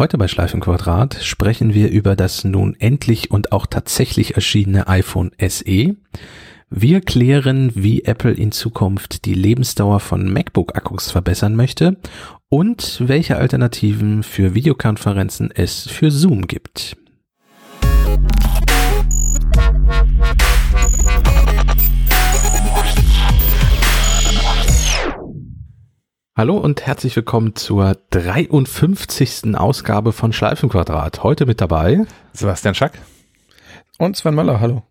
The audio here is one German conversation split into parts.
Heute bei Schleifenquadrat sprechen wir über das nun endlich und auch tatsächlich erschienene iPhone SE. Wir klären, wie Apple in Zukunft die Lebensdauer von MacBook-Akkus verbessern möchte und welche Alternativen für Videokonferenzen es für Zoom gibt. Hallo und herzlich willkommen zur 53. Ausgabe von Schleifenquadrat. Heute mit dabei Sebastian Schack und Sven Möller, hallo.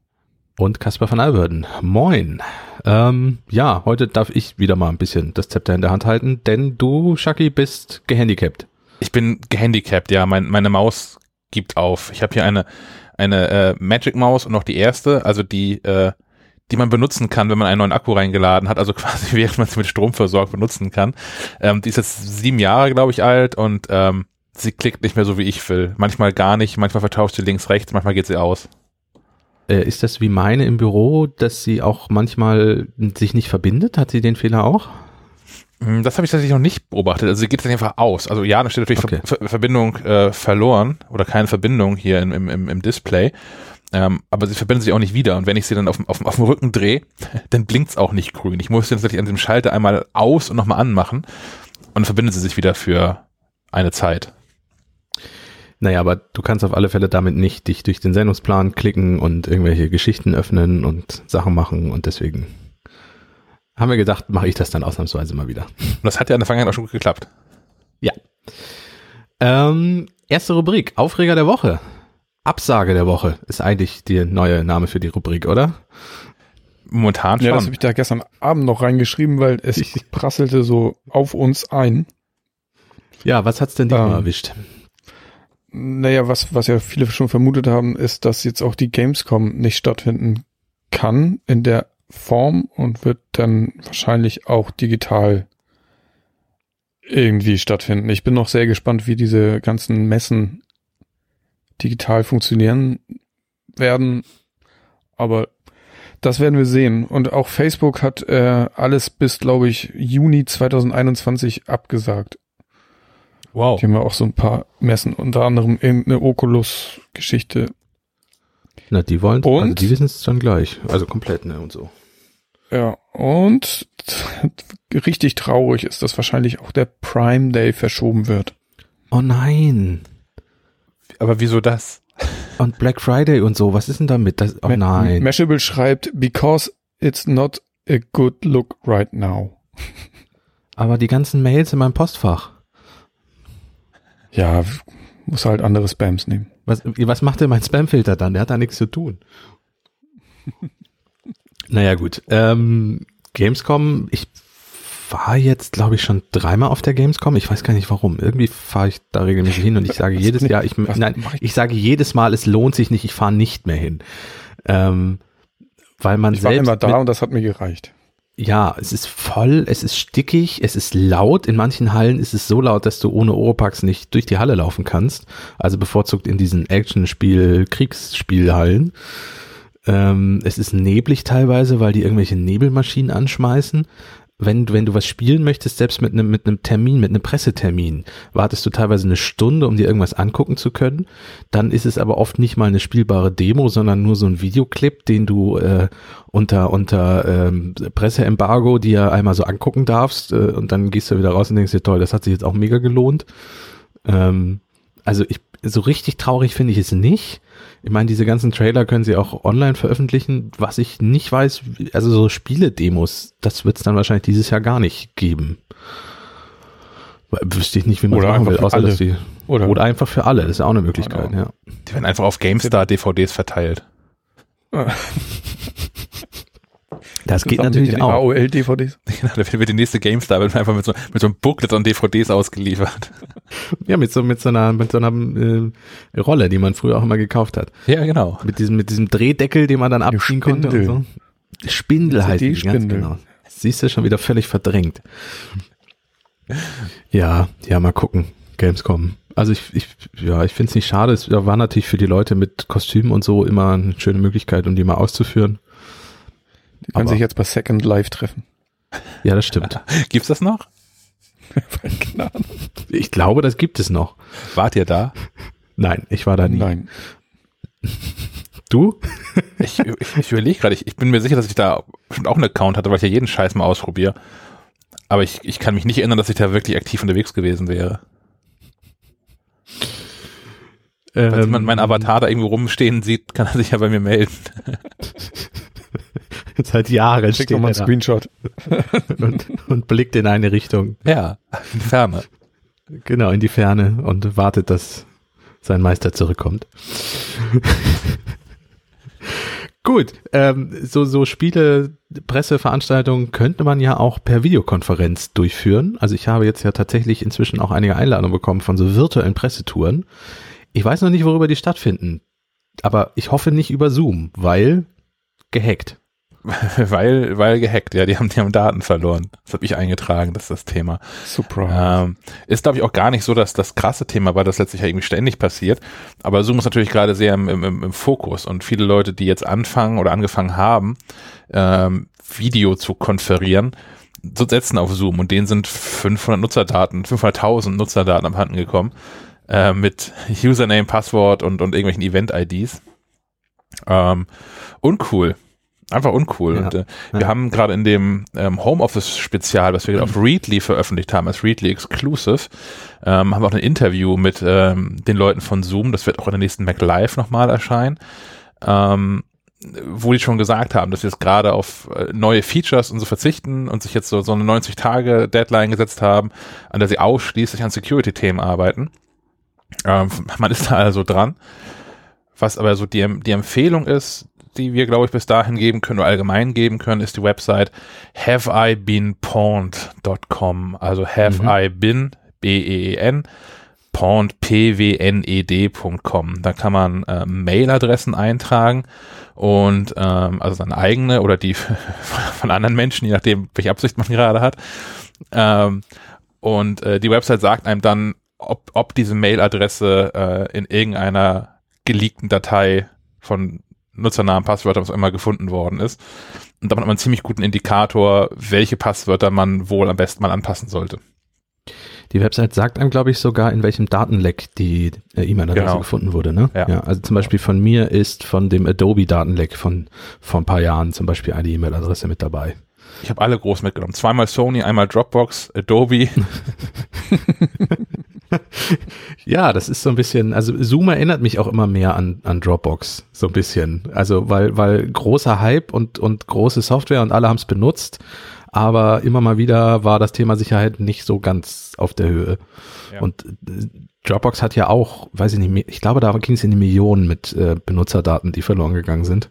Und Caspar van Alberden. Moin. Ähm, ja, heute darf ich wieder mal ein bisschen das Zepter in der Hand halten, denn du, Schacki, bist gehandicapt. Ich bin gehandicapt, ja. Mein, meine Maus gibt auf. Ich habe hier eine, eine äh, Magic Maus und noch die erste, also die äh, die man benutzen kann, wenn man einen neuen Akku reingeladen hat, also quasi während man sie mit Strom versorgt benutzen kann. Ähm, die ist jetzt sieben Jahre, glaube ich, alt und ähm, sie klickt nicht mehr so, wie ich will. Manchmal gar nicht, manchmal vertauscht sie links, rechts, manchmal geht sie aus. Äh, ist das wie meine im Büro, dass sie auch manchmal sich nicht verbindet? Hat sie den Fehler auch? Hm, das habe ich tatsächlich noch nicht beobachtet. Also sie geht einfach aus. Also ja, da steht natürlich okay. Ver Verbindung äh, verloren oder keine Verbindung hier im, im, im Display. Ähm, aber sie verbinden sich auch nicht wieder. Und wenn ich sie dann auf, auf, auf dem Rücken drehe, dann blinkt's auch nicht grün. Ich muss sie tatsächlich an dem Schalter einmal aus und nochmal anmachen. Und dann verbindet sie sich wieder für eine Zeit. Naja, aber du kannst auf alle Fälle damit nicht dich durch den Sendungsplan klicken und irgendwelche Geschichten öffnen und Sachen machen und deswegen haben wir gedacht, mache ich das dann ausnahmsweise mal wieder. Und das hat ja in der Vergangenheit auch schon gut geklappt. Ja. Ähm, erste Rubrik, Aufreger der Woche. Absage der Woche ist eigentlich der neue Name für die Rubrik, oder? Momentan schon. Ja, das habe ich da gestern Abend noch reingeschrieben, weil es prasselte so auf uns ein. Ja, was hat's denn diesmal ähm, erwischt? Naja, was, was ja viele schon vermutet haben, ist, dass jetzt auch die Gamescom nicht stattfinden kann in der Form und wird dann wahrscheinlich auch digital irgendwie stattfinden. Ich bin noch sehr gespannt, wie diese ganzen Messen digital funktionieren werden. Aber das werden wir sehen. Und auch Facebook hat äh, alles bis, glaube ich, Juni 2021 abgesagt. Wow. Die haben ja auch so ein paar Messen, unter anderem irgendeine Oculus-Geschichte. Na, die wollen, und, also die wissen es dann gleich. Also komplett, ne, und so. Ja, und richtig traurig ist, dass wahrscheinlich auch der Prime Day verschoben wird. Oh nein. Aber wieso das? Und Black Friday und so, was ist denn damit? Das, oh nein. Mashable schreibt, because it's not a good look right now. Aber die ganzen Mails in meinem Postfach. Ja, muss halt andere Spams nehmen. Was, was macht denn mein Spamfilter dann? Der hat da nichts zu tun. naja, gut. Ähm, Gamescom, ich war jetzt, glaube ich, schon dreimal auf der Gamescom. Ich weiß gar nicht warum. Irgendwie fahre ich da regelmäßig hin und ich sage jedes Jahr, ich, nein, ich sage jedes Mal, es lohnt sich nicht, ich fahre nicht mehr hin. Ähm, weil man ich selbst. Ich war immer da und das hat mir gereicht. Ja, es ist voll, es ist stickig, es ist laut. In manchen Hallen ist es so laut, dass du ohne Oropax nicht durch die Halle laufen kannst. Also bevorzugt in diesen Action-Spiel, Kriegsspielhallen. Ähm, es ist neblig teilweise, weil die irgendwelche Nebelmaschinen anschmeißen wenn, wenn du was spielen möchtest, selbst mit einem, mit einem Termin, mit einem Pressetermin, wartest du teilweise eine Stunde, um dir irgendwas angucken zu können. Dann ist es aber oft nicht mal eine spielbare Demo, sondern nur so ein Videoclip, den du äh, unter, unter ähm, Presseembargo dir einmal so angucken darfst äh, und dann gehst du wieder raus und denkst dir, toll, das hat sich jetzt auch mega gelohnt. Ähm, also ich, so richtig traurig finde ich es nicht. Ich meine, diese ganzen Trailer können sie auch online veröffentlichen. Was ich nicht weiß, also so Spiele-Demos, das wird es dann wahrscheinlich dieses Jahr gar nicht geben. Wüsste ich nicht, wie man das machen will, außer dass die, oder, oder einfach für alle, das ist ja auch eine Möglichkeit, genau. ja. Die werden einfach auf GameStar DVDs verteilt. Das geht natürlich auch. AOL-DVDs. Genau, da wird die nächste GameStar wird einfach mit so, mit so einem Booklet und DVDs ausgeliefert. Ja, mit so, mit so einer, mit so einer äh, Rolle, die man früher auch immer gekauft hat. Ja, genau. Mit diesem, mit diesem Drehdeckel, den man dann abziehen konnte und so. Spindel heißt die, ganz genau. Siehst du, schon wieder völlig verdrängt. Ja, ja, mal gucken. Gamescom. Also ich, ich ja, ich finde es nicht schade. Es war natürlich für die Leute mit Kostümen und so immer eine schöne Möglichkeit, um die mal auszuführen. Die können sich jetzt bei Second Life treffen. Ja, das stimmt. Gibt's das noch? Ich glaube, das gibt es noch. Wart ihr da? Nein, ich war da nie. Nein. Du? Ich, ich, ich überlege gerade, ich, ich bin mir sicher, dass ich da bestimmt auch einen Account hatte, weil ich ja jeden Scheiß mal ausprobiere. Aber ich, ich kann mich nicht erinnern, dass ich da wirklich aktiv unterwegs gewesen wäre. Falls Ähm, jemand meinen Avatar da irgendwo rumstehen sieht, kann er sich ja bei mir melden. Seit Jahren Schick steht doch mal er einen da Screenshot. und, und blickt in eine Richtung, Ja, in die Ferne. genau in die Ferne und wartet, dass sein Meister zurückkommt. Gut, ähm, so, so Spiele, Presseveranstaltungen könnte man ja auch per Videokonferenz durchführen. Also ich habe jetzt ja tatsächlich inzwischen auch einige Einladungen bekommen von so virtuellen Pressetouren. Ich weiß noch nicht, worüber die stattfinden, aber ich hoffe nicht über Zoom, weil gehackt. weil, weil gehackt, ja, die haben, die haben Daten verloren. Das habe ich eingetragen, das ist das Thema. Surprise. Ähm, ist, glaube ich, auch gar nicht so, dass das krasse Thema war, das letztlich ja irgendwie ständig passiert. Aber Zoom ist natürlich gerade sehr im, im, im Fokus und viele Leute, die jetzt anfangen oder angefangen haben, ähm, Video zu konferieren, so setzen auf Zoom und denen sind 500 Nutzerdaten, 500.000 Nutzerdaten abhanden gekommen äh, mit Username, Passwort und, und irgendwelchen Event-IDs. Ähm, uncool. Einfach uncool. Ja, und, äh, ja. Wir haben gerade in dem ähm, Homeoffice-Spezial, was wir auf Readly veröffentlicht haben, als Readly Exclusive, ähm, haben wir auch ein Interview mit ähm, den Leuten von Zoom. Das wird auch in der nächsten Mac Live nochmal erscheinen. Ähm, wo die schon gesagt haben, dass sie jetzt gerade auf äh, neue Features und so verzichten und sich jetzt so, so eine 90-Tage-Deadline gesetzt haben, an der sie ausschließlich an Security-Themen arbeiten. Ähm, man ist da also dran. Was aber so die, die Empfehlung ist, die wir, glaube ich, bis dahin geben können oder allgemein geben können, ist die Website haveibeenpawned.com. Also have Mhm. I been, B-E-E-N, pawned, P-W-N-E-D.com. Da kann man äh, Mailadressen eintragen und ähm, also seine eigene oder die von anderen Menschen, je nachdem, welche Absicht man gerade hat. Ähm, und äh, die Website sagt einem dann, ob, ob diese Mailadresse äh, in irgendeiner geleakten Datei von Nutzernamen, Passwörtern, was auch immer gefunden worden ist. Und damit hat man einen ziemlich guten Indikator, welche Passwörter man wohl am besten mal anpassen sollte. Die Website sagt einem, glaube ich, sogar, in welchem Datenleck die äh, E-Mail-Adresse Genau. gefunden wurde. Ne? Ja. Also zum Beispiel von mir ist von dem Adobe-Datenleck von vor ein paar Jahren zum Beispiel eine E-Mail-Adresse mit dabei. Ich habe alle groß mitgenommen. Zweimal Sony, einmal Dropbox, Adobe. Ja, das ist so ein bisschen, also Zoom erinnert mich auch immer mehr an, an Dropbox, so ein bisschen. Also weil, weil großer Hype und, und große Software und alle haben es benutzt, aber immer mal wieder war das Thema Sicherheit nicht so ganz auf der Höhe. Ja. Und äh, Dropbox hat ja auch, weiß ich nicht, mehr- ich glaube, da ging es in die Millionen mit äh, Benutzerdaten, die verloren gegangen sind.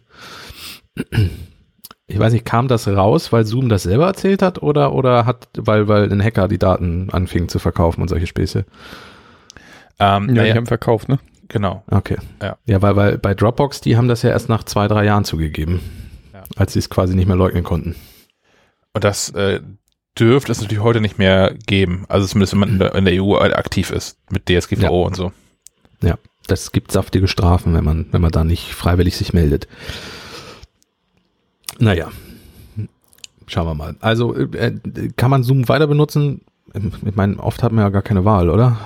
Ich weiß nicht, kam das raus, weil Zoom das selber erzählt hat oder, oder hat, weil, weil ein Hacker die Daten anfing zu verkaufen und solche Späße? Ähm, ja, naja, die haben verkauft, ne? genau. Okay. Ja. Ja, weil, weil bei Dropbox, die haben das ja erst nach zwei, drei Jahren zugegeben. Ja. Als sie es quasi nicht mehr leugnen konnten. Und das äh, dürfte es natürlich heute nicht mehr geben. Also zumindest wenn man in der, in der EU aktiv ist mit DSGVO Ja. und so. Das gibt saftige Strafen, wenn man, wenn man da nicht freiwillig sich meldet. Naja. Schauen wir mal. Also, äh, kann man Zoom weiter benutzen? Ich meine, oft hat man ja gar keine Wahl, oder?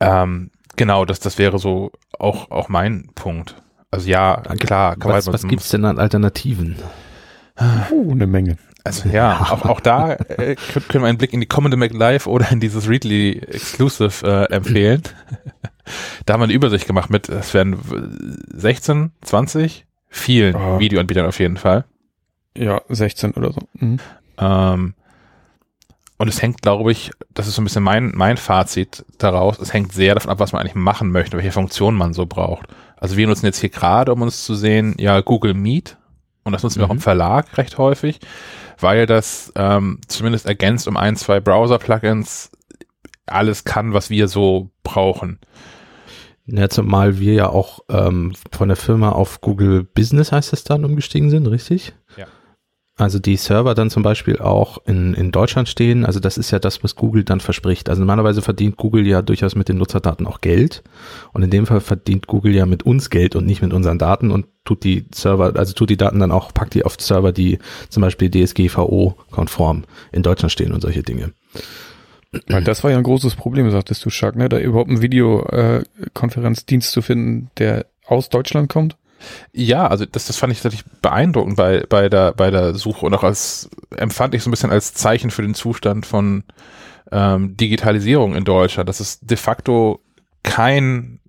Ähm, genau, das, das wäre so auch, auch mein Punkt. Also ja, klar, kann Was, man- was gibt's denn an Alternativen? Uh, eine Menge. Also ja, auch, auch da äh, können können wir einen Blick in die kommende Mac Live oder in dieses Readly Exclusive äh, empfehlen. da haben wir eine Übersicht gemacht mit, es werden 16, 20, vielen Ah. Videoanbietern auf jeden Fall. Ja, 16 oder so. Mhm. Ähm, und es hängt, glaube ich, das ist so ein bisschen mein, mein Fazit daraus, es hängt sehr davon ab, was man eigentlich machen möchte, welche Funktionen man so braucht. Also wir nutzen jetzt hier gerade, um uns zu sehen, ja, Google Meet. Und das nutzen wir auch Mhm. im Verlag recht häufig, weil das ähm, zumindest ergänzt um ein, zwei Browser-Plugins alles kann, was wir so brauchen. Ja, zumal wir ja auch ähm, von der Firma auf Google Business heißt es dann umgestiegen sind, richtig? Ja. Also die Server dann zum Beispiel auch in, in Deutschland stehen. Also das ist ja das, was Google dann verspricht. Also normalerweise verdient Google ja durchaus mit den Nutzerdaten auch Geld. Und in dem Fall verdient Google ja mit uns Geld und nicht mit unseren Daten und tut die Server, also tut die Daten dann auch, packt die auf Server, die zum Beispiel DSGVO-konform in Deutschland stehen und solche Dinge. Weil das war ja ein großes Problem, sagtest du, Chuck, ne? Da überhaupt einen Videokonferenzdienst zu finden, der aus Deutschland kommt. Ja, also das, das fand ich tatsächlich beeindruckend bei, bei, der, bei der Suche und auch als empfand ich so ein bisschen als Zeichen für den Zustand von ähm, Digitalisierung in Deutschland, dass es de facto kein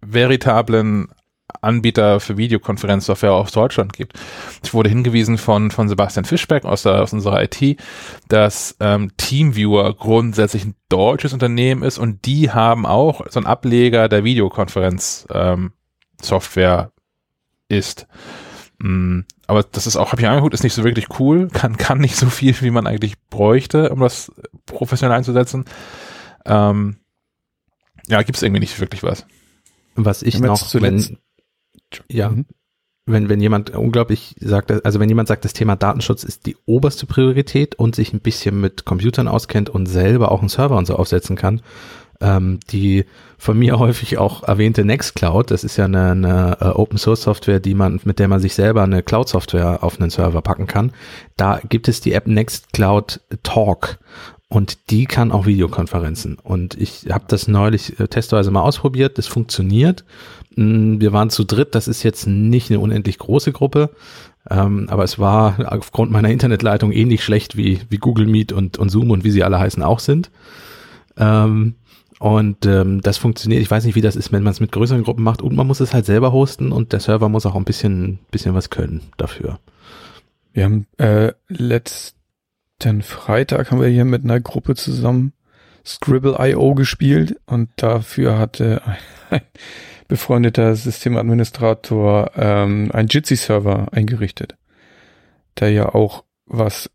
veritablen Anbieter für Videokonferenzsoftware aus Deutschland gibt. Ich wurde hingewiesen von, von Sebastian Fischbeck aus, der, aus unserer IT, dass ähm, Teamviewer grundsätzlich ein deutsches Unternehmen ist und die haben auch so einen Ableger der Videokonferenz ähm, Software ist. Mm, aber das ist auch, habe ich angeguckt, ist nicht so wirklich cool, kann, kann nicht so viel, wie man eigentlich bräuchte, um das professionell einzusetzen. Ähm, ja, gibt es irgendwie nicht wirklich was. Was ich noch, wenn, ja, mhm. wenn, wenn jemand unglaublich sagt, also wenn jemand sagt, das Thema Datenschutz ist die oberste Priorität und sich ein bisschen mit Computern auskennt und selber auch einen Server und so aufsetzen kann, ähm, die von mir häufig auch erwähnte Nextcloud, das ist ja eine, eine uh, Open Source Software, die man, mit der man sich selber eine Cloud Software auf einen Server packen kann. Da gibt es die App Nextcloud Talk und die kann auch Videokonferenzen. Und ich habe das neulich äh, testweise mal ausprobiert. Das funktioniert. Mm, wir waren zu dritt. Das ist jetzt nicht eine unendlich große Gruppe. Ähm, aber es war aufgrund meiner Internetleitung ähnlich schlecht wie, wie Google Meet und, und Zoom und wie sie alle heißen auch sind. Ähm, und ähm, das funktioniert. Ich weiß nicht, wie das ist, wenn man es mit größeren Gruppen macht. Und man muss es halt selber hosten und der Server muss auch ein bisschen, bisschen was können dafür. Wir haben äh, letzt letzten Freitag haben wir hier mit einer Gruppe zusammen Scribble.io gespielt und dafür hatte ein befreundeter Systemadministrator ähm, ein Jitsi-Server eingerichtet, der ja auch was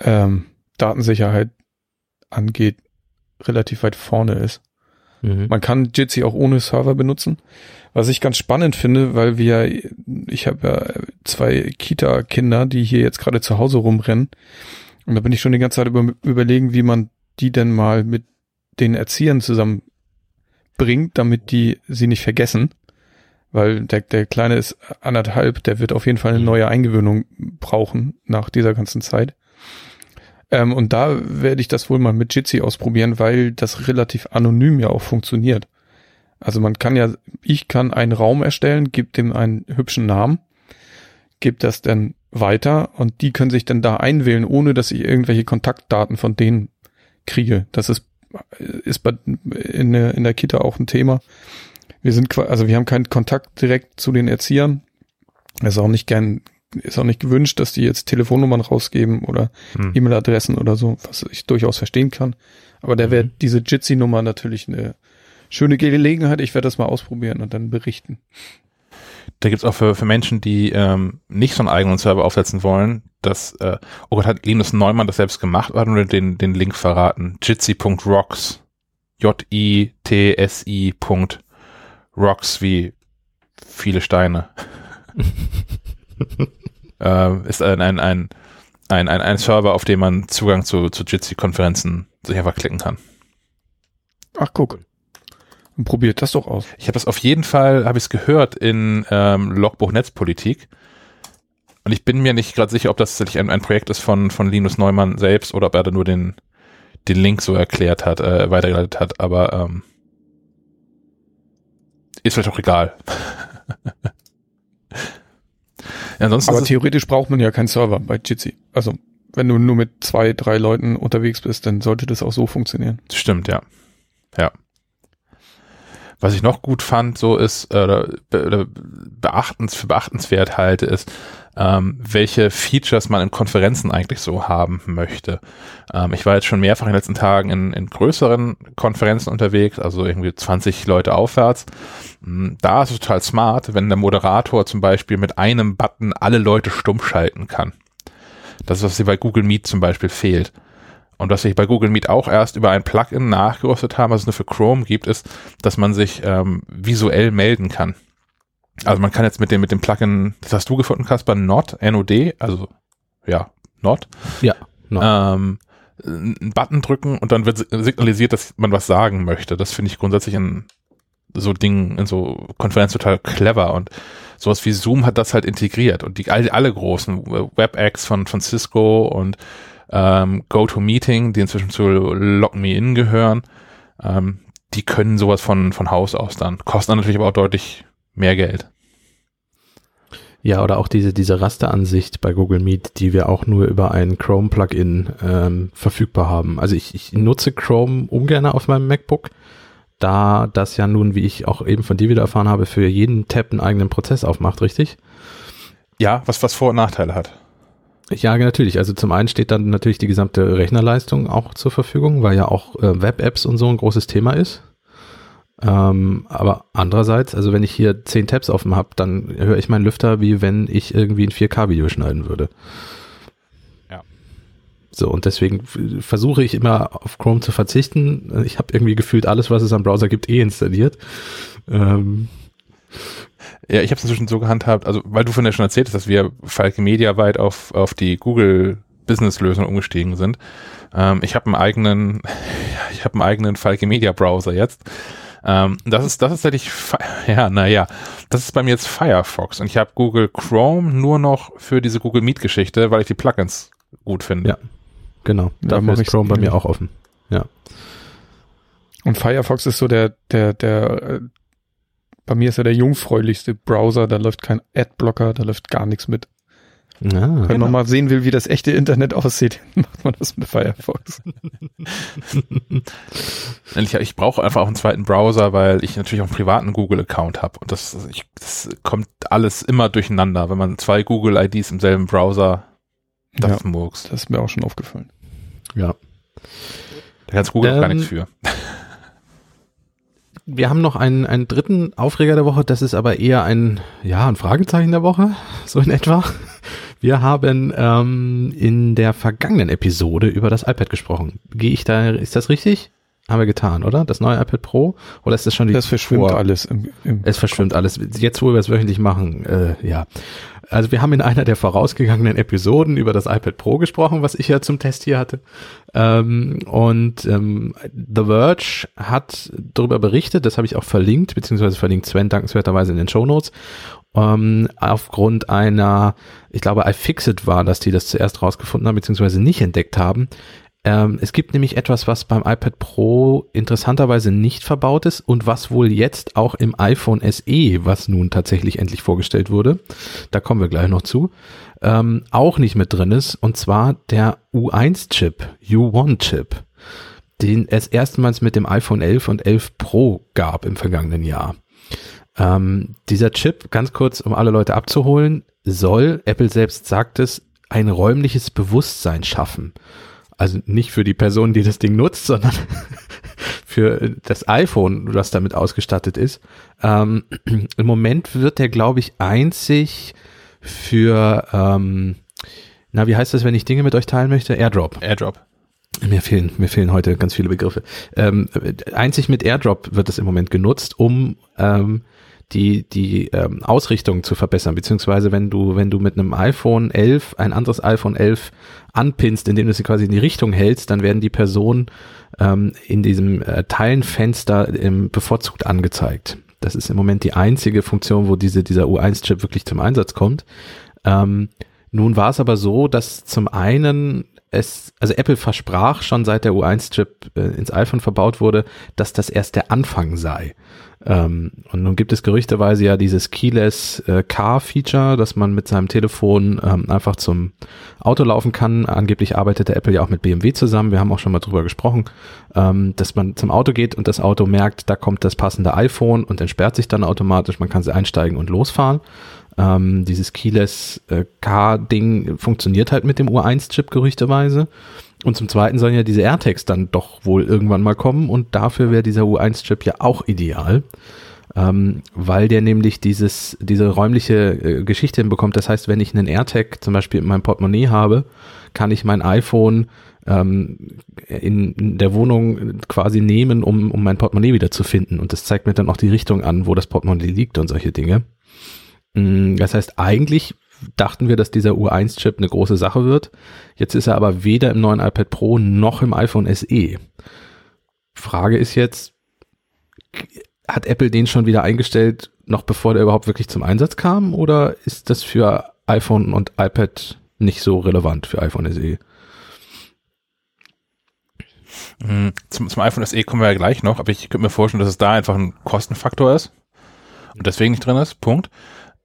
ähm, Datensicherheit angeht relativ weit vorne ist. Mhm. Man kann Jitsi auch ohne Server benutzen, was ich ganz spannend finde, weil wir, ich habe ja zwei Kita-Kinder, die hier jetzt gerade zu Hause rumrennen und da bin ich schon die ganze Zeit über, überlegen, wie man die denn mal mit den Erziehern zusammen bringt, damit die sie nicht vergessen. Weil der, der Kleine ist anderthalb, der wird auf jeden Fall eine mhm. neue Eingewöhnung brauchen nach dieser ganzen Zeit. Ähm, und da werde ich das wohl mal mit Jitsi ausprobieren, weil das relativ anonym ja auch funktioniert. Also man kann ja, ich kann einen Raum erstellen, gebe dem einen hübschen Namen, gebe das dann weiter und die können sich dann da einwählen, ohne dass ich irgendwelche Kontaktdaten von denen kriege. Das ist, ist bei, in, der, in der Kita auch ein Thema. Wir sind, also wir haben keinen Kontakt direkt zu den Erziehern. Es ist auch nicht gern, ist auch nicht gewünscht, dass die jetzt Telefonnummern rausgeben oder hm. E-Mail-Adressen oder so, was ich durchaus verstehen kann. Aber da wäre mhm. diese Jitsi-Nummer natürlich eine schöne Gelegenheit. Ich werde das mal ausprobieren und dann berichten. Da gibt's auch für, für Menschen, die ähm, nicht so einen eigenen Server aufsetzen wollen, das, äh, oh Gott, hat Linus Neumann das selbst gemacht oder nur den, den Link verraten? Jitsi.rocks. J-I-T-S-I. Rocks wie viele Steine. äh, ist ein, ein, ein, ein, ein, ein Server, auf dem man Zugang zu, zu Jitsi-Konferenzen sich einfach klicken kann. Ach, guck. Probiert das doch aus. Ich habe das auf jeden Fall, habe ich es gehört in ähm, Logbuch Netzpolitik. Und ich bin mir nicht gerade sicher, ob das tatsächlich ein, ein Projekt ist von, von Linus Neumann selbst oder ob er da nur den, den Link so erklärt hat, äh, weitergeleitet hat, aber ähm, ist vielleicht auch egal. ansonsten aber theoretisch braucht man ja keinen Server bei Jitsi. Also wenn du nur mit zwei, drei Leuten unterwegs bist, dann sollte das auch so funktionieren. Stimmt, ja. Ja. Was ich noch gut fand, so ist, äh, oder, oder beachtens, für beachtenswert halte, ist, ähm, welche Features man in Konferenzen eigentlich so haben möchte. Ähm, ich war jetzt schon mehrfach in den letzten Tagen in, in größeren Konferenzen unterwegs, also irgendwie 20 Leute aufwärts. Hm, da ist es total smart, wenn der Moderator zum Beispiel mit einem Button alle Leute stumm schalten kann. Das ist, was hier bei Google Meet zum Beispiel fehlt. Und was wir bei Google Meet auch erst über ein Plugin nachgerüstet haben, was es nur für Chrome gibt, ist, dass man sich ähm, visuell melden kann. Also man kann jetzt mit dem, mit dem Plugin, das hast du gefunden, Kasper, Not, N-O-D, also ja, Not. Ja. Not. Ähm, einen Button drücken und dann wird signalisiert, dass man was sagen möchte. Das finde ich grundsätzlich in so Dingen, in so Konferenzen total clever und sowas wie Zoom hat das halt integriert und die alle, alle großen WebEx von, von Cisco und ähm, GoToMeeting, die inzwischen zu LogMeIn gehören, ähm, die können sowas von, von Haus aus dann. Kosten natürlich aber auch deutlich mehr Geld. Ja, oder auch diese, diese Rasteransicht bei Google Meet, die wir auch nur über ein Chrome-Plugin ähm, verfügbar haben. Also ich, ich nutze Chrome ungern auf meinem MacBook, da das ja nun, wie ich auch eben von dir wieder erfahren habe, für jeden Tab einen eigenen Prozess aufmacht, richtig? Ja, was, was Vor- und Nachteile hat. Ja, natürlich. Also zum einen steht dann natürlich die gesamte Rechnerleistung auch zur Verfügung, weil ja auch äh, Web-Apps und so ein großes Thema ist. Ähm, aber andererseits, also wenn ich hier zehn Tabs offen habe, dann höre ich meinen Lüfter, wie wenn ich irgendwie ein 4K-Video schneiden würde. Ja. So, und deswegen versuche ich immer auf Chrome zu verzichten. Ich habe irgendwie gefühlt alles, was es am Browser gibt, eh installiert. Ähm, ja, ich habe es inzwischen so gehandhabt, also weil du von ja schon erzählt hast, dass wir Falke Media weit auf, auf die Google Business Lösung umgestiegen sind. Ähm, ich habe einen eigenen, ich habe einen eigenen Falke Media Browser jetzt. Ähm, das ist, das ist tatsächlich, ja, naja, das ist bei mir jetzt Firefox und ich habe Google Chrome nur noch für diese Google Meet Geschichte, weil ich die Plugins gut finde. Ja, genau. Ja, Dafür mach ist ich Chrome bei mir auch offen. Ja. Und Firefox ist so der, der, der, äh, bei mir ist er der jungfräulichste Browser, da läuft kein Adblocker, da läuft gar nichts mit. Ja. Wenn Genau. man mal sehen will, wie das echte Internet aussieht, macht man das mit Firefox. Ich, ich brauche einfach auch einen zweiten Browser, weil ich natürlich auch einen privaten Google-Account habe. Und das, ich, das kommt alles immer durcheinander, wenn man zwei Google-IDs im selben Browser, das Ja, ist Murks. das ist mir auch schon aufgefallen. ja. Da kannst Google auch gar Ähm, nichts für. Wir haben noch einen, einen dritten Aufreger der Woche, das ist aber eher ein, ja, ein Fragezeichen der Woche, so in etwa. Wir haben ähm, in der vergangenen Episode über das iPad gesprochen. Gehe ich da, ist das richtig? Haben wir getan, oder? Das neue iPad Pro? Oder ist das schon die Das verschwimmt vor- alles im, im Es verschwimmt alles. Jetzt, wo wir es wöchentlich machen, äh, ja. Also wir haben in einer der vorausgegangenen Episoden über das iPad Pro gesprochen, was ich ja zum Test hier hatte. Ähm, und ähm, The Verge hat darüber berichtet, das habe ich auch verlinkt, beziehungsweise verlinkt Sven dankenswerterweise in den Show Notes. Ähm, aufgrund einer, ich glaube, iFixit war, dass die das zuerst rausgefunden haben, beziehungsweise nicht entdeckt haben. Ähm, es gibt nämlich etwas, was beim iPad Pro interessanterweise nicht verbaut ist und was wohl jetzt auch im iPhone SE, was nun tatsächlich endlich vorgestellt wurde, da kommen wir gleich noch zu, ähm, auch nicht mit drin ist, und zwar der U1-Chip, U1-Chip, den es erstmals mit dem iPhone 11 und 11 Pro gab im vergangenen Jahr. Ähm, dieser Chip, ganz kurz, um alle Leute abzuholen, soll, Apple selbst sagt es, ein räumliches Bewusstsein schaffen. Also nicht für die Person, die das Ding nutzt, sondern für das iPhone, was damit ausgestattet ist. Ähm, Im Moment wird der, glaube ich, einzig für, ähm, na, wie heißt das, wenn ich Dinge mit euch teilen möchte? Airdrop. Airdrop. Mir fehlen, mir fehlen heute ganz viele Begriffe. Ähm, einzig mit AirDrop wird es im Moment genutzt, um ähm, die, die ähm, Ausrichtung zu verbessern, beziehungsweise wenn du, wenn du mit einem iPhone 11 ein anderes iPhone 11 anpinnst, indem du sie quasi in die Richtung hältst, dann werden die Personen ähm, in diesem äh, Teilenfenster ähm, bevorzugt angezeigt. Das ist im Moment die einzige Funktion, wo diese, dieser U1-Chip wirklich zum Einsatz kommt. Ähm, nun war es aber so, dass zum einen es, also Apple versprach schon seit der U1-Chip äh, ins iPhone verbaut wurde, dass das erst der Anfang sei. Ähm, und nun gibt es gerüchteweise ja dieses Keyless äh, Car-Feature, dass man mit seinem Telefon ähm, einfach zum Auto laufen kann. Angeblich arbeitete Apple ja auch mit BMW zusammen. Wir haben auch schon mal drüber gesprochen, ähm, dass man zum Auto geht und das Auto merkt, da kommt das passende iPhone und entsperrt sich dann automatisch. Man kann sie einsteigen und losfahren. Ähm, dieses Keyless äh, Car-Ding funktioniert halt mit dem U1-Chip gerüchteweise. Und zum Zweiten sollen ja diese AirTags dann doch wohl irgendwann mal kommen und dafür wäre dieser U1-Chip ja auch ideal, ähm, weil der nämlich dieses, diese räumliche äh, Geschichte hinbekommt. Das heißt, wenn ich einen AirTag zum Beispiel in meinem Portemonnaie habe, kann ich mein iPhone ähm, in, der Wohnung quasi nehmen, um, um mein Portemonnaie wieder zu finden. Und das zeigt mir dann auch die Richtung an, wo das Portemonnaie liegt und solche Dinge. Mm, Das heißt, eigentlich dachten wir, dass dieser U1-Chip eine große Sache wird. Jetzt ist er aber weder im neuen iPad Pro noch im iPhone SE. Frage ist jetzt, hat Apple den schon wieder eingestellt, noch bevor der überhaupt wirklich zum Einsatz kam? Oder ist das für iPhone und iPad nicht so relevant für iPhone SE? Mhm. Zum, zum iPhone SE kommen wir ja gleich noch, aber ich könnte mir vorstellen, dass es da einfach ein Kostenfaktor ist und deswegen nicht drin ist. Punkt.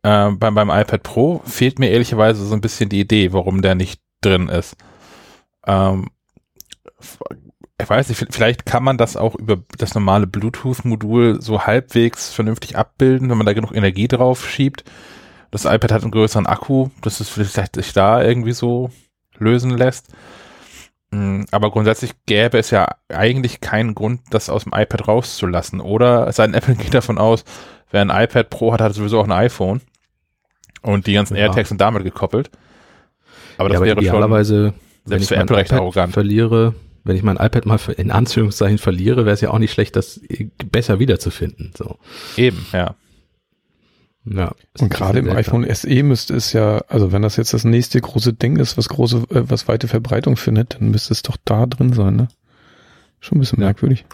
Äh, beim, beim iPad Pro fehlt mir ehrlicherweise so ein bisschen die Idee, warum der nicht drin ist. Ähm, ich weiß nicht, vielleicht kann man das auch über das normale Bluetooth-Modul so halbwegs vernünftig abbilden, wenn man da genug Energie drauf schiebt. Das iPad hat einen größeren Akku, dass es vielleicht sich da irgendwie so lösen lässt. Mm, aber grundsätzlich gäbe es ja eigentlich keinen Grund, das aus dem iPad rauszulassen. Oder sein Apple geht davon aus, wer ein iPad Pro hat, hat sowieso auch ein iPhone. Und die ganzen ja. AirTags sind damit gekoppelt. Aber das ja, aber wäre idealerweise, schon selbst für Apple recht arrogant. verliere, wenn ich mein iPad mal in Anführungszeichen verliere, wäre es ja auch nicht schlecht, das besser wiederzufinden. So. Eben, ja. Ja. Und gerade im iPhone SE müsste es ja, also wenn das jetzt das nächste große Ding ist, was große, äh, was weite Verbreitung findet, dann müsste es doch da drin sein, ne? Schon ein bisschen merkwürdig.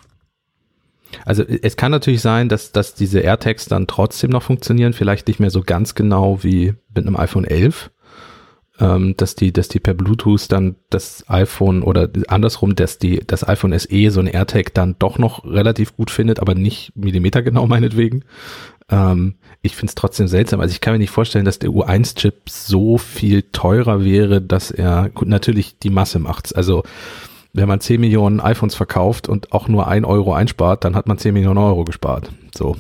Also es kann natürlich sein, dass, dass diese AirTags dann trotzdem noch funktionieren, vielleicht nicht mehr so ganz genau wie mit einem iPhone 11, ähm, dass die, dass die per Bluetooth dann das iPhone oder andersrum, dass die, das iPhone SE so ein AirTag dann doch noch relativ gut findet, aber nicht millimetergenau meinetwegen. Ähm, ich finde es trotzdem seltsam. Also ich kann mir nicht vorstellen, dass der U1-Chip so viel teurer wäre, dass er, gut, natürlich die Masse macht's. Also wenn man 10 Millionen iPhones verkauft und auch nur ein Euro einspart, dann hat man 10 Millionen Euro gespart. So.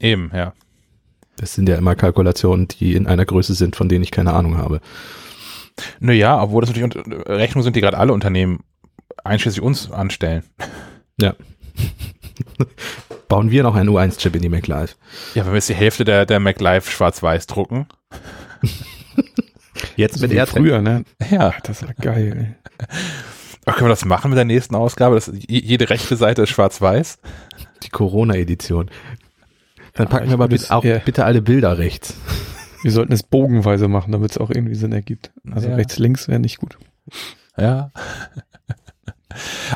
Eben, ja. Das sind ja immer Kalkulationen, die in einer Größe sind, von denen ich keine Ahnung habe. Naja, obwohl das natürlich Rechnungen sind, die gerade alle Unternehmen einschließlich uns anstellen. Ja. bauen wir noch einen U1-Chip in die MacLive. Ja, wenn wir jetzt die Hälfte der, der MacLive schwarz-weiß drucken. jetzt mit AirTag. früher, ne? Ja. Das war geil. Ach, können wir das machen mit der nächsten Ausgabe? Das, jede rechte Seite ist schwarz-weiß. Die Corona-Edition. Dann packen wir aber bitte, auch, bitte alle Bilder rechts. Wir sollten es bogenweise machen, damit es auch irgendwie Sinn ergibt. Also ja. rechts, links wäre nicht gut. Ja.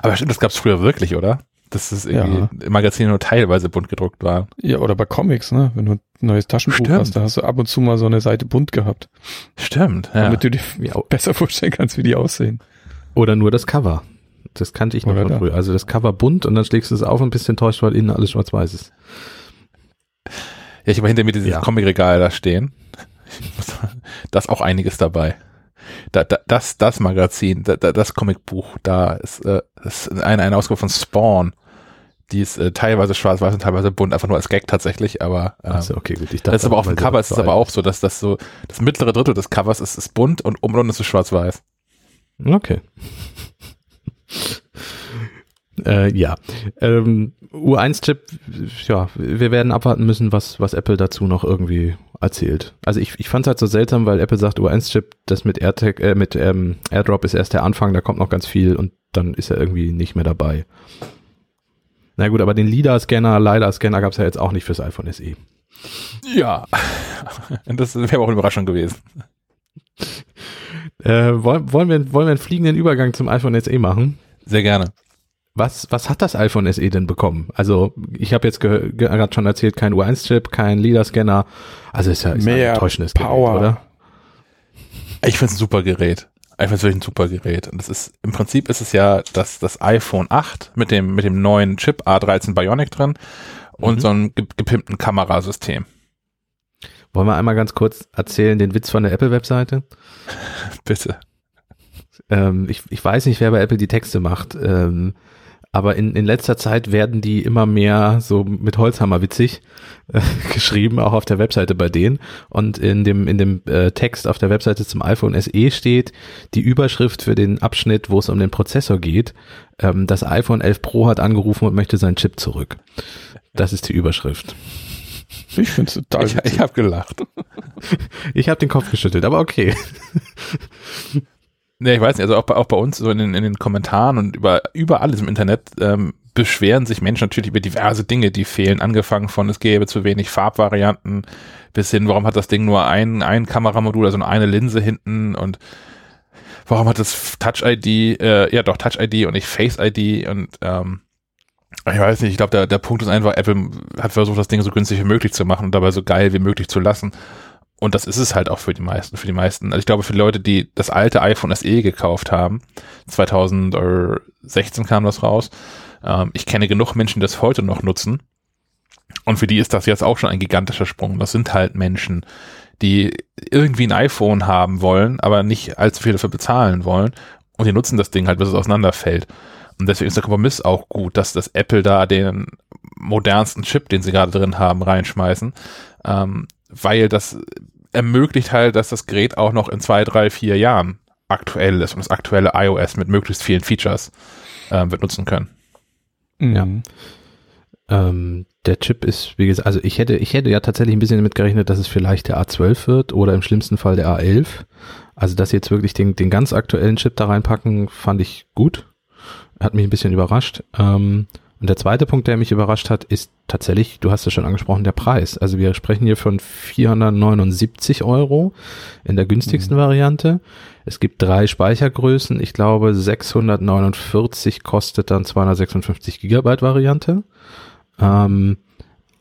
Aber stimmt, das gab es früher wirklich, oder? Dass das irgendwie ja. Magazine nur teilweise bunt gedruckt waren. Ja, oder bei Comics, ne? Wenn du ein neues Taschenbuch Stimmt. hast, da hast du ab und zu mal so eine Seite bunt gehabt. Stimmt, ja. Damit du dir besser vorstellen kannst, wie die aussehen. Oder nur das Cover. Das kannte ich noch oder von früher. Also das Cover bunt und dann schlägst du es auf und bist enttäuscht, weil innen alles schwarz-weiß ist. Ja, ich habe hinter mir dieses ja. Comicregal da stehen. da ist auch einiges dabei. Da, da, das, das Magazin, da, das Comicbuch, da ist, äh, ist eine, eine Ausgabe von Spawn. Die ist äh, teilweise schwarz-weiß und teilweise bunt, einfach nur als Gag tatsächlich, aber ähm, also, okay, gut. Ich dachte, das ist aber auf dem Cover ist es aber auch so, dass das so, das mittlere Drittel des Covers ist, ist bunt und oben ist es schwarz-weiß. Okay. äh, ja. Ähm, U1-Chip, ja, wir werden abwarten müssen, was, was Apple dazu noch irgendwie erzählt. Also ich, ich fand es halt so seltsam, weil Apple sagt, U1-Chip, das mit AirTag, äh, mit ähm, AirDrop ist erst der Anfang, da kommt noch ganz viel und dann ist er irgendwie nicht mehr dabei. Na gut, aber den LIDAR-Scanner, LiDAR-Scanner gab es ja jetzt auch nicht fürs iPhone SE. Ja, das wäre auch eine Überraschung gewesen. Äh, wollen, wollen, wir, wollen wir einen fliegenden Übergang zum iPhone SE machen? Sehr gerne. Was, was hat das iPhone SE denn bekommen? Also ich habe jetzt gerade schon erzählt, kein U1-Chip, kein LIDAR-Scanner. Also ist ja ist Mehr ein enttäuschendes Power. Gerät, oder? Ich finde es ein super Gerät iPhone ist wirklich ein super Gerät. Und das ist, im Prinzip ist es ja das, das iPhone 8 mit dem, mit dem neuen Chip A13 Bionic drin und mhm. so einem gepimpten Kamerasystem. Wollen wir einmal ganz kurz erzählen den Witz von der Apple-Webseite? Bitte. Ähm, ich, ich weiß nicht, wer bei Apple die Texte macht. Ähm, aber in, in letzter Zeit werden die immer mehr so mit Holzhammer witzig äh, geschrieben, auch auf der Webseite bei denen. Und in dem, in dem äh, Text auf der Webseite zum iPhone SE steht die Überschrift für den Abschnitt, wo es um den Prozessor geht. Ähm, das iPhone 11 Pro hat angerufen und möchte seinen Chip zurück. Das ist die Überschrift. Ich finde es total. Ich, ich habe gelacht. ich habe den Kopf geschüttelt, aber okay. Nee, ich weiß nicht, also auch bei, auch bei uns so in den, in den Kommentaren und über, über alles im Internet ähm, beschweren sich Menschen natürlich über diverse Dinge, die fehlen. Angefangen von, es gäbe zu wenig Farbvarianten, bis hin, warum hat das Ding nur ein, ein Kameramodul, also nur eine Linse hinten und warum hat das Touch-ID, äh, ja doch Touch-ID und nicht Face-ID und ähm, ich weiß nicht, ich glaube, der, der Punkt ist einfach, Apple hat versucht, das Ding so günstig wie möglich zu machen und dabei so geil wie möglich zu lassen. Und das ist es halt auch für die meisten. Für die meisten. Also ich glaube, für die Leute, die das alte iPhone SE gekauft haben, 2016 kam das raus. Ähm, ich kenne genug Menschen, die das heute noch nutzen. Und für die ist das jetzt auch schon ein gigantischer Sprung. Das sind halt Menschen, die irgendwie ein iPhone haben wollen, aber nicht allzu viel dafür bezahlen wollen. Und die nutzen das Ding halt, bis es auseinanderfällt. Und deswegen ist der Kompromiss auch gut, dass das Apple da den modernsten Chip, den sie gerade drin haben, reinschmeißen. Ähm, weil das ermöglicht halt, dass das Gerät auch noch in zwei, drei, vier Jahren aktuell ist und das aktuelle iOS mit möglichst vielen Features äh, wird nutzen können. Ja. Ähm, der Chip ist, wie gesagt, also ich hätte, ich hätte ja tatsächlich ein bisschen damit gerechnet, dass es vielleicht der A12 wird oder im schlimmsten Fall der A11. Also, dass sie jetzt wirklich den, den ganz aktuellen Chip da reinpacken, fand ich gut. Hat mich ein bisschen überrascht. Ähm, und der zweite Punkt, der mich überrascht hat, ist tatsächlich, du hast es schon angesprochen, der Preis. Also wir sprechen hier von 479 Euro in der günstigsten mhm. Variante. Es gibt drei Speichergrößen. Ich glaube, 649 kostet dann 256 Gigabyte Variante. Ähm,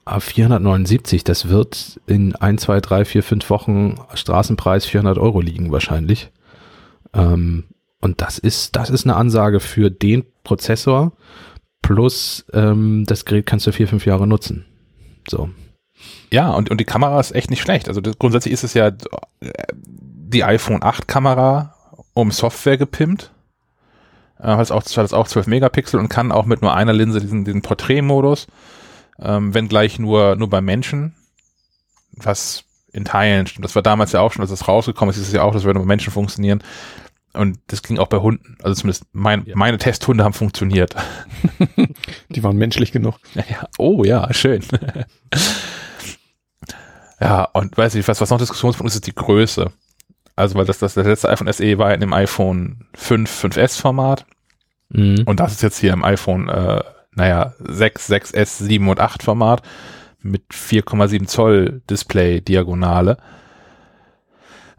479, das wird in 1, 2, 3, 4, 5 Wochen Straßenpreis 400 Euro liegen wahrscheinlich. Ähm, und das ist, das ist eine Ansage für den Prozessor Plus ähm, das Gerät kannst du vier, fünf Jahre nutzen. So. Ja, und, und die Kamera ist echt nicht schlecht. Also das, grundsätzlich ist es ja äh, die iPhone 8 Kamera um Software gepimpt. Äh, hat auch, hat auch 12 Megapixel und kann auch mit nur einer Linse diesen, diesen Porträtmodus, ähm, wenn gleich nur, nur bei Menschen, was in Teilen stimmt. Das war damals ja auch schon, als es rausgekommen ist, ist es ja auch, das würde bei Menschen funktionieren. Und das ging auch bei Hunden. Also zumindest mein, ja. meine Testhunde haben funktioniert. Die waren menschlich genug. Ja, oh ja, schön. ja, und weiß ich, was, was noch Diskussionspunkt ist, ist die Größe. Also, weil das, das, das letzte iPhone SE war in dem iPhone 5, 5S Format. Mhm. Und das ist jetzt hier im iPhone, äh, naja, 6, 6S, 7 und 8 Format mit 4,7 Zoll Display Diagonale.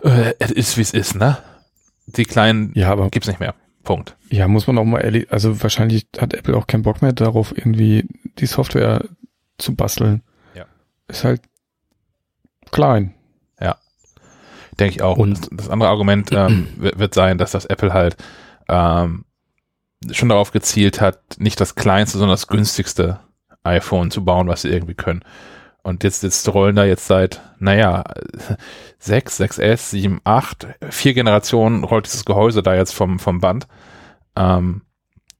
Äh, es ist, wie es ist, ne? Die kleinen ja, aber gibt's nicht mehr. Punkt. Ja, muss man auch mal ehrlich, also wahrscheinlich hat Apple auch keinen Bock mehr darauf, irgendwie die Software zu basteln. Ja. Ist halt klein. Ja. Denke ich auch. Und das andere Argument ähm, wird sein, dass das Apple halt ähm, schon darauf gezielt hat, nicht das kleinste, sondern das günstigste iPhone zu bauen, was sie irgendwie können. Und jetzt, jetzt rollen da jetzt seit, naja, 6, 6S, 7, 8, vier Generationen rollt dieses Gehäuse da jetzt vom, vom Band. Ähm,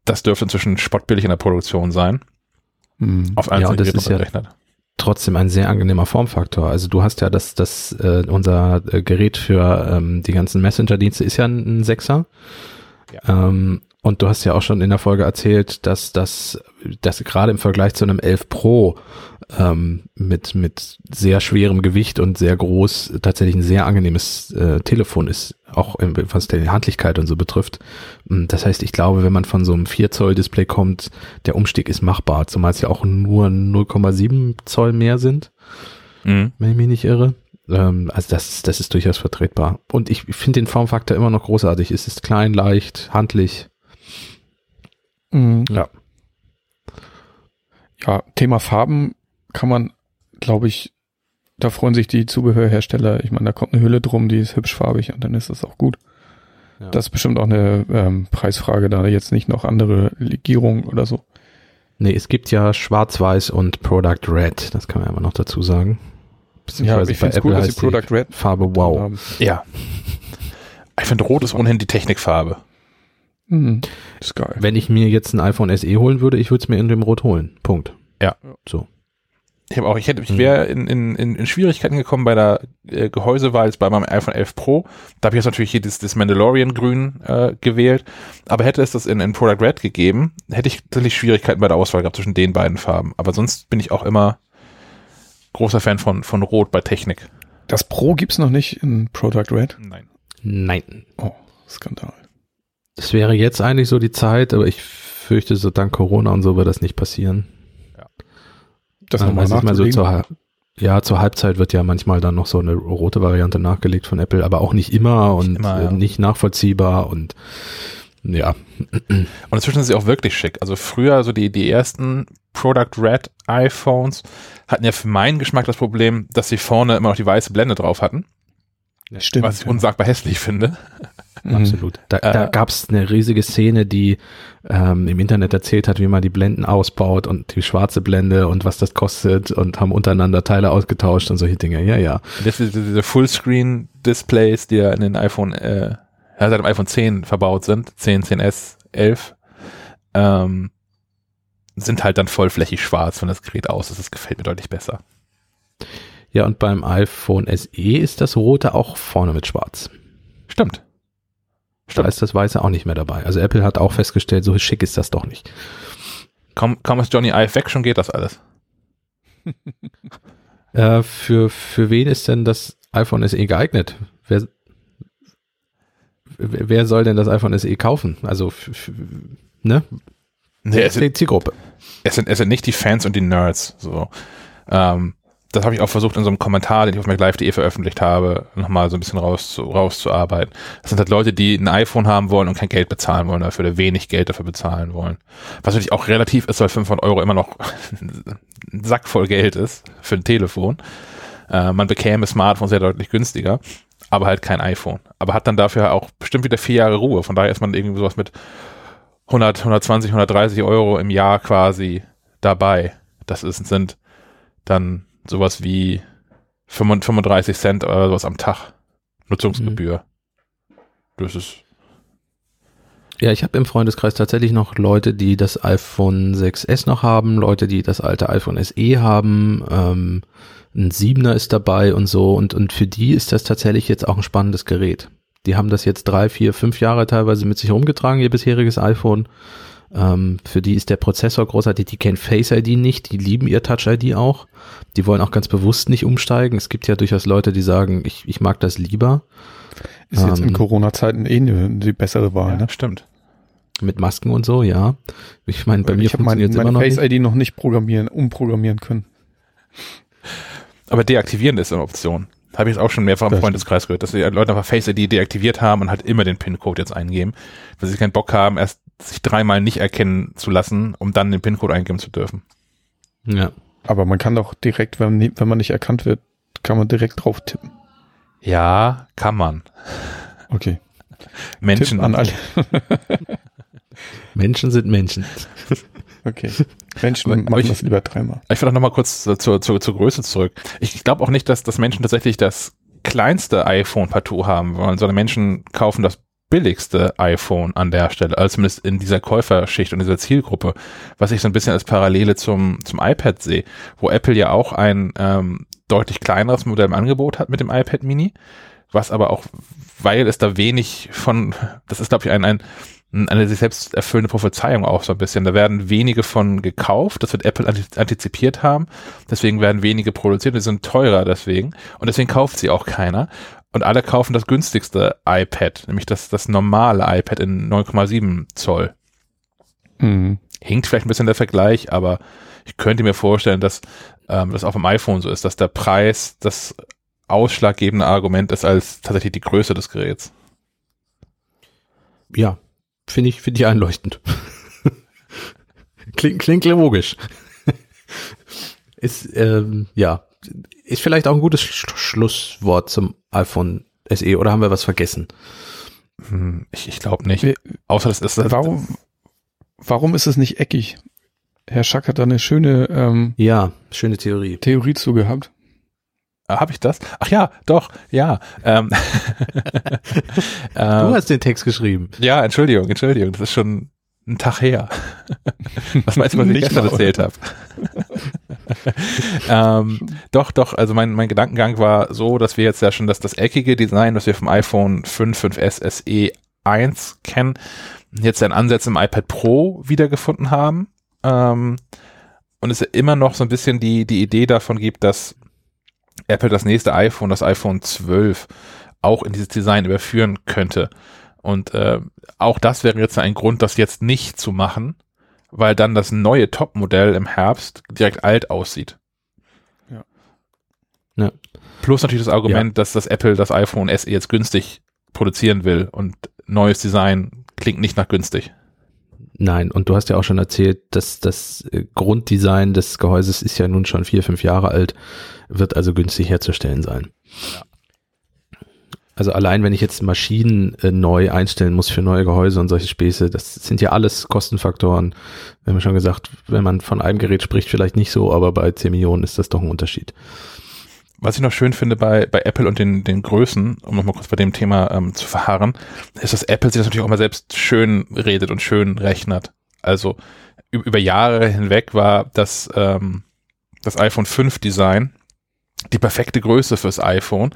das dürfte inzwischen spottbillig in der Produktion sein. Hm. Auf allen ja, das ist ja rechnet. trotzdem ein sehr angenehmer Formfaktor. Also du hast ja das, das, äh, unser äh, Gerät für ähm, die ganzen Messenger-Dienste ist ja ein, ein Sechser. Ja. Ähm, und du hast ja auch schon in der Folge erzählt, dass das, dass gerade im Vergleich zu einem 11 Pro ähm, mit, mit sehr schwerem Gewicht und sehr groß tatsächlich ein sehr angenehmes äh, Telefon ist, auch im, was die Handlichkeit und so betrifft. Mm, das heißt, ich glaube, wenn man von so einem 4 Zoll Display kommt, der Umstieg ist machbar, zumal es ja auch nur 0,7 Zoll mehr sind, mhm. wenn ich mich nicht irre. Ähm, also das, das ist durchaus vertretbar. Und ich finde den Formfaktor immer noch großartig. Es ist klein, leicht, handlich Mhm. Ja. Ja, Thema Farben kann man, glaube ich, da freuen sich die Zubehörhersteller. Ich meine, da kommt eine Hülle drum, die ist hübsch farbig und dann ist das auch gut. Ja. Das ist bestimmt auch eine ähm, Preisfrage, da jetzt nicht noch andere Legierungen oder so. Nee, es gibt ja Schwarz-Weiß und Product Red, das kann man ja immer noch dazu sagen. Ja, ich finde es cool, dass sie Product Red Farbe Wow. Ja. Ich finde Rot ist ohnehin die Technikfarbe. Mhm. ist geil. Wenn ich mir jetzt ein iPhone SE holen würde, ich würde es mir in dem Rot holen. Punkt. Ja. So. Ich habe auch, ich hätte, ich wäre in, in, in Schwierigkeiten gekommen bei der äh, Gehäusewahl jetzt bei meinem iPhone 11 Pro. Da habe ich jetzt natürlich hier das, das Mandalorian Grün äh, gewählt. Aber hätte es das in, in Product Red gegeben, hätte ich tatsächlich Schwierigkeiten bei der Auswahl gehabt zwischen den beiden Farben. Aber sonst bin ich auch immer großer Fan von, von Rot bei Technik. Das Pro gibt's noch nicht in Product Red? Nein. Nein. Oh, Skandal. Das wäre jetzt eigentlich so die Zeit, aber ich fürchte, so dank Corona und so wird das nicht passieren. Ja. Das ähm, nochmal mal so zur, Ja, zur Halbzeit wird ja manchmal dann noch so eine rote Variante nachgelegt von Apple, aber auch nicht immer nicht und immer, ja. nicht nachvollziehbar und Ja. Und inzwischen sind sie auch wirklich schick. Also früher, so die, die ersten Product Red iPhones hatten ja für meinen Geschmack das Problem, dass sie vorne immer noch die weiße Blende drauf hatten. Stimmt. Was ich unsagbar hässlich finde. Mhm. Absolut. Da, Äh, da gab es eine riesige Szene, die ähm, im Internet erzählt hat, wie man die Blenden ausbaut und die schwarze Blende und was das kostet und haben untereinander Teile ausgetauscht und solche Dinge. Ja, ja. Jetzt diese, diese Fullscreen-Displays, die ja in den iPhone, äh, ja, seit dem iPhone 10 verbaut sind, 10, 10S, 11, ähm, sind halt dann vollflächig schwarz, wenn das Gerät aus ist. Das gefällt mir deutlich besser. Ja, und beim iPhone SE ist das rote auch vorne mit schwarz. Stimmt. Da ist das weiße auch nicht mehr dabei. Also Apple hat auch festgestellt, so schick ist das doch nicht. Kaum, kaum ist Johnny Ive weg, schon geht das alles. Äh, für, für wen ist denn das iPhone SE geeignet? Wer, wer soll denn das iPhone SE kaufen? Also, ne? Nee, es, ist die Zielgruppe? es, sind, es sind nicht die Fans und die Nerds. So. Ähm, das habe ich auch versucht in so einem Kommentar, den ich auf MacLive.de veröffentlicht habe, nochmal so ein bisschen raus, rauszuarbeiten. Das sind halt Leute, die ein iPhone haben wollen und kein Geld bezahlen wollen dafür oder wenig Geld dafür bezahlen wollen. Was natürlich auch relativ ist, weil 500 Euro immer noch ein Sack voll Geld ist für ein Telefon. Äh, man bekäme Smartphones sehr deutlich günstiger, aber halt kein iPhone. Aber hat dann dafür auch bestimmt wieder vier Jahre Ruhe. Von daher ist man irgendwie sowas mit 100, 120, 130 Euro im Jahr quasi dabei. Das ist, sind dann sowas wie 35 Cent oder sowas am Tag Nutzungsgebühr. Das ist Ja, ich habe im Freundeskreis tatsächlich noch Leute, die das iPhone 6S noch haben, Leute, die das alte iPhone SE haben, ähm, ein 7er ist dabei und so und, und für die ist das tatsächlich jetzt auch ein spannendes Gerät. Die haben das jetzt drei, vier, fünf Jahre teilweise mit sich rumgetragen, ihr bisheriges iPhone. Ähm, für die ist der Prozessor großartig, die kennen Face ID nicht, die lieben ihr Touch ID auch. Die wollen auch ganz bewusst nicht umsteigen. Es gibt ja durchaus Leute, die sagen, ich, ich mag das lieber. Ist jetzt in Ähm, Corona-Zeiten eh ne- die bessere Wahl. ja, ne? stimmt. Mit Masken und so, ja. Ich meine, bei mir ich habe meine, funktioniert es immer meine noch nicht. Face-ID noch nicht programmieren, umprogrammieren können. Aber deaktivieren ist eine Option. Habe ich jetzt auch schon mehrfach im Das Freundeskreis gehört, dass die Leute einfach Face ID deaktiviert haben und halt immer den PIN-Code jetzt eingeben, weil sie keinen Bock haben, erst sich dreimal nicht erkennen zu lassen, um dann den PIN-Code eingeben zu dürfen. Ja. Aber man kann doch direkt, wenn, wenn man nicht erkannt wird, kann man direkt drauf tippen. Ja, kann man. Okay. Menschen Tipp an alle. Menschen sind Menschen. Okay. Menschen Aber- aber machen ich- das lieber dreimal. Ich will auch noch mal kurz zur, zur, zur, zur Größe zurück. Ich, ich glaube auch nicht, dass, dass Menschen tatsächlich das kleinste iPhone partout haben wollen, sondern Menschen kaufen das billigste iPhone an der Stelle, also zumindest in dieser Käuferschicht und dieser Zielgruppe, was ich so ein bisschen als Parallele zum, zum iPad sehe, wo Apple ja auch ein ähm, deutlich kleineres Modell im Angebot hat mit dem iPad Mini, was aber auch, weil es da wenig von, das ist glaube ich ein, ein eine sich selbst erfüllende Prophezeiung auch so ein bisschen. Da werden wenige von gekauft, das wird Apple anti- antizipiert haben, deswegen werden wenige produziert, die sind teurer deswegen und deswegen kauft sie auch keiner und alle kaufen das günstigste iPad, nämlich das, das normale iPad in 9,7 Zoll. Mhm. Hinkt vielleicht ein bisschen der Vergleich, aber ich könnte mir vorstellen, dass ähm, das auch beim iPhone so ist, dass der Preis das ausschlaggebende Argument ist als tatsächlich die Größe des Geräts. Ja, finde ich, finde ich einleuchtend. klingt, klingt logisch. ist, ähm, ja, ist vielleicht auch ein gutes Sch Schlusswort zum iPhone SE oder haben wir was vergessen? Hm, Ich, ich glaube nicht. Wir- Außer das ist Warum, warum ist es nicht eckig? Herr Schack hat da eine schöne ähm, Ja, schöne Theorie. Theorie zu gehabt. Habe ich das? Ach ja, doch, ja. Ähm, Du ähm, hast den Text geschrieben. ja, Entschuldigung, Entschuldigung, das ist schon ein Tag her. was meinst du, was ich gestern mal. erzählt habe? ähm, doch, doch, also mein, mein Gedankengang war so, dass wir jetzt ja schon das, das eckige Design, was wir vom iPhone 5, 5S SE 1 kennen, jetzt einen Ansatz im iPad Pro wiedergefunden haben. Ähm, und es immer noch so ein bisschen die, die Idee davon gibt, dass Apple das nächste iPhone, das iPhone 12, auch in dieses Design überführen könnte. Und äh, auch das wäre jetzt ein Grund, das jetzt nicht zu machen, weil dann das neue Top-Modell im Herbst direkt alt aussieht. Ja. Ja. Plus natürlich das Argument, dass das Apple das iPhone SE jetzt günstig produzieren will und neues Design klingt nicht nach günstig. Nein, und du hast ja auch schon erzählt, dass das äh, Grunddesign des Gehäuses ist ja nun schon vier, fünf Jahre alt, wird also günstig herzustellen sein. Ja. Also allein wenn ich jetzt Maschinen äh, neu einstellen muss für neue Gehäuse und solche Späße, das sind ja alles Kostenfaktoren. Wir haben schon gesagt, wenn man von einem Gerät spricht, vielleicht nicht so, aber bei 10 Millionen ist das doch ein Unterschied. Was ich noch schön finde bei, bei Apple und den, den Größen, um nochmal kurz bei dem Thema ähm, zu verharren, ist, dass Apple sich das natürlich auch mal selbst schön redet und schön rechnet. Also über Jahre hinweg war das, ähm, das iPhone 5 Design die perfekte Größe fürs iPhone.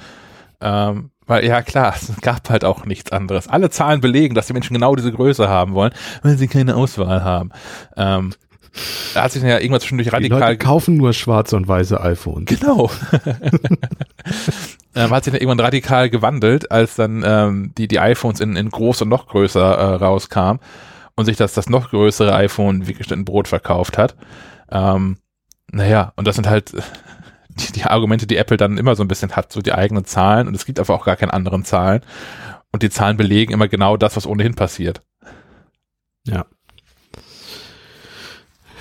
Ähm, weil ja klar, es gab halt auch nichts anderes. Alle Zahlen belegen, dass die Menschen genau diese Größe haben wollen, weil sie keine Auswahl haben. Ähm, da hat sich ja irgendwas zwischendurch radikal. Die Leute kaufen nur schwarze und weiße iPhones. Genau. ähm, hat sich dann irgendwann radikal gewandelt, als dann ähm, die, die iPhones in, in groß und noch größer äh, rauskamen und sich das, das noch größere iPhone wie geschnitten Brot verkauft hat. Ähm, naja, und das sind halt die, die Argumente, die Apple dann immer so ein bisschen hat, so die eigenen Zahlen und es gibt einfach auch gar keine anderen Zahlen. Und die Zahlen belegen immer genau das, was ohnehin passiert. Ja,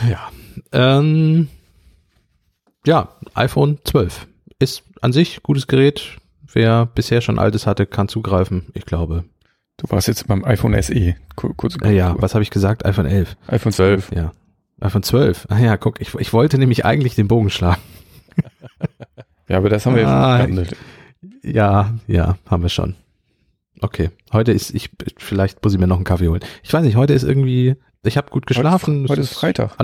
ja. Ähm, ja, iPhone 12 ist an sich gutes Gerät. Wer bisher schon altes hatte, kann zugreifen. Ich glaube. Du warst jetzt beim iPhone SE. Kurz, äh, ja, was habe ich gesagt? iPhone 11. iPhone 12. Ja. iPhone 12. Ah ja, guck, ich, ich wollte nämlich eigentlich den Bogen schlagen. Ja, aber das haben wir ah, ja schon behandelt. Ja, ja, haben wir schon. Okay, heute ist ich vielleicht muss ich mir noch einen Kaffee holen. Ich weiß nicht, heute ist irgendwie ich habe gut geschlafen. Heute, heute ist Freitag.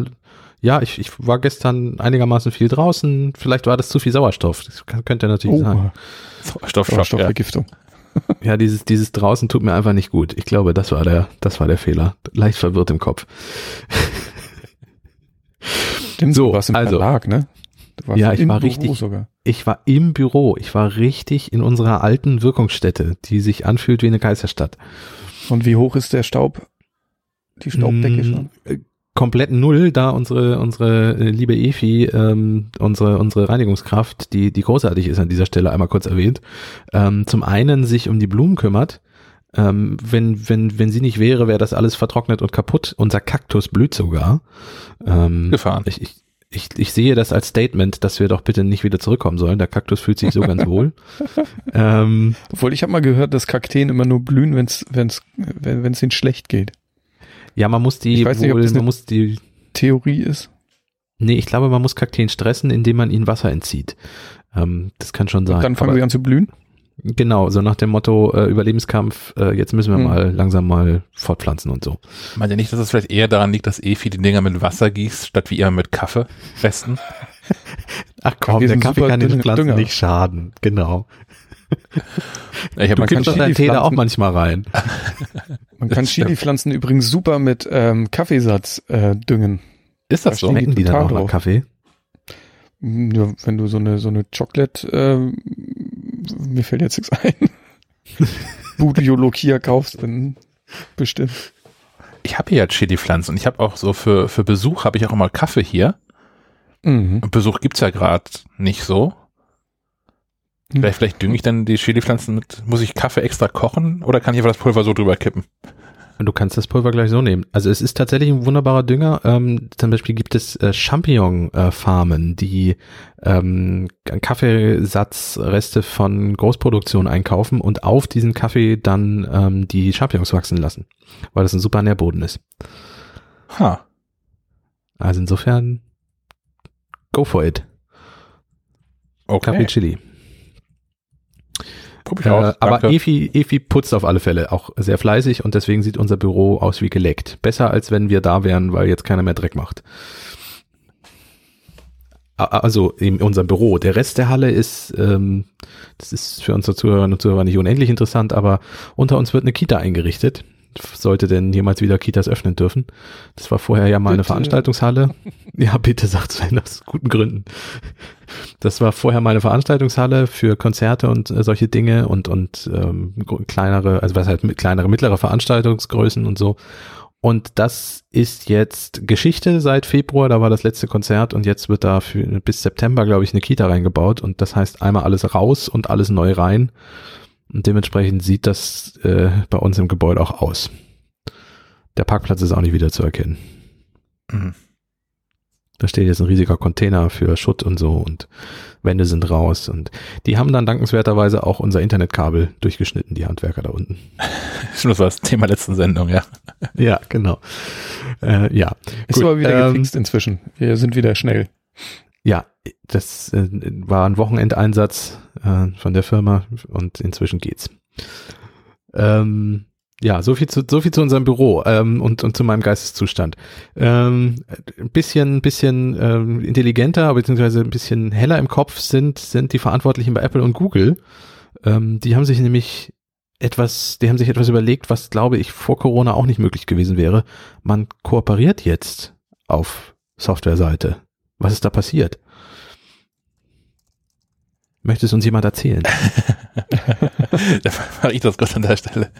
Ja, ich, ich war gestern einigermaßen viel draußen. Vielleicht war das zu viel Sauerstoff. Das könnte natürlich oh. sein. Sauerstoff, Sauerstoffvergiftung. Ja. ja, dieses, dieses draußen tut mir einfach nicht gut. Ich glaube, das war der, das war der Fehler. Leicht verwirrt im Kopf. Stimmt, so, du warst im also, Verlag, ne? Ja, ich war Büro richtig, sogar. ich war im Büro. Ich war richtig in unserer alten Wirkungsstätte, die sich anfühlt wie eine Geisterstadt. Und wie hoch ist der Staub die Staubdecke mm, schon? Äh, komplett null, da unsere, unsere äh, liebe Efi, ähm, unsere, unsere Reinigungskraft, die, die großartig ist an dieser Stelle einmal kurz erwähnt, ähm, zum einen sich um die Blumen kümmert, ähm, wenn, wenn, wenn sie nicht wäre, wäre das alles vertrocknet und kaputt. Unser Kaktus blüht sogar. Ähm, Gefahren. Ich, ich, ich, ich sehe das als Statement, dass wir doch bitte nicht wieder zurückkommen sollen. Der Kaktus fühlt sich so ganz wohl. ähm, Obwohl ich habe mal gehört, dass Kakteen immer nur blühen, wenn's, wenn's, wenn es ihnen schlecht geht. Ja, man muss die, ich weiß nicht, wohl, ob das man muss die Theorie ist. Nee, ich glaube, man muss Kakteen stressen, indem man ihnen Wasser entzieht. Ähm, das kann schon sein. Und dann fangen Aber, sie an zu blühen? Genau, so nach dem Motto äh, Überlebenskampf, äh, jetzt müssen wir hm. mal langsam mal fortpflanzen und so. Meint ihr nicht, dass es vielleicht eher daran liegt, dass Efi die Dinger mit Wasser gießt, statt wie immer mit Kaffee resten? Ach komm, Kaffee der Kaffee kann den Pflanzen Dünger. nicht schaden, genau. Ich hab, du kippst doch deinen Tee da auch manchmal rein. Man kann Chili-Pflanzen übrigens super mit ähm, Kaffeesatz äh, düngen. Ist das da so? Schmecken die dann auch nach Kaffee? Ja, wenn du so eine so eine Chocolate, äh, mir fällt jetzt nichts ein, Budiolokia kaufst, dann bestimmt. Ich habe hier ja Chili-Pflanzen und ich habe auch so für für Besuch habe ich auch immer Kaffee hier. Mhm. Besuch gibt's ja gerade nicht so. Vielleicht, vielleicht dünge ich dann die Chili-Pflanzen mit, muss ich Kaffee extra kochen oder kann ich einfach das Pulver so drüber kippen? Du kannst das Pulver gleich so nehmen. Also es ist tatsächlich ein wunderbarer Dünger. Ähm, zum Beispiel gibt es äh, Champignon-Farmen, die ähm, Kaffeesatzreste von Großproduktion einkaufen und auf diesen Kaffee dann ähm, die Champignons wachsen lassen, weil das ein super Nährboden ist. Ha. Also insofern, go for it. Okay. Kaffee Chili. Prob ich aus. Äh, aber Efi, Efi putzt auf alle Fälle auch sehr fleißig und deswegen sieht unser Büro aus wie geleckt. Besser als wenn wir da wären, weil jetzt keiner mehr Dreck macht. Also in unserem Büro. Der Rest der Halle ist, ähm, das ist für unsere Zuhörerinnen und Zuhörer nicht unendlich interessant, aber unter uns wird eine Kita eingerichtet sollte denn jemals wieder Kitas öffnen dürfen. Das war vorher ja mal bitte. eine Veranstaltungshalle. Ja, bitte, sagt Sven, aus guten Gründen. Das war vorher mal eine Veranstaltungshalle für Konzerte und äh, solche Dinge und, und ähm, kleinere, also was halt mit kleinere, mittlere Veranstaltungsgrößen und so. Und das ist jetzt Geschichte seit Februar, da war das letzte Konzert und jetzt wird da für, bis September, glaube ich, eine Kita reingebaut und das heißt einmal alles raus und alles neu rein. Und dementsprechend sieht das äh, bei uns im Gebäude auch aus. Der Parkplatz ist auch nicht wieder zu erkennen. Mhm. Da steht jetzt ein riesiger Container für Schutt und so und Wände sind raus und die haben dann dankenswerterweise auch unser Internetkabel durchgeschnitten, die Handwerker da unten. Das war das Thema letzten Sendung, ja. Ja, genau. Äh, ja. Ist Gut, aber wieder ähm, gefixt inzwischen. Wir sind wieder schnell. Ja, das äh, war ein Wochenendeinsatz äh, von der Firma und inzwischen geht's. Ähm, ja, so viel zu, so viel zu unserem Büro ähm, und, und zu meinem Geisteszustand. Ähm, ein bisschen, bisschen ähm, intelligenter, beziehungsweise ein bisschen heller im Kopf sind, sind die Verantwortlichen bei Apple und Google. Ähm, die haben sich nämlich etwas, die haben sich etwas überlegt, was glaube ich vor Corona auch nicht möglich gewesen wäre. Man kooperiert jetzt auf Softwareseite. Was ist da passiert? Möchte es uns jemand erzählen? da mache ich das kurz an der Stelle.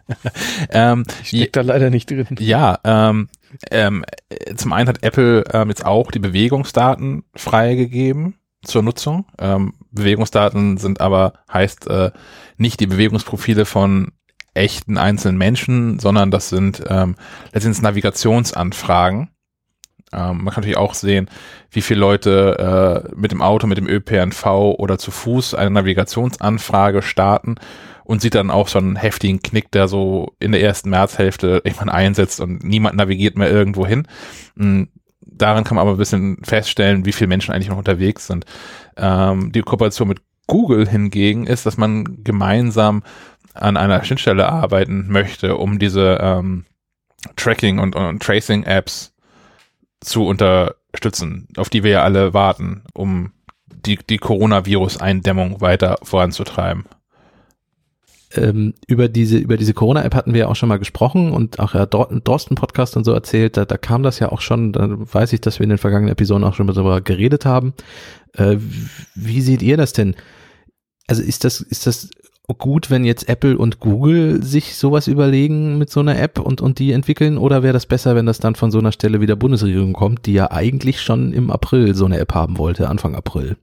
ähm, Ich steck da leider nicht drin. ja, ähm, ähm, äh, zum einen hat Apple ähm, jetzt auch die Bewegungsdaten freigegeben zur Nutzung. Ähm, Bewegungsdaten sind aber, heißt äh, nicht die Bewegungsprofile von echten einzelnen Menschen, sondern das sind ähm, letztendlich Navigationsanfragen. Ähm, man kann natürlich auch sehen, wie viele Leute äh, mit dem Auto, mit dem ÖPNV oder zu Fuß eine Navigationsanfrage starten und sieht dann auch so einen heftigen Knick, der so in der ersten Märzhälfte irgendwann einsetzt und niemand navigiert mehr irgendwo hin. Mm, Daran kann man aber ein bisschen feststellen, wie viele Menschen eigentlich noch unterwegs sind. Ähm, die Kooperation mit Google hingegen ist, dass man gemeinsam an einer Schnittstelle arbeiten möchte, um diese ähm, Tracking- und, und Tracing-Apps zu unterstützen, auf die wir ja alle warten, um die, die Coronavirus-Eindämmung weiter voranzutreiben. ähm, über diese, über diese Corona-App hatten wir ja auch schon mal gesprochen und auch ja Drosten-Podcast und so erzählt, da, da kam das ja auch schon, da weiß ich, dass wir in den vergangenen Episoden auch schon mal darüber geredet haben. Äh, wie seht ihr das denn? Also ist das, ist das gut, wenn jetzt Apple und Google sich sowas überlegen mit so einer App und, und die entwickeln oder wäre das besser, wenn das dann von so einer Stelle wie der Bundesregierung kommt, die ja eigentlich schon im April so eine App haben wollte, Anfang April?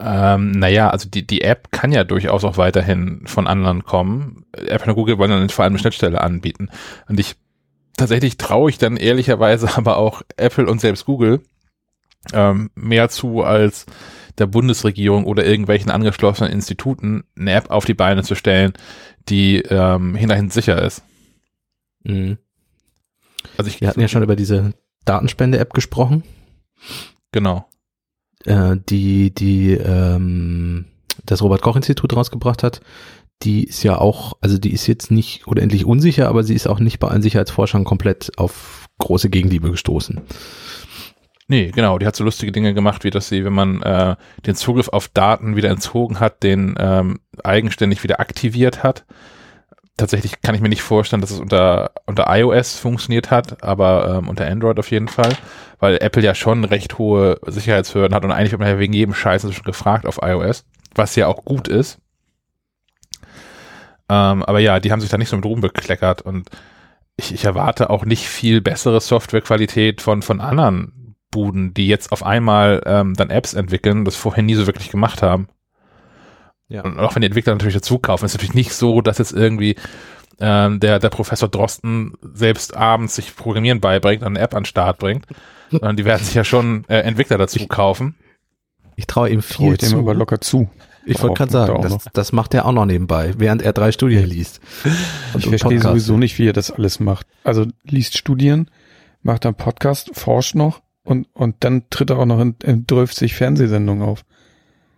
Ähm, naja, also die, die App kann ja durchaus auch weiterhin von anderen kommen. Apple und Google wollen dann vor allem eine Schnittstelle anbieten. Und ich tatsächlich traue ich dann ehrlicherweise aber auch Apple und selbst Google ähm, mehr zu als der Bundesregierung oder irgendwelchen angeschlossenen Instituten eine App auf die Beine zu stellen, die ähm, hinterhin sicher ist. Mhm. Also ich Wir hatten ja schon über diese Datenspende-App gesprochen. genau. äh, die, die ähm, das Robert-Koch-Institut rausgebracht hat, die ist ja auch, also die ist jetzt nicht unendlich unsicher, aber sie ist auch nicht bei allen Sicherheitsforschern komplett auf große Gegenliebe gestoßen. Nee, genau, die hat so lustige Dinge gemacht, wie dass sie, wenn man äh, den Zugriff auf Daten wieder entzogen hat, den ähm, eigenständig wieder aktiviert hat. Tatsächlich kann ich mir nicht vorstellen, dass es unter, unter iOS funktioniert hat, aber ähm, unter Android auf jeden Fall, weil Apple ja schon recht hohe Sicherheitshürden hat und eigentlich wird man ja wegen jedem Scheiß schon gefragt auf iOS, was ja auch gut ist. Ähm, aber ja, die haben sich da nicht so mit Ruhm bekleckert und ich, ich erwarte auch nicht viel bessere Softwarequalität von, von anderen Buden, die jetzt auf einmal ähm, dann Apps entwickeln, das vorher nie so wirklich gemacht haben. Ja. Und auch wenn die Entwickler natürlich dazu kaufen, ist natürlich nicht so, dass jetzt irgendwie ähm, der, der Professor Drosten selbst abends sich Programmieren beibringt und eine App an den Start bringt, sondern die werden sich ja schon äh, Entwickler dazu kaufen. Ich traue ihm viel ich dem zu. aber locker zu. Ich wollte gerade er sagen, das, das macht er auch noch nebenbei, während er drei Studien liest. Und Ich verstehe sowieso nicht, wie er das alles macht. Also liest Studien, macht dann Podcast, forscht noch und, und dann tritt er auch noch in, in 30 Fernsehsendungen auf.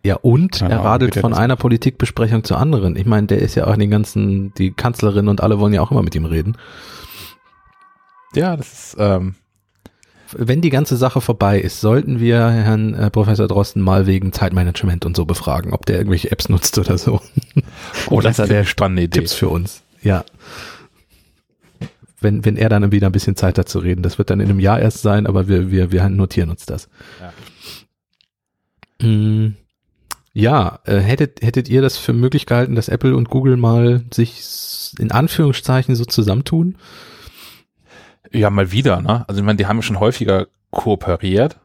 Ja, und Keine er Ahnung, radelt von einer Politikbesprechung zur anderen. Ich meine, der ist ja auch in den ganzen, die Kanzlerin und alle wollen ja auch immer mit ihm reden. Ja, das ist, ähm, Wenn die ganze Sache vorbei ist, sollten wir Herrn äh, Professor Drosten mal wegen Zeitmanagement und so befragen, ob der irgendwelche Apps nutzt oder so. oh, das ist eine spannende Idee. Tipps für uns. Ja. Wenn, wenn er dann wieder ein bisschen Zeit hat zu reden. Das wird dann in einem Jahr erst sein, aber wir, wir, wir notieren uns das. Ja, ja äh, hättet, hättet ihr das für möglich gehalten, dass Apple und Google mal sich in Anführungszeichen so zusammentun? Ja, mal wieder, ne? Also ich meine, die haben schon häufiger kooperiert.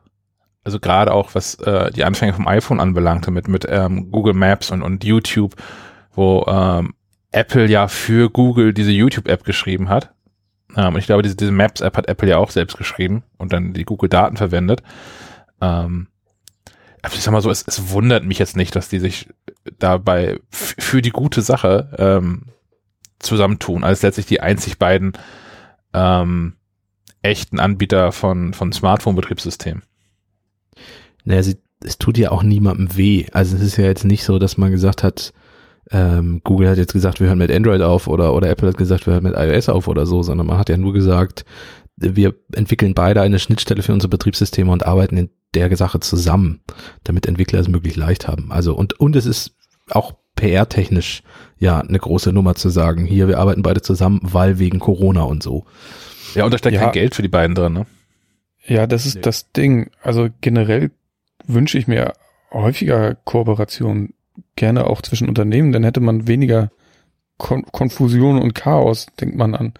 Also gerade auch was äh, die Anfänge vom iPhone anbelangte mit mit ähm, Google Maps und und YouTube wo ähm, Apple ja für Google diese YouTube-App geschrieben hat. Ähm, ich glaube, diese, diese Maps-App hat Apple ja auch selbst geschrieben und dann die Google-Daten verwendet. Ähm, aber ich sag mal so, es, es wundert mich jetzt nicht, dass die sich dabei für die gute Sache ähm, zusammentun, als letztlich die einzig beiden ähm, echten Anbieter von, von Smartphone-Betriebssystemen. Naja, sie, es tut ja auch niemandem weh. Also es ist ja jetzt nicht so, dass man gesagt hat, ähm, Google hat jetzt gesagt, wir hören mit Android auf oder, oder Apple hat gesagt, wir hören mit iOS auf oder so, sondern man hat ja nur gesagt, wir entwickeln beide eine Schnittstelle für unsere Betriebssysteme und arbeiten in der Sache zusammen, damit Entwickler es möglichst leicht haben. Also und, und es ist auch PR-technisch ja eine große Nummer zu sagen, hier, wir arbeiten beide zusammen, weil wegen Corona und so. Ja, und da steckt ja. kein Geld für die beiden drin, ne? Ja, das ist nee. das Ding. Also generell wünsche ich mir häufiger Kooperation, gerne auch zwischen Unternehmen, dann hätte man weniger Kon Konfusion und Chaos, denkt man an,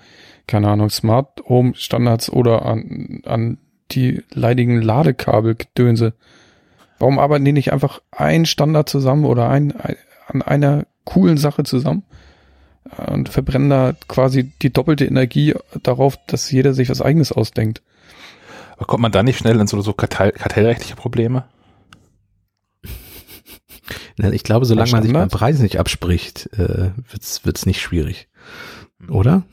keine Ahnung, Smart Home Standards oder an, an die leidigen Ladekabelgedönse. Warum arbeiten die nicht einfach ein Standard zusammen oder ein, ein an einer coolen Sache zusammen und verbrennen da quasi die doppelte Energie darauf, dass jeder sich was eigenes ausdenkt. Aber kommt man da nicht schnell in so, so Kartell, kartellrechtliche Probleme? Ich glaube, solange man sich beim Preis nicht abspricht, äh, wird's wird's nicht schwierig. Oder?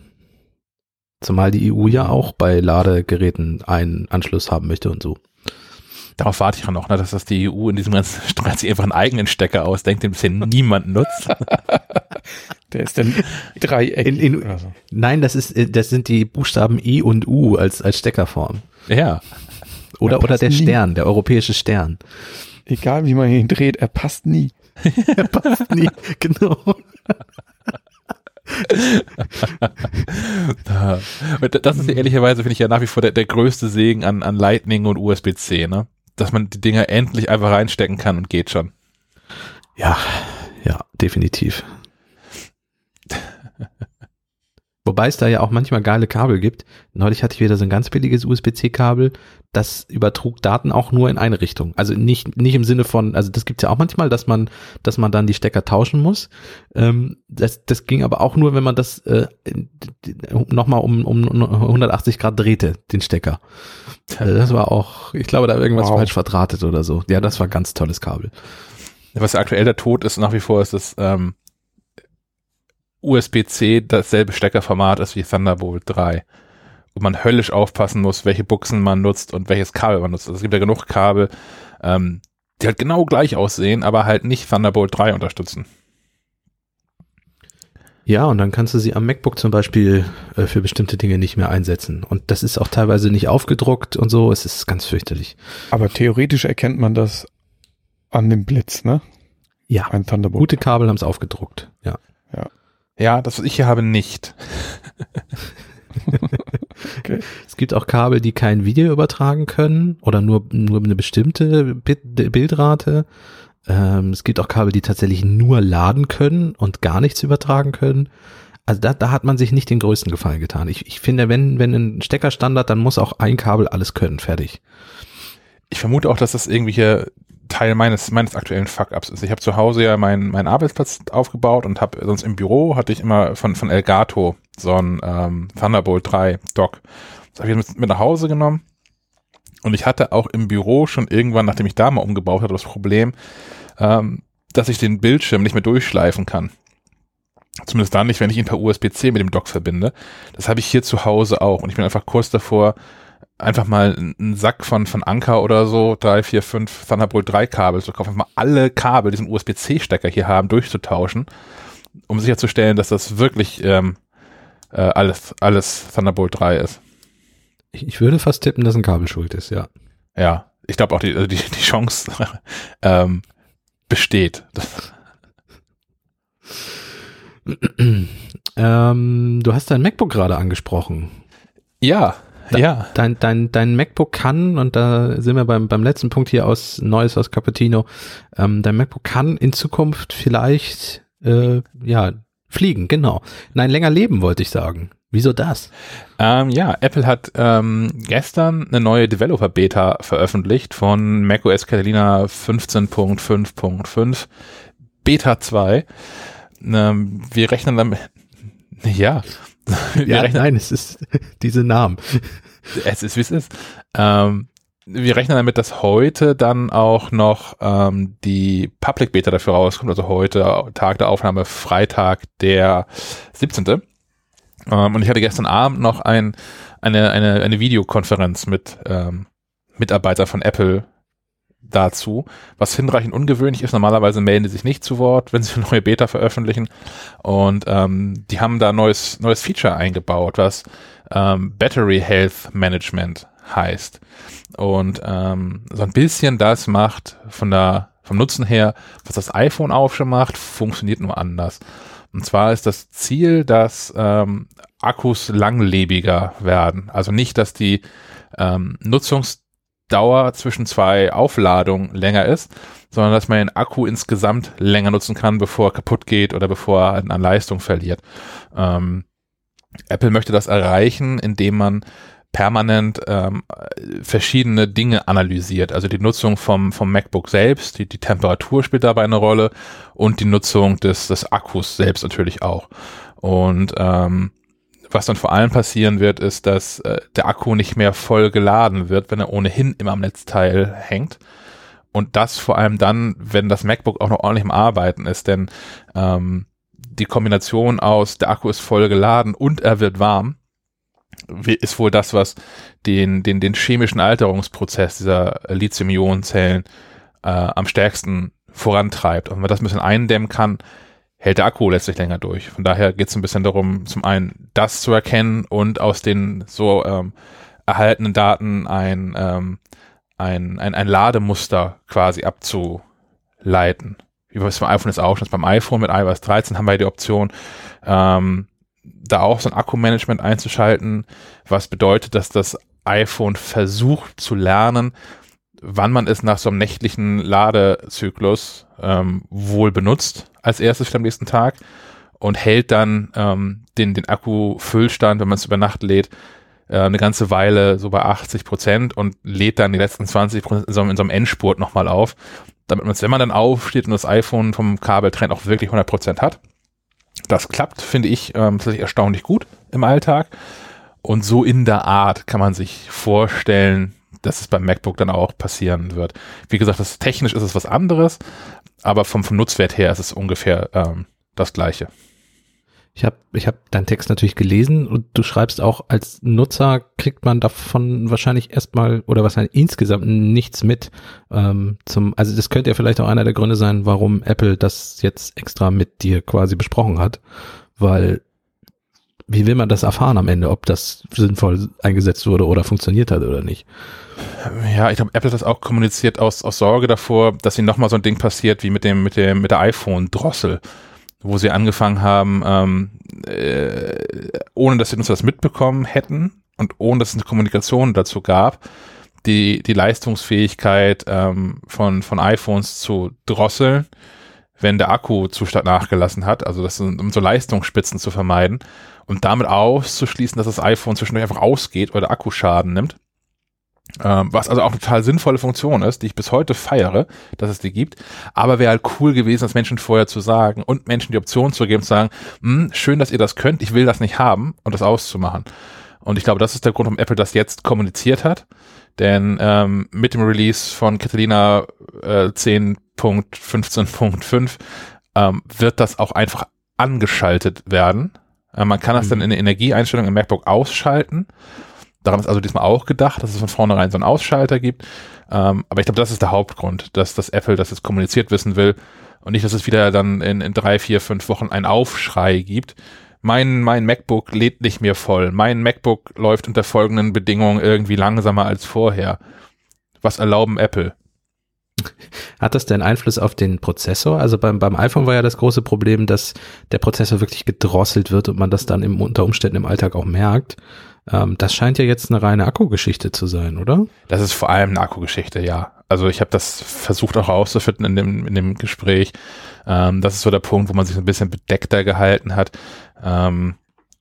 Zumal die EU ja auch bei Ladegeräten einen Anschluss haben möchte und so. Darauf warte ich ja noch, ne, dass das die EU in diesem ganzen Streit sich einfach einen eigenen Stecker ausdenkt, den bisher niemand nutzt. Der ist dann Dreieck. In, in, so. Nein, das ist, äh, das sind die Buchstaben E und U als, als Steckerform. Ja. Oder, oder der nie. Stern, der europäische Stern. Egal wie man ihn dreht, er passt nie. er passt nie, genau. das ist ehrlicherweise, finde ich ja nach wie vor der, der größte Segen an, an Lightning und USB-C, ne? Dass man die Dinger endlich einfach reinstecken kann und geht schon. Ja, ja, definitiv. Wobei es da ja auch manchmal geile Kabel gibt. Neulich hatte ich wieder so ein ganz billiges USB-C-Kabel, das übertrug Daten auch nur in eine Richtung. Also nicht, nicht im Sinne von, also das gibt's ja auch manchmal, dass man, dass man dann die Stecker tauschen muss. Ähm, das, das ging aber auch nur, wenn man das äh, nochmal um, um 180 Grad drehte, den Stecker. Also das war auch, ich glaube, da irgendwas wow. falsch verdrahtet oder so. Ja, das war ganz tolles Kabel. Was aktuell der Tod ist, nach wie vor ist das ähm, USB-C dasselbe Steckerformat ist wie Thunderbolt 3. Und man höllisch aufpassen muss, welche Buchsen man nutzt und welches Kabel man nutzt. Also es gibt ja genug Kabel, ähm, die halt genau gleich aussehen, aber halt nicht Thunderbolt 3 unterstützen. Ja, und dann kannst du sie am MacBook zum Beispiel äh, für bestimmte Dinge nicht mehr einsetzen. Und das ist auch teilweise nicht aufgedruckt und so. Es ist ganz fürchterlich. Aber theoretisch erkennt man das an dem Blitz, ne? Ja. Ein Thunderbolt. Gute Kabel haben es aufgedruckt. Ja. Ja. Das, was ich hier habe, nicht. okay. Es gibt auch Kabel, die kein Video übertragen können oder nur, nur eine bestimmte Bildrate. Ähm, es gibt auch Kabel, die tatsächlich nur laden können und gar nichts übertragen können. Also da, da hat man sich nicht den größten Gefallen getan. Ich, ich finde, wenn, wenn ein Steckerstandard, dann muss auch ein Kabel alles können. Fertig. Ich vermute auch, dass das irgendwie hier Teil meines meines aktuellen Fuck-ups ist. Ich habe zu Hause ja meinen meinen Arbeitsplatz aufgebaut und habe sonst im Büro hatte ich immer von von Elgato so ein ähm, Thunderbolt 3 Dock. Das habe ich mit, mit nach Hause genommen und ich hatte auch im Büro schon irgendwann, nachdem ich da mal umgebaut hatte, das Problem, ähm, dass ich den Bildschirm nicht mehr durchschleifen kann. Zumindest dann nicht, wenn ich ihn per USB-C mit dem Dock verbinde. Das habe ich hier zu Hause auch und ich bin einfach kurz davor, einfach mal einen Sack von, von Anker oder so, drei, vier, fünf Thunderbolt 3 Kabel zu kaufen, einfach mal alle Kabel, diesen USB-C-Stecker hier haben, durchzutauschen, um sicherzustellen, dass das wirklich ähm, äh, alles, alles Thunderbolt 3 ist. Ich, ich würde fast tippen, dass ein Kabel schuld ist, ja. Ja, ich glaube auch, die, also die, die Chance ähm, besteht. ähm, du hast dein MacBook gerade angesprochen. Ja, ja. Dein, dein, dein MacBook kann, und da sind wir beim, beim letzten Punkt hier aus Neues aus Cappuccino, ähm, dein MacBook kann in Zukunft vielleicht, äh, ja, fliegen, genau. Nein, länger leben, wollte ich sagen. Wieso das? Ähm, ja, Apple hat ähm, gestern eine neue Developer-Beta veröffentlicht von macOS Catalina 15.5.5 Beta 2. Ähm, wir rechnen damit, ja. Wir ja, rechnen, nein, es ist diese Namen. Es ist, wie es ist. Ähm, wir rechnen damit, dass heute dann auch noch ähm, die Public Beta dafür rauskommt, also heute Tag der Aufnahme, Freitag, der 17. Ähm, und ich hatte gestern Abend noch ein, eine, eine, eine Videokonferenz mit ähm, Mitarbeitern von Apple dazu, was hinreichend ungewöhnlich ist. Normalerweise melden die sich nicht zu Wort, wenn sie eine neue Beta veröffentlichen. Und ähm, die haben da neues, neues Feature eingebaut, was ähm, Battery Health Management heißt. Und ähm, so ein bisschen das macht von der, vom Nutzen her, was das iPhone auch schon macht, funktioniert nur anders. Und zwar ist das Ziel, dass ähm, Akkus langlebiger werden. Also nicht, dass die ähm, Nutzungsdauer zwischen zwei Aufladungen länger ist, sondern dass man den Akku insgesamt länger nutzen kann, bevor er kaputt geht oder bevor er an Leistung verliert. Ähm, Apple möchte das erreichen, indem man permanent ähm, verschiedene Dinge analysiert. Also die Nutzung vom, vom MacBook selbst, die, die Temperatur spielt dabei eine Rolle und die Nutzung des, des Akkus selbst natürlich auch. Und ähm, was dann vor allem passieren wird, ist, dass äh, der Akku nicht mehr voll geladen wird, wenn er ohnehin immer am Netzteil hängt. Und das vor allem dann, wenn das MacBook auch noch ordentlich im Arbeiten ist, denn ähm, die Kombination aus der Akku ist voll geladen und er wird warm, ist wohl das, was den, den, den chemischen Alterungsprozess dieser Lithium-Ionen-Zellen äh, am stärksten vorantreibt. Und wenn man das ein bisschen eindämmen kann, hält der Akku letztlich länger durch. Von daher geht es ein bisschen darum, zum einen das zu erkennen und aus den so ähm, erhaltenen Daten ein, ähm, ein, ein, ein Lademuster quasi abzuleiten. Wie es beim iPhone ist auch schon. Beim iPhone mit iOS 13 haben wir die Option, ähm, da auch so ein Akkumanagement einzuschalten, was bedeutet, dass das iPhone versucht zu lernen, wann man es nach so einem nächtlichen Ladezyklus ähm, wohl benutzt als erstes am nächsten Tag und hält dann ähm, den, den Akku-Füllstand, wenn man es über Nacht lädt, äh, eine ganze Weile so bei 80 Prozent und lädt dann die letzten 20 Prozent in, so, in so einem Endspurt nochmal auf, damit man es, wenn man dann aufsteht und das iPhone vom Kabeltrend auch wirklich 100 Prozent hat. Das klappt, finde ich, ähm, erstaunlich gut im Alltag. Und so in der Art kann man sich vorstellen, dass es beim MacBook dann auch passieren wird. Wie gesagt, das technisch ist es was anderes, aber vom, vom Nutzwert her ist es ungefähr ähm, das gleiche. Ich habe ich hab deinen Text natürlich gelesen und du schreibst auch, als Nutzer kriegt man davon wahrscheinlich erstmal oder wahrscheinlich insgesamt nichts mit. Ähm, zum, also das könnte ja vielleicht auch einer der Gründe sein, warum Apple das jetzt extra mit dir quasi besprochen hat, weil wie will man das erfahren am Ende, ob das sinnvoll eingesetzt wurde oder funktioniert hat oder nicht? Ja, ich glaube, Apple hat das auch kommuniziert aus, aus Sorge davor, dass ihnen nochmal so ein Ding passiert wie mit dem, mit dem, mit der iPhone-Drossel wo sie angefangen haben, ähm, äh, ohne dass sie uns das mitbekommen hätten und ohne dass es eine Kommunikation dazu gab, die, die Leistungsfähigkeit ähm, von, von iPhones zu drosseln, wenn der Akkuzustand nachgelassen hat, also das, um so Leistungsspitzen zu vermeiden und damit auszuschließen, dass das iPhone zwischendurch einfach ausgeht oder der Akku Schaden nimmt. Ähm, was also auch eine total sinnvolle Funktion ist, die ich bis heute feiere, dass es die gibt. Aber wäre halt cool gewesen, das Menschen vorher zu sagen und Menschen die Option zu geben, zu sagen, hm, schön, dass ihr das könnt, ich will das nicht haben und das auszumachen. Und ich glaube, das ist der Grund, warum Apple das jetzt kommuniziert hat. Denn ähm, mit dem Release von Catalina äh, 10.15.5 ähm, wird das auch einfach angeschaltet werden. Äh, man kann das mhm. dann in der Energieeinstellung im MacBook ausschalten Daran ist also diesmal auch gedacht, dass es von vornherein so einen Ausschalter gibt. Ähm, aber ich glaube, das ist der Hauptgrund, dass das Apple das jetzt kommuniziert wissen will und nicht, dass es wieder dann in, in drei, vier, fünf Wochen einen Aufschrei gibt. Mein, mein MacBook lädt nicht mehr voll. Mein MacBook läuft unter folgenden Bedingungen irgendwie langsamer als vorher. Was erlauben Apple? Hat das denn Einfluss auf den Prozessor? Also beim, beim iPhone war ja das große Problem, dass der Prozessor wirklich gedrosselt wird und man das dann im, unter Umständen im Alltag auch merkt. Ähm, das scheint ja jetzt eine reine Akkugeschichte zu sein, oder? Das ist vor allem eine Akkugeschichte, ja. Also ich habe das versucht auch rauszufinden in dem, in dem Gespräch. Ähm, das ist so der Punkt, wo man sich ein bisschen bedeckter gehalten hat. Ähm,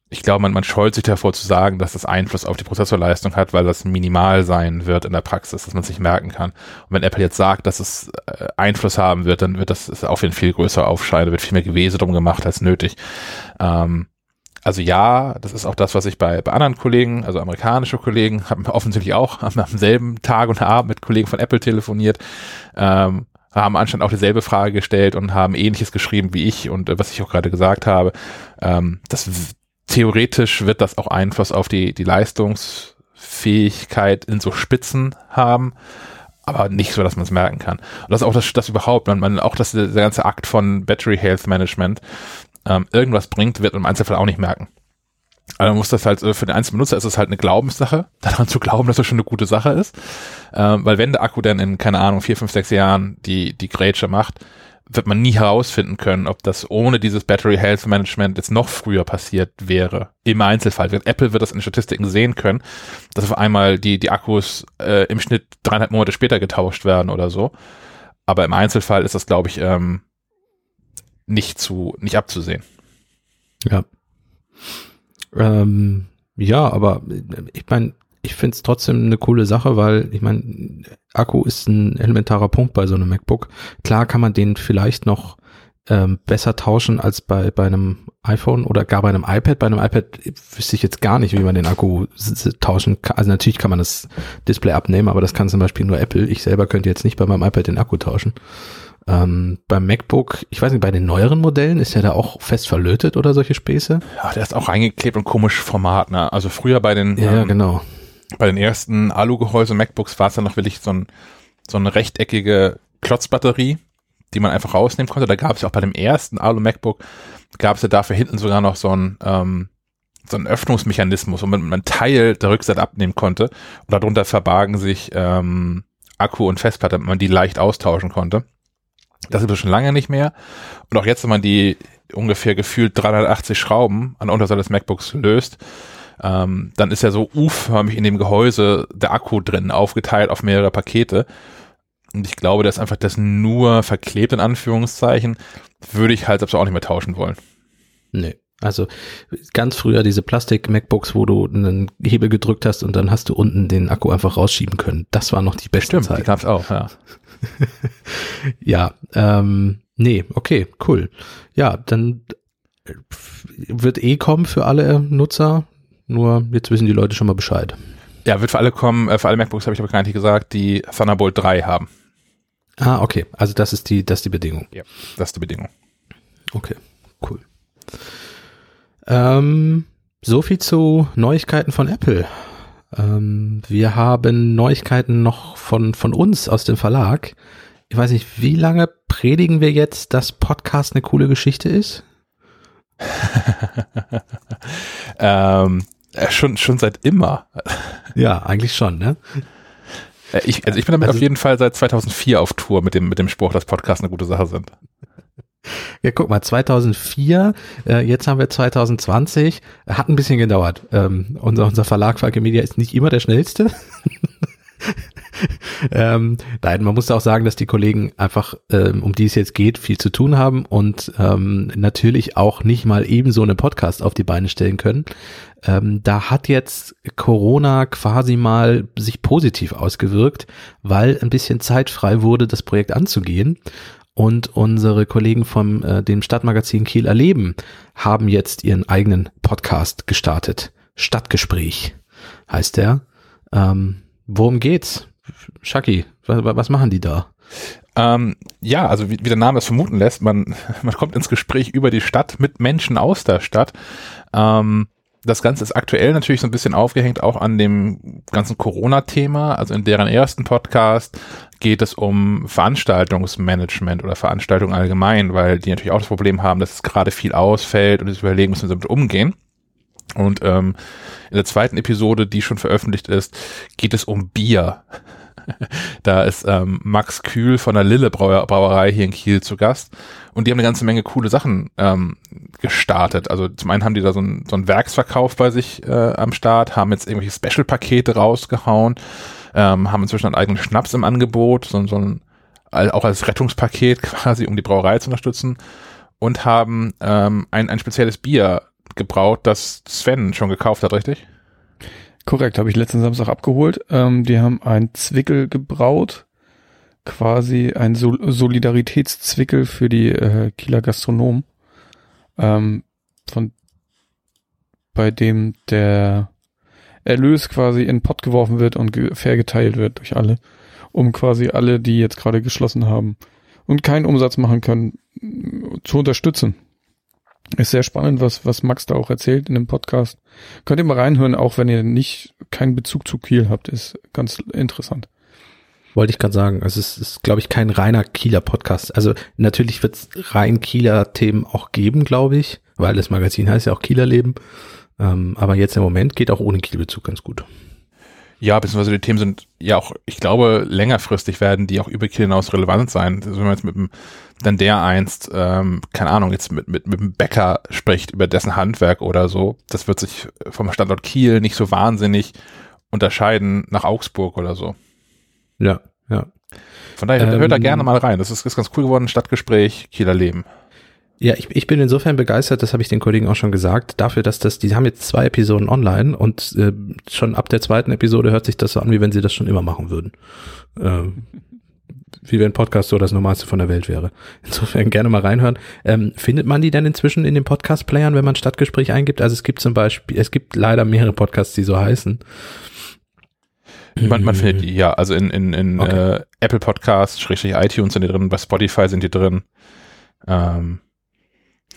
ich glaube, man, man scheut sich davor zu sagen, dass das Einfluss auf die Prozessorleistung hat, weil das minimal sein wird in der Praxis, dass man es nicht merken kann. Und wenn Apple jetzt sagt, dass es äh, Einfluss haben wird, dann wird das auf jeden viel größer aufscheinen, wird viel mehr Gewese drum gemacht als nötig. Ähm, also ja, das ist auch das, was ich bei, bei anderen Kollegen, also amerikanische Kollegen, haben offensichtlich auch am, am selben Tag und Abend mit Kollegen von Apple telefoniert, ähm, haben anscheinend auch dieselbe Frage gestellt und haben ähnliches geschrieben wie ich und äh, was ich auch gerade gesagt habe. Ähm, das theoretisch wird das auch Einfluss auf die, die Leistungsfähigkeit in so Spitzen haben aber nicht so, dass man es merken kann. Und das ist auch das, das überhaupt, man, man auch das, der ganze Akt von Battery Health Management, ähm, irgendwas bringt, wird man im Einzelfall auch nicht merken. Also muss das halt, äh, für den einzelnen Benutzer ist es halt eine Glaubenssache, daran zu glauben, dass das schon eine gute Sache ist. Ähm, weil wenn der Akku dann in, keine Ahnung, vier, fünf, sechs Jahren die, die Grätsche macht, wird man nie herausfinden können, ob das ohne dieses Battery Health Management jetzt noch früher passiert wäre. Im Einzelfall. Apple wird das in Statistiken sehen können, dass auf einmal die, die Akkus äh, im Schnitt dreieinhalb Monate später getauscht werden oder so. Aber im Einzelfall ist das, glaube ich, ähm, nicht zu, nicht abzusehen. Ja. Ähm, ja, aber ich meine, ich finde es trotzdem eine coole Sache, weil ich meine, Akku ist ein elementarer Punkt bei so einem MacBook. Klar kann man den vielleicht noch ähm, besser tauschen als bei, bei einem iPhone oder gar bei einem iPad. Bei einem iPad wüsste ich jetzt gar nicht, wie man den Akku tauschen kann. Also natürlich kann man das Display abnehmen, aber das kann zum Beispiel nur Apple. Ich selber könnte jetzt nicht bei meinem iPad den Akku tauschen. Ähm, beim MacBook, ich weiß nicht, bei den neueren Modellen ist ja da auch fest verlötet oder solche Späße? Ja, der ist auch reingeklebt und komisch Format, ne? Also früher bei den, ja, ähm, genau. Bei den ersten Alu-Gehäuse MacBooks war es dann noch wirklich so, ein, so eine rechteckige Klotzbatterie, die man einfach rausnehmen konnte. Da gab es ja auch bei dem ersten Alu-MacBook, gab es ja dafür hinten sogar noch so ein, ähm, so einen Öffnungsmechanismus, wo man einen Teil der Rückseite abnehmen konnte. Und darunter verbargen sich ähm, Akku und Festplatte, damit man die leicht austauschen konnte. Das ist schon lange nicht mehr. Und auch jetzt, wenn man die ungefähr gefühlt 380 Schrauben an der Unterseite des MacBooks löst, ähm, dann ist ja so U-förmig in dem Gehäuse der Akku drin, aufgeteilt auf mehrere Pakete. Und ich glaube, dass einfach das nur verklebt, in Anführungszeichen, würde ich halt selbst auch nicht mehr tauschen wollen. Nee. Also ganz früher diese Plastik-MacBooks, wo du einen Hebel gedrückt hast und dann hast du unten den Akku einfach rausschieben können. Das war noch die beste Stimmt, Zeit. Die gab's auch, ja. ja, ähm, nee, okay, cool. Ja, dann wird eh kommen für alle Nutzer. Nur jetzt wissen die Leute schon mal Bescheid. Ja, wird für alle kommen, äh, für alle MacBooks habe ich aber gar nicht gesagt, die Thunderbolt 3 haben. Ah, okay. Also das ist die, das ist die Bedingung. Ja, das ist die Bedingung. Okay, cool. Ähm, so viel zu Neuigkeiten von Apple. Ähm, wir haben Neuigkeiten noch von, von uns aus dem Verlag. Ich weiß nicht, wie lange predigen wir jetzt, dass Podcast eine coole Geschichte ist? ähm, äh, schon, schon seit immer. Ja, eigentlich schon, ne? Äh, ich, also ich bin damit also, auf jeden Fall seit 2004 auf Tour mit dem, mit dem Spruch, dass Podcasts eine gute Sache sind. Ja, guck mal, 2004, äh, jetzt haben wir 2020, hat ein bisschen gedauert. Ähm, unser, unser Verlag Falke Media ist nicht immer der schnellste. ähm, nein, man muss auch sagen, dass die Kollegen einfach, ähm, um die es jetzt geht, viel zu tun haben und ähm, natürlich auch nicht mal ebenso eine Podcast auf die Beine stellen können. Ähm, da hat jetzt Corona quasi mal sich positiv ausgewirkt, weil ein bisschen Zeit frei wurde, das Projekt anzugehen. Und unsere Kollegen vom äh, dem Stadtmagazin Kiel erleben haben jetzt ihren eigenen Podcast gestartet. Stadtgespräch heißt der. Ähm, worum geht's? Shaki, was, was machen die da? Ähm, ja, also wie, wie der Name es vermuten lässt, man, man kommt ins Gespräch über die Stadt mit Menschen aus der Stadt. Ähm, das Ganze ist aktuell natürlich so ein bisschen aufgehängt auch an dem ganzen Corona-Thema. Also in deren ersten Podcast geht es um Veranstaltungsmanagement oder Veranstaltungen allgemein, weil die natürlich auch das Problem haben, dass es gerade viel ausfällt und sie überlegen müssen, damit umgehen. Und ähm, in der zweiten Episode, die schon veröffentlicht ist, geht es um Bier. da ist ähm, Max Kühl von der Lille Brauer Brauerei hier in Kiel zu Gast. Und die haben eine ganze Menge coole Sachen ähm, gestartet. Also zum einen haben die da so einen so einen Werksverkauf bei sich äh, am Start, haben jetzt irgendwelche Special-Pakete rausgehauen, ähm, haben inzwischen einen eigenen Schnaps im Angebot, so, so ein, auch als Rettungspaket quasi, um die Brauerei zu unterstützen und haben ähm, ein, ein spezielles Bier gebraut, das Sven schon gekauft hat, richtig? Korrekt, habe ich letzten Samstag abgeholt. Ähm, die haben ein Zwickel gebraut, quasi ein Sol Solidaritätszwickel für die äh, Kieler Gastronomen, ähm, von bei dem der Erlös quasi in den Pott geworfen wird und ge fair geteilt wird durch alle, um quasi alle, die jetzt gerade geschlossen haben und keinen Umsatz machen können, zu unterstützen. Ist sehr spannend, was, was Max da auch erzählt in dem Podcast. Könnt ihr mal reinhören, auch wenn ihr nicht keinen Bezug zu Kiel habt, ist ganz interessant. Wollte ich gerade sagen. Also es ist, glaube ich, kein reiner Kieler Podcast. Also natürlich wird es rein Kieler Themen auch geben, glaube ich, weil das Magazin heißt ja auch Kieler Leben. Ähm, aber jetzt im Moment geht auch ohne Kielbezug ganz gut. Ja, beziehungsweise die Themen sind ja auch, ich glaube, längerfristig werden die auch über Kiel hinaus relevant sein. Also wenn man jetzt mit dem, dann der einst, ähm, keine Ahnung, jetzt mit, mit, mit dem Bäcker spricht über dessen Handwerk oder so, das wird sich vom Standort Kiel nicht so wahnsinnig unterscheiden nach Augsburg oder so. Ja, ja. Von daher, Ähm, hört da gerne mal rein. Das ist, ist ganz cool geworden, Stadtgespräch, Kieler Leben. Ja, ich, ich bin insofern begeistert, das habe ich den Kollegen auch schon gesagt, dafür, dass das, die haben jetzt zwei Episoden online und äh, schon ab der zweiten Episode hört sich das so an, wie wenn sie das schon immer machen würden. Ähm, wie wenn Podcast so das Normalste von der Welt wäre. Insofern gerne mal reinhören. Ähm, findet man die denn inzwischen in den Podcast-Playern, wenn man Stadtgespräch eingibt? Also es gibt zum Beispiel, es gibt leider mehrere Podcasts, die so heißen. Man, man findet die, ja, also in, in, in Okay. äh, Apple Podcasts, Schrägstrich iTunes sind die drin, bei Spotify sind die drin. Ähm,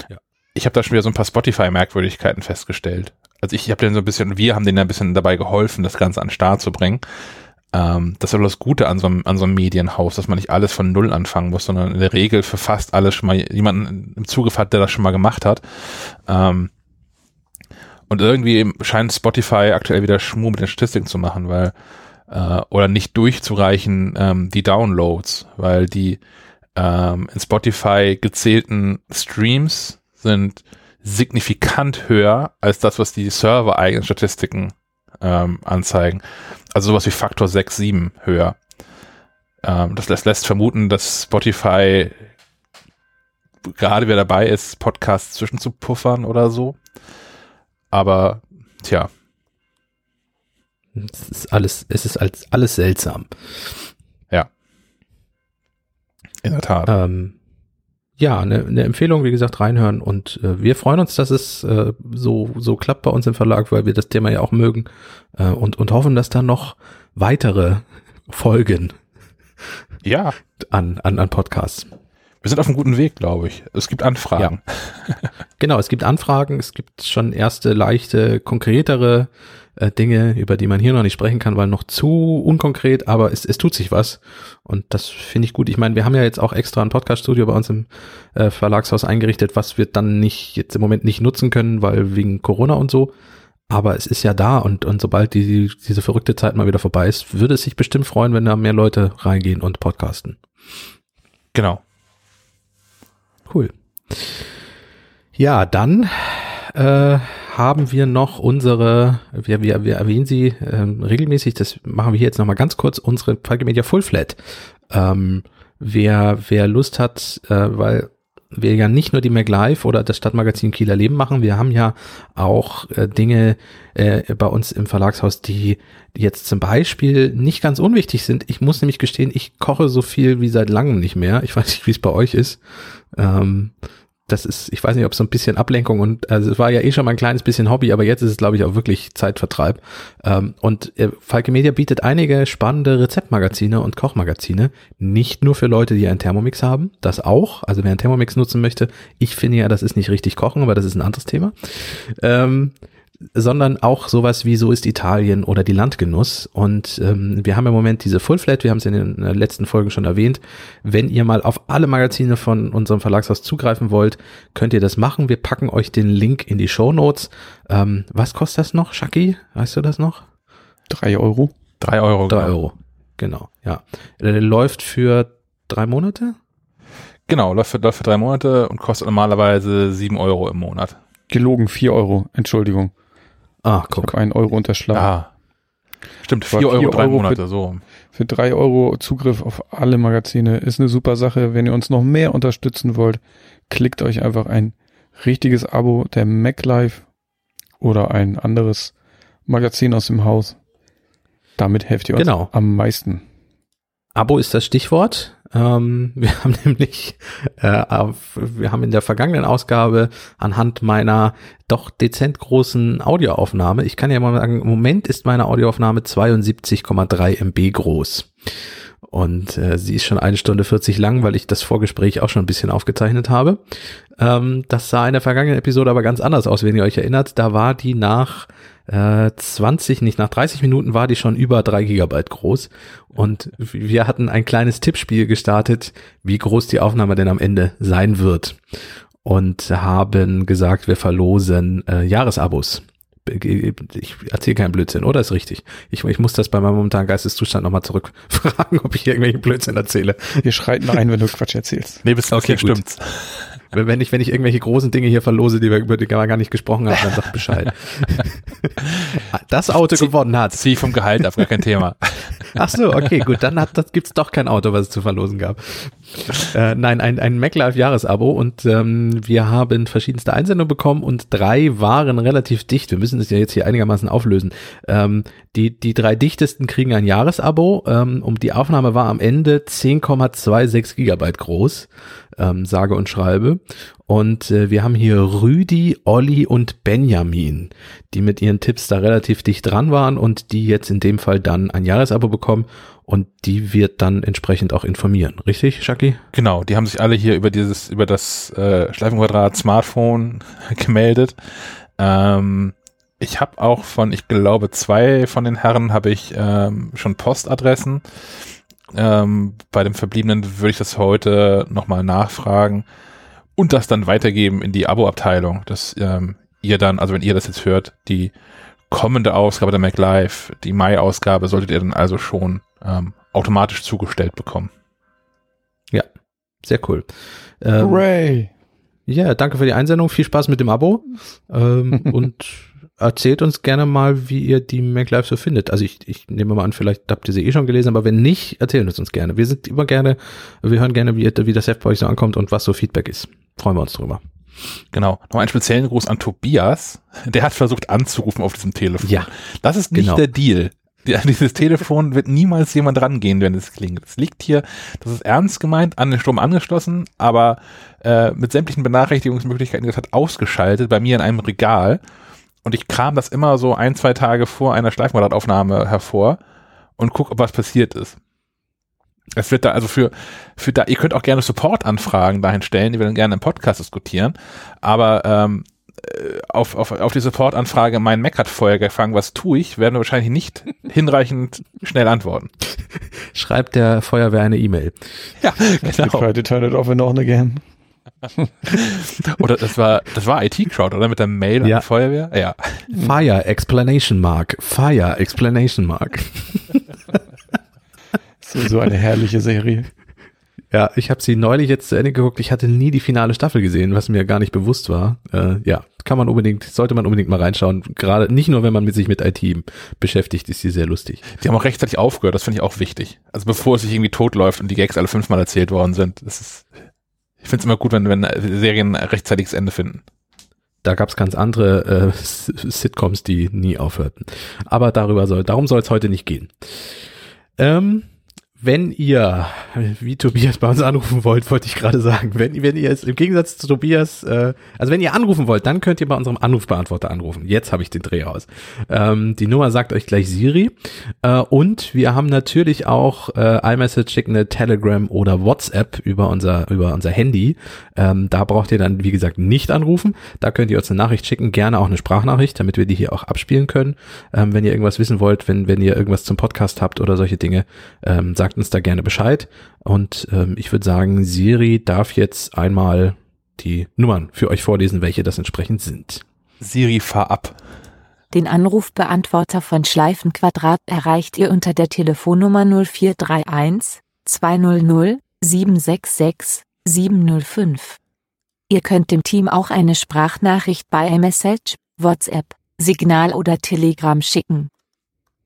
Ja. Ich habe da schon wieder so ein paar Spotify-Merkwürdigkeiten festgestellt. Also ich habe denen so ein bisschen, wir haben denen ein bisschen dabei geholfen, das Ganze an den Start zu bringen. Ähm, das ist aber das Gute an so, einem, an so einem Medienhaus, dass man nicht alles von Null anfangen muss, sondern in der Regel für fast alles schon mal jemanden im Zugriff hat, der das schon mal gemacht hat. Ähm, und irgendwie scheint Spotify aktuell wieder Schmuh mit den Statistiken zu machen, weil äh, oder nicht durchzureichen ähm, die Downloads, weil die ähm, in Spotify gezählten Streams sind signifikant höher als das, was die Server eigenen Statistiken ähm, anzeigen. Also sowas wie Faktor 6, 7 höher. Ähm, das lässt, lässt vermuten, dass Spotify gerade wieder dabei ist, Podcasts zwischenzupuffern oder so. Aber, tja, Es ist alles, es ist als alles seltsam. in der Tat. Ähm, ja, eine, eine Empfehlung, wie gesagt, reinhören und äh, wir freuen uns, dass es äh, so so klappt bei uns im Verlag, weil wir das Thema ja auch mögen äh, und und hoffen, dass da noch weitere Folgen Ja, an an an Podcasts. wir sind auf einem guten Weg, glaube ich. Es gibt Anfragen. Genau, es gibt Anfragen, es gibt schon erste leichte, konkretere äh, Dinge, über die man hier noch nicht sprechen kann, weil noch zu unkonkret, aber es, es tut sich was. Und das finde ich gut. Ich meine, wir haben ja jetzt auch extra ein Podcast-Studio bei uns im äh, Verlagshaus eingerichtet, was wir dann nicht jetzt im Moment nicht nutzen können, weil wegen Corona und so. Aber es ist ja da und, und sobald die, diese verrückte Zeit mal wieder vorbei ist, würde es sich bestimmt freuen, wenn da mehr Leute reingehen und podcasten. Genau. Cool. Ja, dann äh, haben wir noch unsere, wir, wir, wir erwähnen sie ähm, regelmäßig, das machen wir hier jetzt nochmal ganz kurz, unsere Falke Media Full Flat. Ähm, wer, wer Lust hat, äh, weil wir ja nicht nur die MacLive oder das Stadtmagazin Kieler Leben machen, wir haben ja auch äh, Dinge äh, bei uns im Verlagshaus, die jetzt zum Beispiel nicht ganz unwichtig sind. Ich muss nämlich gestehen, ich koche so viel wie seit langem nicht mehr. Ich weiß nicht, wie es bei euch ist. Ähm, das ist, ich weiß nicht, ob so ein bisschen Ablenkung und also es war ja eh schon mal ein kleines bisschen Hobby, aber jetzt ist es, glaube ich, auch wirklich Zeitvertreib. Ähm, und äh, Falke Media bietet einige spannende Rezeptmagazine und Kochmagazine, nicht nur für Leute, die einen Thermomix haben, das auch. Also wer einen Thermomix nutzen möchte, ich finde ja, das ist nicht richtig kochen, aber das ist ein anderes Thema. Ähm, sondern auch sowas wie So ist Italien oder die Landgenuss. Und ähm, wir haben im Moment diese Full Flat, wir haben es in den äh, letzten Folgen schon erwähnt. Wenn ihr mal auf alle Magazine von unserem Verlagshaus zugreifen wollt, könnt ihr das machen. Wir packen euch den Link in die Show Notes. Ähm, was kostet das noch, Shaki? Weißt du das noch? Drei Euro. Drei Euro. Drei genau. Euro. Genau, ja. Äh, läuft für drei Monate? Genau, läuft für, läuft für drei Monate und kostet normalerweise sieben Euro im Monat. Gelogen, vier Euro. Entschuldigung. Ah, Ich guck. habe einen Euro unterschlagen. Ah. Stimmt, War vier Euro, vier drei Euro für- Monate, so. Für drei Euro Zugriff auf alle Magazine ist eine super Sache. Wenn ihr uns noch mehr unterstützen wollt, klickt euch einfach ein richtiges Abo der MacLife oder ein anderes Magazin aus dem Haus. Damit helft ihr uns Genau. am meisten. Abo ist das Stichwort. Ähm, wir haben nämlich, äh, auf, wir haben in der vergangenen Ausgabe anhand meiner doch dezent großen Audioaufnahme, ich kann ja mal sagen, im Moment ist meine Audioaufnahme 72,3 MB groß. Und äh, sie ist schon eine Stunde 40 lang, weil ich das Vorgespräch auch schon ein bisschen aufgezeichnet habe. Ähm, das sah in der vergangenen Episode aber ganz anders aus, wenn ihr euch erinnert. Da war die nach äh, 20, nicht nach 30 Minuten war die schon über drei Gigabyte groß. Und wir hatten ein kleines Tippspiel gestartet, wie groß die Aufnahme denn am Ende sein wird. Und haben gesagt, wir verlosen äh, Jahresabos. Ich erzähle keinen Blödsinn, oder? Ist richtig. Ich, ich muss das bei meinem momentanen Geisteszustand nochmal zurückfragen, ob ich hier irgendwelchen Blödsinn erzähle. Wir schreiten ein, wenn du Quatsch erzählst. Nee, bis Okay, stimmt's. Wenn wenn ich, wenn ich irgendwelche großen Dinge hier verlose, die wir, über die wir gar nicht gesprochen haben, dann sagt Bescheid. Das Auto gewonnen hat. Zieh ich vom Gehalt ab, gar kein Thema. Ach so, okay, gut, dann das gibt's doch kein Auto, was es zu verlosen gab. Äh, nein, ein, ein MacLife Jahresabo und ähm, wir haben verschiedenste Einsendungen bekommen und drei waren relativ dicht. Wir müssen das ja jetzt hier einigermaßen auflösen. Ähm, die, die drei dichtesten kriegen ein Jahresabo. Ähm, um die Aufnahme war am Ende 10,26 Gigabyte groß, ähm, sage und schreibe. Und äh, wir haben hier Rüdi, Olli und Benjamin, die mit ihren Tipps da relativ dicht dran waren und die jetzt in dem Fall dann ein Jahresabo bekommen und die wird dann entsprechend auch informieren. Richtig, Shaki? Genau, die haben sich alle hier über dieses, über das äh, Schleifenquadrat Smartphone gemeldet. Ähm, ich habe auch von, ich glaube, zwei von den Herren habe ich ähm, schon Postadressen. Ähm, bei dem Verbliebenen würde ich das heute nochmal nachfragen und das dann weitergeben in die Abo-Abteilung, dass ähm, ihr dann, also wenn ihr das jetzt hört, die kommende Ausgabe der MacLive, die Mai-Ausgabe, solltet ihr dann also schon ähm, automatisch zugestellt bekommen. Sehr cool. Ähm, Hooray! ja, danke für die Einsendung. Viel Spaß mit dem Abo. Ähm, und erzählt uns gerne mal, wie ihr die MacLive so findet. Also ich, ich nehme mal an, vielleicht habt ihr sie eh schon gelesen, aber wenn nicht, erzählt es uns gerne. Wir sind immer gerne, wir hören gerne, wie, ihr- wie das Heft bei euch so ankommt und was so Feedback ist. Freuen wir uns drüber. Genau. Noch einen speziellen Gruß an Tobias. Der hat versucht anzurufen auf diesem Telefon. Ja, Das ist nicht genau. der Deal. Dieses Telefon wird niemals jemand rangehen, wenn es klingt. Es liegt hier, das ist ernst gemeint, an den Strom angeschlossen, aber äh, mit sämtlichen Benachrichtigungsmöglichkeiten das hat ausgeschaltet bei mir in einem Regal. Und ich kram das immer so ein, zwei Tage vor einer Schleifenquadrataufnahme hervor und guck, ob was passiert ist. Es wird da also für, für da, ihr könnt auch gerne Support-Anfragen dahin stellen, die wir dann gerne im Podcast diskutieren. Aber ähm, äh, auf, auf, auf die Support-Anfrage, mein Mac hat Feuer gefangen, was tue ich, werden wir wahrscheinlich nicht hinreichend schnell antworten. schreibt der Feuerwehr eine E-Mail. Ja, We try to turn it off and on again. Oder das war, das war IT-Crowd, oder? Mit der Mail an Ja. die Feuerwehr? Ja. Fire Explanation Mark. Fire Explanation Mark. So, so eine herrliche Serie. Ja, ich habe sie neulich jetzt zu Ende geguckt. Ich hatte nie die finale Staffel gesehen, was mir gar nicht bewusst war. Äh, ja, kann man unbedingt, sollte man unbedingt mal reinschauen. Gerade nicht nur, wenn man mit sich mit IT beschäftigt, ist sie sehr lustig. Die haben auch rechtzeitig aufgehört, das finde ich auch wichtig. Also bevor es sich irgendwie totläuft und die Gags alle fünfmal erzählt worden sind. Das ist, ich finde es immer gut, wenn, wenn Serien rechtzeitiges Ende finden. Da gab's ganz andere äh, Sitcoms, die nie aufhörten. Aber darüber soll, darum soll es heute nicht gehen. Ähm, wenn ihr, wie Tobias bei uns anrufen wollt, wollte ich gerade sagen, wenn, wenn ihr es im Gegensatz zu Tobias, äh, also wenn ihr anrufen wollt, dann könnt ihr bei unserem Anrufbeantworter anrufen. Jetzt habe ich den Dreh raus. Ähm, die Nummer sagt euch gleich Siri. Äh, und wir haben natürlich auch äh, iMessage, Signal, Telegram oder WhatsApp über unser, über unser Handy. Ähm, da braucht ihr dann, wie gesagt, nicht anrufen. Da könnt ihr uns eine Nachricht schicken, gerne auch eine Sprachnachricht, damit wir die hier auch abspielen können. Ähm, wenn ihr irgendwas wissen wollt, wenn, wenn ihr irgendwas zum Podcast habt oder solche Dinge, ähm, sagt uns da gerne Bescheid. Und ähm, ich würde sagen, Siri darf jetzt einmal die Nummern für euch vorlesen, welche das entsprechend sind. Siri, fahr ab. Den Anrufbeantworter von Schleifenquadrat erreicht ihr unter der Telefonnummer 0431 200 766 705. Ihr könnt dem Team auch eine Sprachnachricht bei iMessage, WhatsApp, Signal oder Telegram schicken.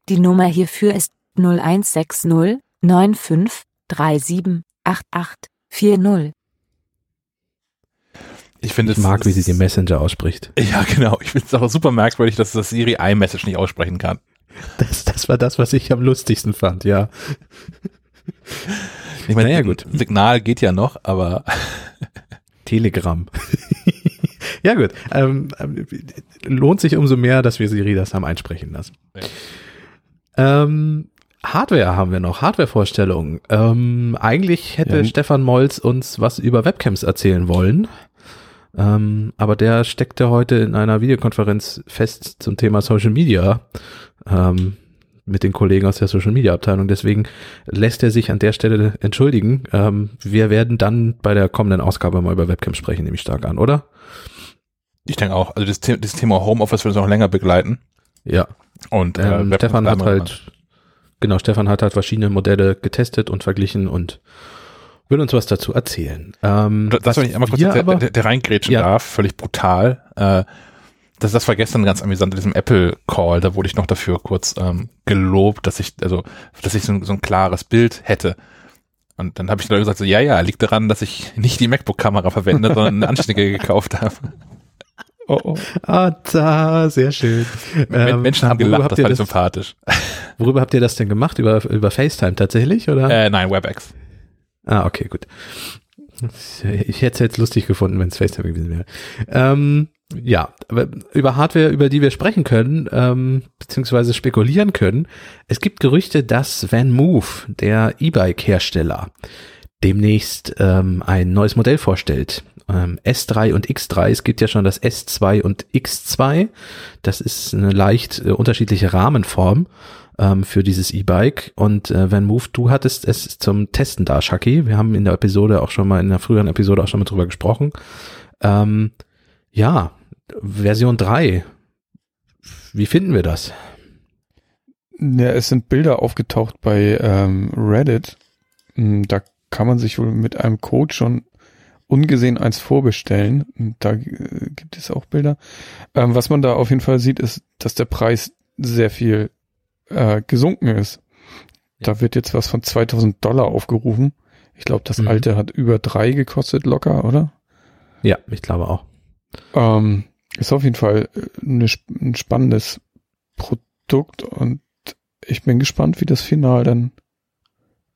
Die Nummer hierfür ist 0160 95 37 88 40. Ich finde Ich es- mag, wie sie den Messenger ausspricht. Ja, genau. Ich finde es auch super merkwürdig, dass das Siri iMessage nicht aussprechen kann. Das, das war das, was ich am lustigsten fand, ja. Ich meine, Naja, gut. Signal geht ja noch, aber Telegram. ja gut, ähm, ähm, lohnt sich umso mehr, dass wir Siri das haben einsprechen lassen. Ähm, Hardware haben wir noch, Hardware-Vorstellungen. Ähm, eigentlich hätte Ja. Stefan Molz uns was über Webcams erzählen wollen. Ähm, aber der steckte heute in einer Videokonferenz fest zum Thema Social Media ähm, mit den Kollegen aus der Social Media Abteilung. Deswegen lässt er sich an der Stelle entschuldigen. Ähm, wir werden dann bei der kommenden Ausgabe mal über Webcams sprechen, nehme ich stark an, oder? ich denke auch, also das, The das Thema Homeoffice wird uns noch länger begleiten. Ja. Und äh, Ähm, Stefan hat halt, genau, Stefan hat halt verschiedene Modelle getestet und verglichen und will uns was dazu erzählen. Ähm, Das, wenn ich einmal kurz der, aber, der, der reingrätschen Ja. darf, völlig brutal. Äh, das, das war gestern ganz amüsant in diesem Apple Call, da wurde ich noch dafür kurz ähm, gelobt, dass ich, also, dass ich so, ein- so ein klares Bild hätte. Und dann habe ich Leute gesagt, so, ja, ja, liegt daran, dass ich nicht die MacBook-Kamera verwende, sondern eine Anständige gekauft habe. Oh, oh. ah, da, sehr schön. Ähm, Menschen haben gelacht, das fand das, sympathisch. worüber habt ihr das denn gemacht? Über, über FaceTime tatsächlich, oder? Äh, nein, WebEx. Ah, okay, gut. Ich hätte es jetzt lustig gefunden, wenn es FaceTime gewesen wäre. Ähm, ja, aber über Hardware, über die wir sprechen können, ähm, beziehungsweise spekulieren können. Es gibt Gerüchte, dass Van Move, der E-Bike-Hersteller, demnächst ähm, ein neues Modell vorstellt. Ähm, S3 und X3. Es gibt ja schon das S2 und X2. Das ist eine leicht äh, unterschiedliche Rahmenform ähm, für dieses E-Bike. Und äh, Van Move, du hattest es zum Testen da, Shaki. Wir haben in der Episode auch schon mal, in der früheren Episode auch schon mal drüber gesprochen. Ähm, ja, Version 3. Wie finden wir das? Ja, es sind Bilder aufgetaucht bei ähm, Reddit. Hm, Da kann man sich wohl mit einem Code schon ungesehen eins vorbestellen. Und Da äh, gibt es auch Bilder. Ähm, was man da auf jeden Fall sieht, ist, dass der Preis sehr viel äh, gesunken ist. Da wird jetzt was von 2000 Dollar aufgerufen. Ich glaube, das Mhm. alte hat über drei gekostet locker, oder? Ja, ich glaube auch. Ähm, ist auf jeden Fall äh, eine, ein spannendes Produkt und ich bin gespannt, wie das Final dann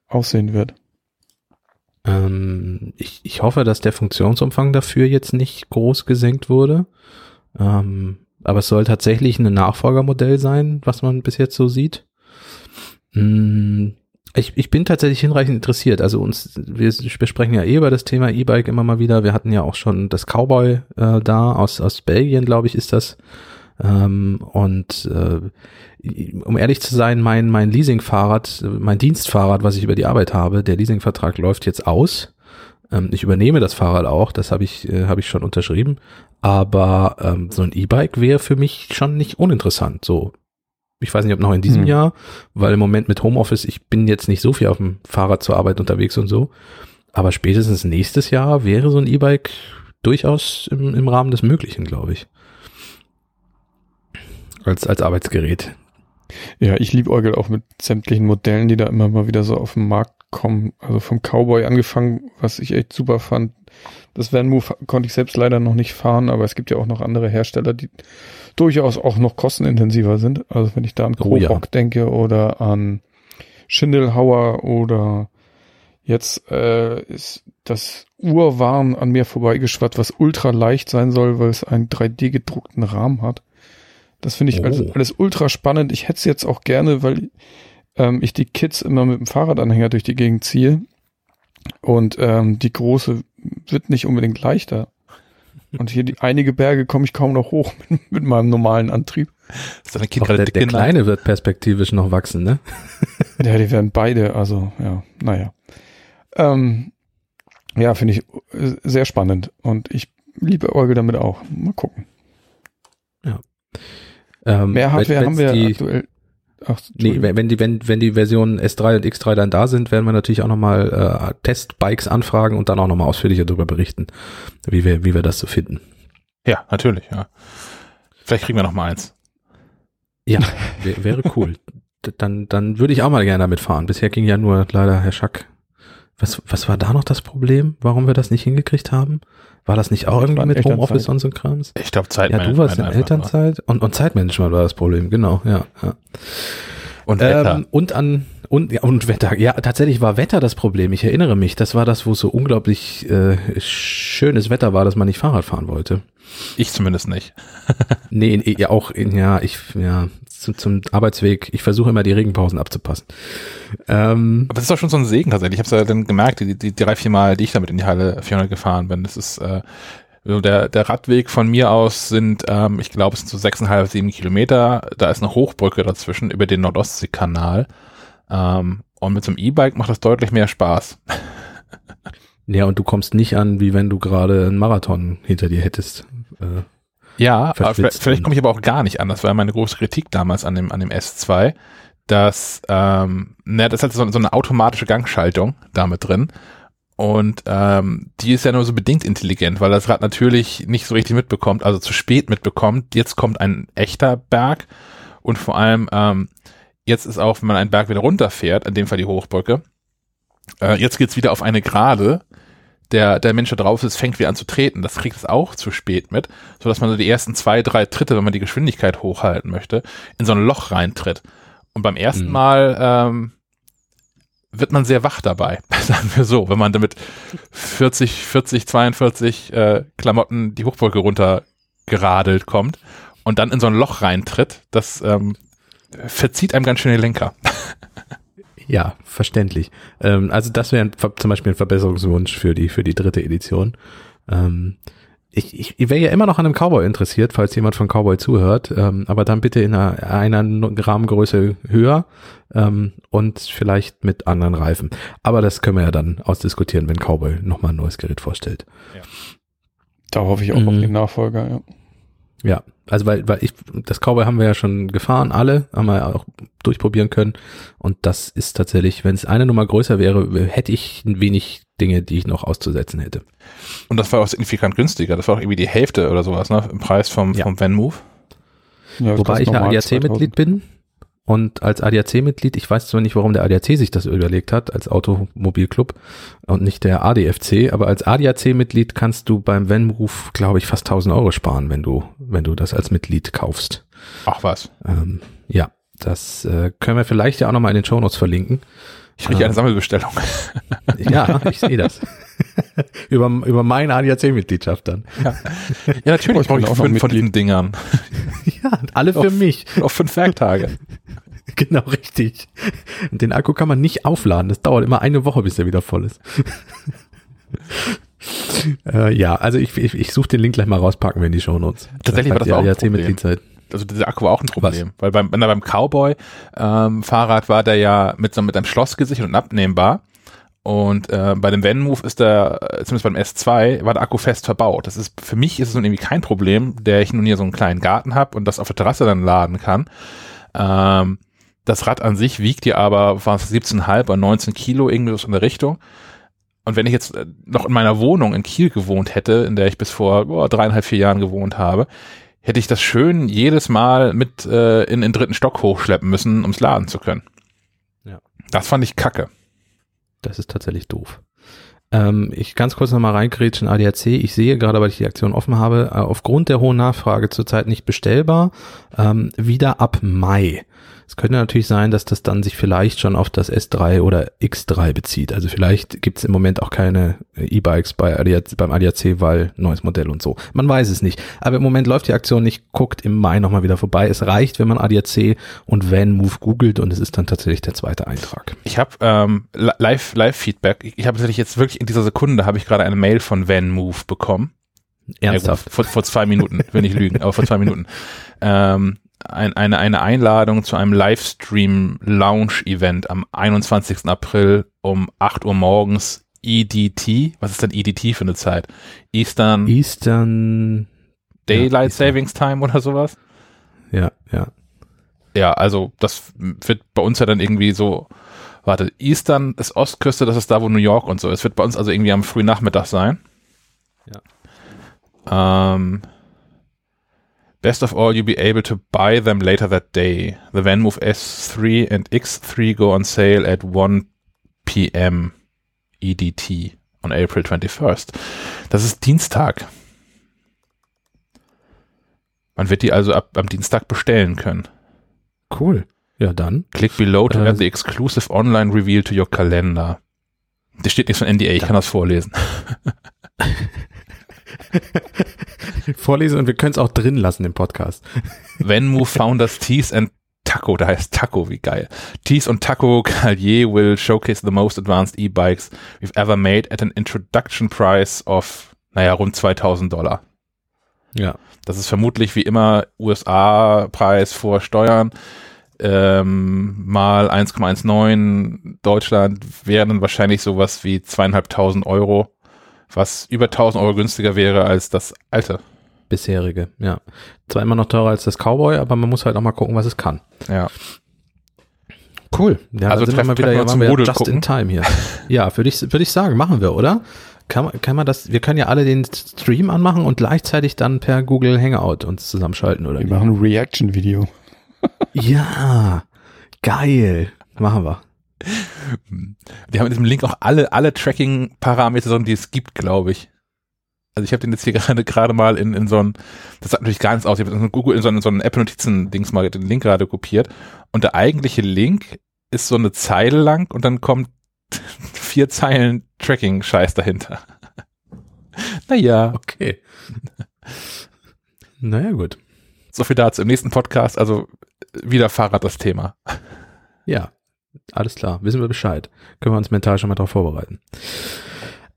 aussehen wird. Ähm, ich, ich hoffe, dass der Funktionsumfang dafür jetzt nicht groß gesenkt wurde. Ähm, aber es soll tatsächlich ein Nachfolgermodell sein, was man bis jetzt so sieht. Mm, Ich, ich bin tatsächlich hinreichend interessiert. Also uns, wir besprechen ja eh über das Thema E-Bike immer mal wieder. Wir hatten ja auch schon das Cowboy äh, da aus, aus Belgien, glaube ich, ist das. Ähm, und äh, um ehrlich zu sein, mein, mein Leasingfahrrad, mein Dienstfahrrad, was ich über die Arbeit habe, der Leasingvertrag läuft jetzt aus. Ähm, ich übernehme das Fahrrad auch, das habe ich, äh, habe ich schon unterschrieben. Aber ähm, so ein E-Bike wäre für mich schon nicht uninteressant. So, ich weiß nicht, ob noch in diesem Hm. Jahr, weil im Moment mit Homeoffice, ich bin jetzt nicht so viel auf dem Fahrrad zur Arbeit unterwegs und so. Aber spätestens nächstes Jahr wäre so ein E-Bike durchaus im, im Rahmen des Möglichen, glaube ich. Als, als Arbeitsgerät. Ja, ich liebäugel auch mit sämtlichen Modellen, die da immer mal wieder so auf den Markt kommen. Also vom Cowboy angefangen, was ich echt super fand. Das Van Move konnte ich selbst leider noch nicht fahren, aber es gibt ja auch noch andere Hersteller, die durchaus auch noch kostenintensiver sind. Also wenn ich da an Oh ja. Denke oder an Schindelhauer oder jetzt äh, ist das Urwaren an mir vorbeigeschwatzt, was ultra leicht sein soll, weil es einen 3D gedruckten Rahmen hat. Das finde ich Oh. alles, alles ultra spannend. Ich hätte es jetzt auch gerne, weil ähm, ich die Kids immer mit dem Fahrradanhänger durch die Gegend ziehe. Und ähm, die große wird nicht unbedingt leichter. Und hier die einige Berge komme ich kaum noch hoch mit, mit meinem normalen Antrieb. Ist dein Kind Doch, gerade der, der? Kleine wird perspektivisch noch wachsen, ne? Ja, die werden beide, also ja, naja. Ähm, ja, finde ich äh, sehr spannend. Und ich liebe Orgel damit auch. Mal gucken. Ähm, Mehr Hardware wenn- haben wir die, aktuell. Ach, Nee, wenn die, wenn, wenn die Versionen S3 und X3 dann da sind, werden wir natürlich auch nochmal äh, Testbikes anfragen und dann auch nochmal ausführlicher darüber berichten, wie wir, wie wir das so finden. Ja, natürlich, ja. Vielleicht kriegen wir noch mal eins. Ja, wär, wäre cool. Dann, dann würde ich auch mal gerne damit fahren. Bisher ging ja nur leider Herr Schack Was, was war da noch das Problem, warum wir das nicht hingekriegt haben? War das nicht auch irgendwie mit Homeoffice und so ein Krams? Ich glaube, Zeit. Ja, du warst in Elternzeit und, und Zeitmanagement war das Problem, genau, ja. ja. Und Wetter. Ähm, und an und ja, und Wetter. Ja, tatsächlich war Wetter das Problem. Ich erinnere mich, das war das, wo so unglaublich äh, schönes Wetter war, dass man nicht Fahrrad fahren wollte. ich zumindest nicht. Nee, in, ja auch in, ja, ich ja zum, zum Arbeitsweg. Ich versuche immer die Regenpausen abzupassen. Ähm, Aber das ist doch schon so ein Segen tatsächlich. Ich habe es ja dann gemerkt, die, die drei, vier Mal, die ich damit in die Halle 400 gefahren bin. Das ist äh, der, der Radweg von mir aus sind, ähm, ich glaube, es sind so sechseinhalb, sieben Kilometer. Da ist eine Hochbrücke dazwischen über den Nordostseekanal. Ähm, und mit so einem E-Bike macht das deutlich mehr Spaß. ja, und du kommst nicht an, wie wenn du gerade einen Marathon hinter dir hättest. Äh, Ja, vielleicht, vielleicht komme ich aber auch gar nicht an. Das war meine große Kritik damals an dem, an dem S2, dass, ähm, ne, das hat so, so eine automatische Gangschaltung damit drin. Und ähm, die ist ja nur so bedingt intelligent, weil das Rad natürlich nicht so richtig mitbekommt, also zu spät mitbekommt. Jetzt kommt ein echter Berg und vor allem ähm, jetzt ist auch, wenn man einen Berg wieder runterfährt, in dem Fall die Hochbrücke, äh, jetzt geht's wieder auf eine Gerade. Der, der Mensch da drauf ist, fängt wieder an zu treten. Das kriegt es auch zu spät mit, so dass man so die ersten zwei, drei Tritte, wenn man die Geschwindigkeit hochhalten möchte, in so ein Loch reintritt. Und beim ersten Mhm. Mal ähm, wird man sehr wach dabei, sagen wir so, wenn man damit 40, 40, 42 äh, Klamotten die Hochbrücke runter geradelt kommt und dann in so ein Loch reintritt, das ähm, verzieht einem ganz schön den Lenker. ja, verständlich. Ähm, also das wäre zum Beispiel ein Verbesserungswunsch für die für die dritte Edition. Ähm, ich, ich, ich wäre ja immer noch an einem Cowboy interessiert, falls jemand von Cowboy zuhört, ähm, aber dann bitte in einer, einer Rahmengröße höher ähm, und vielleicht mit anderen Reifen. Aber das können wir ja dann ausdiskutieren, wenn Cowboy nochmal ein neues Gerät vorstellt. Da hoffe ich auch auf Mhm. den Nachfolger, ja. Ja, also weil, weil ich, das Cowboy haben wir ja schon gefahren, alle, haben wir auch durchprobieren können. Und das ist tatsächlich, wenn es eine Nummer größer wäre, hätte ich ein wenig Dinge, die ich noch auszusetzen hätte. Und das war auch signifikant günstiger. Das war auch irgendwie die Hälfte oder sowas, ne? Im Preis vom, Ja. vom Van Move. ja Wobei ich ja ADAC-Mitglied bin. Und als ADAC-Mitglied, ich weiß zwar nicht, warum der ADAC sich das überlegt hat, als Automobilclub und nicht der ADFC, aber als ADAC-Mitglied kannst du beim Van-Move, glaube ich, fast 1000 Euro sparen, wenn du, wenn du das als Mitglied kaufst. Ach was. Ähm, ja, das äh, können wir vielleicht ja auch nochmal in den Shownotes verlinken. Ich kriege Ah. eine Sammelbestellung. Ja, ich sehe das. über, über meine ADAC-Mitgliedschaft dann. Ja, natürlich Oh, ich brauche ich auch fünf von diesen Dingern. Ja, alle für Auf- mich. Auf fünf Werktage. Genau, richtig. Und den Akku kann man nicht aufladen. Das dauert immer eine Woche, bis der wieder voll ist. äh, ja, also ich, ich, ich suche den Link gleich mal raus, packen wir in die Shownotes. Tatsächlich war das auch ein Problem. Also dieser Akku war auch ein Problem, weil beim, wenn er beim Cowboy ähm, Fahrrad war der ja mit so mit einem Schloss gesichert und abnehmbar und äh, bei dem Van Move ist der äh, zumindest beim S2 war der Akku fest verbaut. Das ist für mich ist es nun irgendwie kein Problem, der ich nun hier so einen kleinen Garten habe und das auf der Terrasse dann laden kann. Ähm, das Rad an sich wiegt ja aber was 17,5 oder 19 Kilo irgendwie so in der Richtung. Und wenn ich jetzt äh, noch in meiner Wohnung in Kiel gewohnt hätte, in der ich bis vor boah, dreieinhalb, vier Jahren gewohnt habe, hätte ich das schön jedes Mal mit äh, in den dritten Stock hochschleppen müssen, ums laden zu können. Ja. Das fand ich kacke. Das ist tatsächlich doof. Ähm, ich ganz kurz nochmal reingrätschen, ADAC. Ich sehe gerade, weil ich die Aktion offen habe, äh, aufgrund der hohen Nachfrage zurzeit nicht bestellbar. Ähm, wieder ab Mai. Es könnte natürlich sein, dass das dann sich vielleicht schon auf das S3 oder X3 bezieht. Also vielleicht gibt es im Moment auch keine äh, E-Bikes bei ADAC, beim ADAC, weil neues Modell und so. Man weiß es nicht. Aber im Moment läuft die Aktion nicht. Guckt im Mai nochmal wieder vorbei. Es reicht, wenn man ADAC und Van Move googelt und es ist dann tatsächlich der zweite Eintrag. Ich habe ähm, li- Live Live Feedback. Ich, ich habe tatsächlich jetzt wirklich in dieser Sekunde habe ich gerade eine Mail von Van Move bekommen. Ernsthaft. Ja, gut, vor, vor zwei Minuten, will nicht lügen, aber vor zwei Minuten. Ähm, ein, eine, eine Einladung zu einem Livestream-Lounge-Event am 21. April um 8 Uhr morgens EDT. Was ist denn EDT für eine Zeit? Eastern Eastern, Daylight Eastern. Savings Time oder sowas? ja, ja. Ja, also das wird bei uns ja dann irgendwie so, warte, Eastern ist Ostküste, das ist da, wo New York und so ist. Wird bei uns also irgendwie am frühen Nachmittag sein. Ja. Ähm, best of all, you'll be able to buy them later that day. The VanMoof S3 and X3 go on sale at 1 p.m. EDT on April 21st. Das ist Dienstag. Man wird die also ab am Dienstag bestellen können. Cool. Ja, dann. Click below to Äh, have the exclusive online reveal to your calendar. Da steht nichts von NDA, ich kann das vorlesen. Vorlesen und wir können es auch drin lassen im Podcast. Venmo founders Tees and Taco, da heißt Taco, wie geil. Tees und Taco Callier will showcase the most advanced e-bikes we've ever made at an introduction price of, naja, rund 2000 Dollar. Ja. Das ist vermutlich wie immer USA-Preis vor Steuern ähm, mal 1,19 Deutschland wären dann wahrscheinlich sowas wie zweieinhalbtausend Euro, was über 1000 Euro günstiger wäre als das alte. Bisherige, ja. Zwar immer noch teurer als das Cowboy, aber man muss halt auch mal gucken, was es kann. Ja. Cool. Ja, Also sind wir treffen- mal wieder, treffen wir wir Rudel just gucken. in time hier. ja, würde ich, würde ich sagen, machen wir, oder? Kann, man- kann man das, wir können ja alle den Stream anmachen und gleichzeitig dann per Google Hangout uns zusammenschalten, oder? Wir wie? machen ein Reaction-Video. Ja, geil. Machen wir. Die haben in diesem Link auch alle, alle Tracking-Parameter, die es gibt, glaube ich. Also ich habe den jetzt hier gerade gerade mal in, in so ein, das sagt natürlich gar nichts aus, ich habe in Google in so einen, so einen Apple-Notizen-Dings mal den Link gerade kopiert und der eigentliche Link ist so eine Zeile lang und dann kommt vier Zeilen Tracking-Scheiß dahinter. naja, Okay. naja, gut. so viel dazu. Im nächsten Podcast, also wieder Fahrrad das Thema. Ja, alles klar. Wissen wir Bescheid. Können wir uns mental schon mal darauf vorbereiten.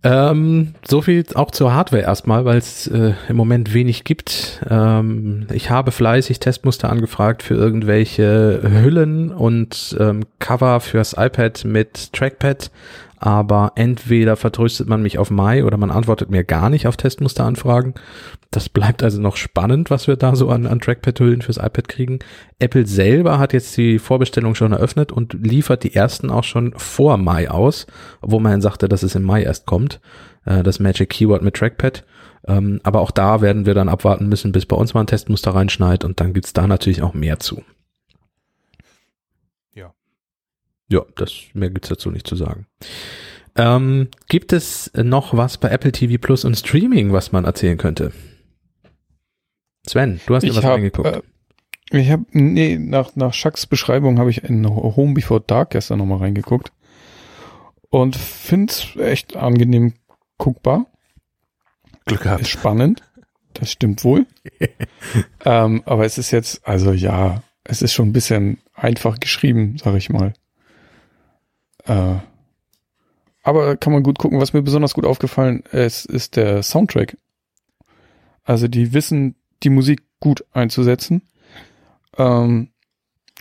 Ähm, so viel auch zur Hardware erstmal, weil es äh, im Moment wenig gibt. Ähm, ich habe fleißig Testmuster angefragt für irgendwelche Hüllen und ähm, Cover fürs iPad mit Trackpad, aber entweder vertröstet man mich auf Mai oder man antwortet mir gar nicht auf Testmusteranfragen. Das bleibt also noch spannend, was wir da so an, an Trackpad-Hüllen fürs iPad kriegen. Apple selber hat jetzt die Vorbestellung schon eröffnet und liefert die ersten auch schon vor Mai aus, obwohl man sagte, dass es im Mai erst kommt. Äh, das Magic Keyword mit Trackpad. Ähm, aber auch da werden wir dann abwarten müssen, bis bei uns mal ein Testmuster reinschneit und dann gibt's da natürlich auch mehr zu. Ja. Ja, das mehr gibt's dazu nicht zu sagen. Ähm, gibt es noch was bei Apple TV Plus und Streaming, was man erzählen könnte? Sven, du hast dir was hab, reingeguckt. äh, ich habe, nee, nach, nach Chucks Beschreibung habe ich in Home Before Dark gestern nochmal reingeguckt und find's echt angenehm guckbar. Glück gehabt. Ist spannend. Das stimmt wohl. ähm, aber es ist jetzt, also ja, es ist schon ein bisschen einfach geschrieben, sag ich mal. Äh, aber kann man gut gucken. Was mir besonders gut aufgefallen ist, ist der Soundtrack. Also die wissen, die Musik gut einzusetzen. Ähm,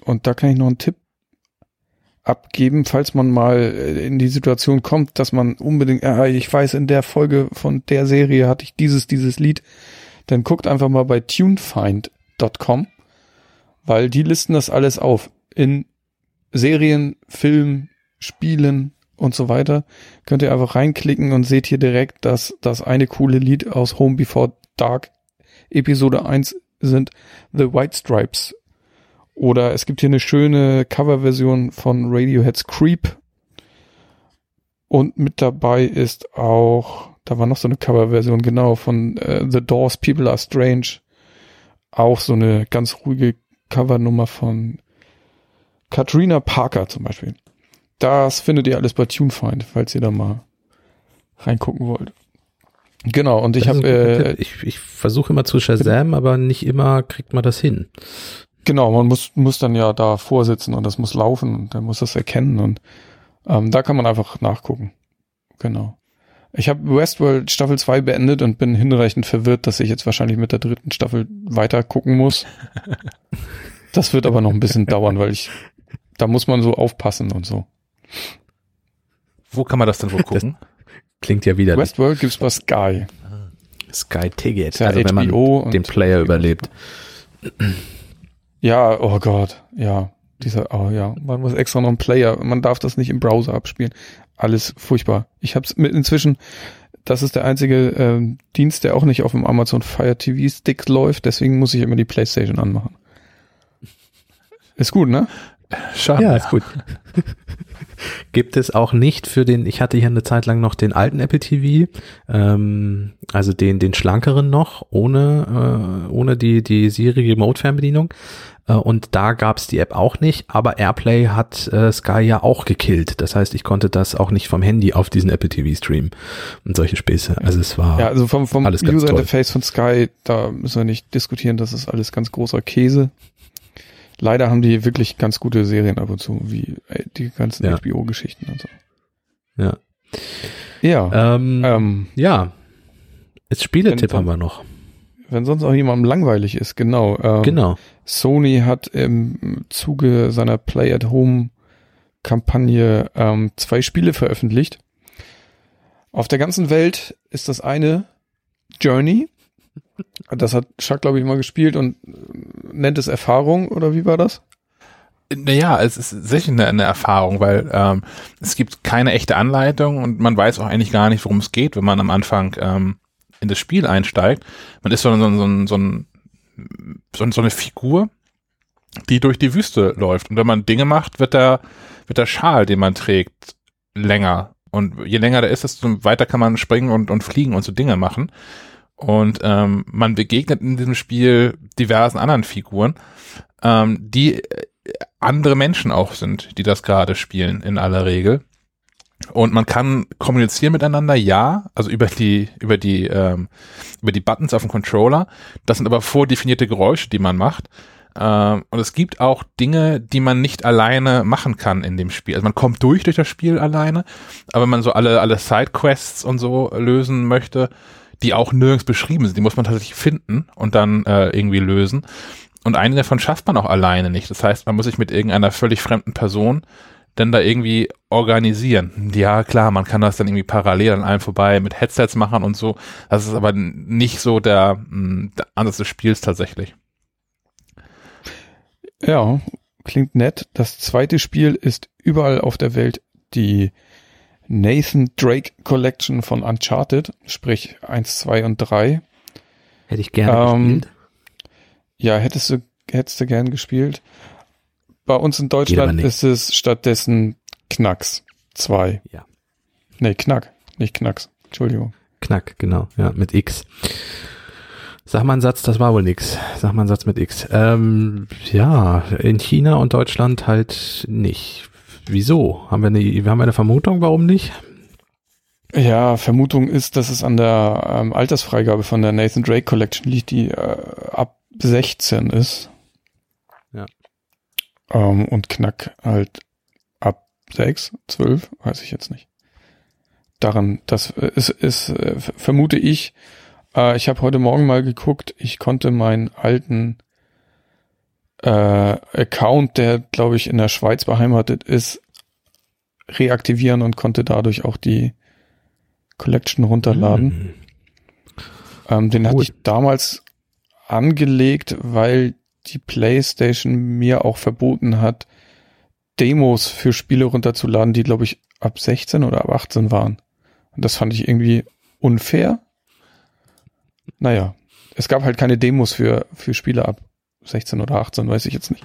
und da kann ich noch einen Tipp abgeben, falls man mal äh, in die Situation kommt, dass man unbedingt, ah, ich weiß, in der Folge von der Serie hatte ich dieses, dieses Lied, dann guckt einfach mal bei tunefind.com, weil die listen das alles auf. In Serien, Filmen, Spielen und so weiter könnt ihr einfach reinklicken und seht hier direkt, dass das eine coole Lied aus Home Before Dark Episode 1 sind The White Stripes. Oder es gibt hier eine schöne Coverversion von Radioheads Creep. Und mit dabei ist auch, da war noch so eine Coverversion, genau, von äh, The Doors People Are Strange. Auch so eine ganz ruhige Covernummer von Katrina Parker zum Beispiel. Das findet ihr alles bei TuneFind, falls ihr da mal reingucken wollt. Genau, und ich Das ist habe äh, ich, ich versuche immer zu Shazam, aber nicht immer kriegt man das hin. Genau, man muss, muss dann ja da vorsitzen und das muss laufen und dann muss das erkennen und ähm, da kann man einfach nachgucken. Genau. Ich habe Westworld Staffel 2 beendet und bin hinreichend verwirrt, dass ich jetzt wahrscheinlich mit der dritten Staffel weiter gucken muss. Das wird aber noch ein bisschen dauern, weil ich, da muss man so aufpassen und so. Wo kann man das denn wohl gucken? Klingt ja wieder Westworld gibt's bei Sky. Sky Ticket, ja also wenn man den Player überlebt. Ja, oh Gott, ja. Dieser, oh ja, man muss extra noch einen Player, man darf das nicht im Browser abspielen. Alles furchtbar. Ich hab's mit inzwischen, das ist der einzige ähm, Dienst, der auch nicht auf dem Amazon Fire TV Stick läuft, deswegen muss ich immer die Playstation anmachen. Ist gut, ne? Schade. Ja, ist gut. Gibt es auch nicht für den, ich hatte hier eine Zeit lang noch den alten Apple TV, ähm, also den, den schlankeren noch, ohne, äh, ohne die, die Siri Remote Fernbedienung. Äh, und da gab's die App auch nicht, aber AirPlay hat äh, Sky ja auch gekillt. Das heißt, ich konnte das auch nicht vom Handy auf diesen Apple TV streamen und solche Späße. Also es war Ja, also vom, vom User. Interface von Sky, da müssen wir nicht diskutieren, das ist alles ganz großer Käse. Leider haben die wirklich ganz gute Serien ab und zu, wie äh, die ganzen Ja. HBO-Geschichten und so. ja. Ja, Ähm, ähm, ja. Jetzt Spieletipp haben wir noch. wenn sonst auch jemandem langweilig ist, genau. Ähm, Genau. Sony hat im Zuge seiner Play-at-Home-Kampagne ähm, zwei Spiele veröffentlicht. Auf der ganzen Welt ist das eine Journey. Das hat Chuck, glaube ich, mal gespielt und äh, nennt es Erfahrung, oder wie war das? Naja, es ist sicher eine, eine Erfahrung, weil ähm, es gibt keine echte Anleitung und man weiß auch eigentlich gar nicht, worum es geht, wenn man am Anfang ähm, in das Spiel einsteigt. Man ist so, so, so, so, ein, so, so eine Figur, die durch die Wüste läuft. Und wenn man Dinge macht, wird der, wird der Schal, den man trägt, länger. Und je länger der ist, desto weiter kann man springen und, und fliegen und so Dinge machen. Und ähm, man begegnet in diesem Spiel diversen anderen Figuren, ähm, die äh, andere Menschen auch sind, die das gerade spielen in aller Regel. Und man kann kommunizieren miteinander, ja, also über die, über die, ähm, über die Buttons auf dem Controller. Das sind aber vordefinierte Geräusche, die man macht. Ähm, und es gibt auch Dinge, die man nicht alleine machen kann in dem Spiel. Also man kommt durch durch das Spiel alleine, aber wenn man so alle, alle Sidequests und so lösen möchte, die auch nirgends beschrieben sind, die muss man tatsächlich finden und dann äh, irgendwie lösen. Und einige davon schafft man auch alleine nicht. Das heißt, man muss sich mit irgendeiner völlig fremden Person denn da irgendwie organisieren. Ja, klar, man kann das dann irgendwie parallel an einem vorbei mit Headsets machen und so. Das ist aber nicht so der, mh, der Ansatz des Spiels tatsächlich. Ja, klingt nett. Das zweite Spiel ist überall auf der Welt die Nathan Drake Collection von Uncharted, sprich 1, 2 und 3. Hätte ich gerne Ähm, gespielt. Ja, hättest du, hättest du gern gespielt. Bei uns in Deutschland ist es stattdessen Knacks 2. Ja. Nee, Knack, nicht Knacks. Entschuldigung. Knack, genau, ja, mit X. Sag mal einen Satz, das war wohl nix. Sag mal einen Satz mit X. Ähm, ja, in China und Deutschland halt nicht. Wieso? Haben wir eine, wir haben eine Vermutung, warum nicht? Ja, Vermutung ist, dass es an der ähm, Altersfreigabe von der Nathan Drake Collection liegt, die äh, ab 16 ist. Ja. Ähm, und Knack halt ab 6, 12, weiß ich jetzt nicht. Daran, das ist, ist äh, vermute ich. Äh, ich habe heute Morgen mal geguckt, ich konnte meinen alten äh, Account, der glaube ich in der Schweiz beheimatet ist, reaktivieren und konnte dadurch auch die Collection runterladen. Hm. Ähm, den hatte Cool. ich damals angelegt, weil die PlayStation mir auch verboten hat, Demos für Spiele runterzuladen, die glaube ich ab 16 oder ab 18 waren. Und das fand ich irgendwie unfair. Naja, es gab halt keine Demos für, für Spiele ab 16 oder 18, weiß ich jetzt nicht.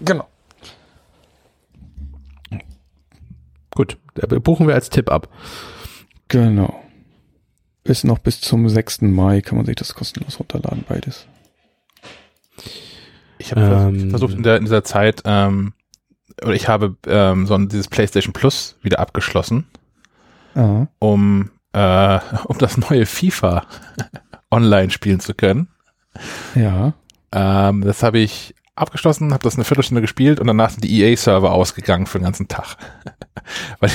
Genau. Gut, buchen wir als Tipp ab. Genau. Ist noch bis zum 6. Mai kann man sich das kostenlos runterladen, beides. Ich habe Ähm, versucht in, der, in dieser Zeit, ähm, oder ich habe ähm, so dieses PlayStation Plus wieder abgeschlossen, Aha. um, äh, um das neue FIFA online spielen zu können. Ja. Ähm, das habe ich abgeschlossen, habe das eine Viertelstunde gespielt und danach sind die EA-Server ausgegangen für den ganzen Tag. Weil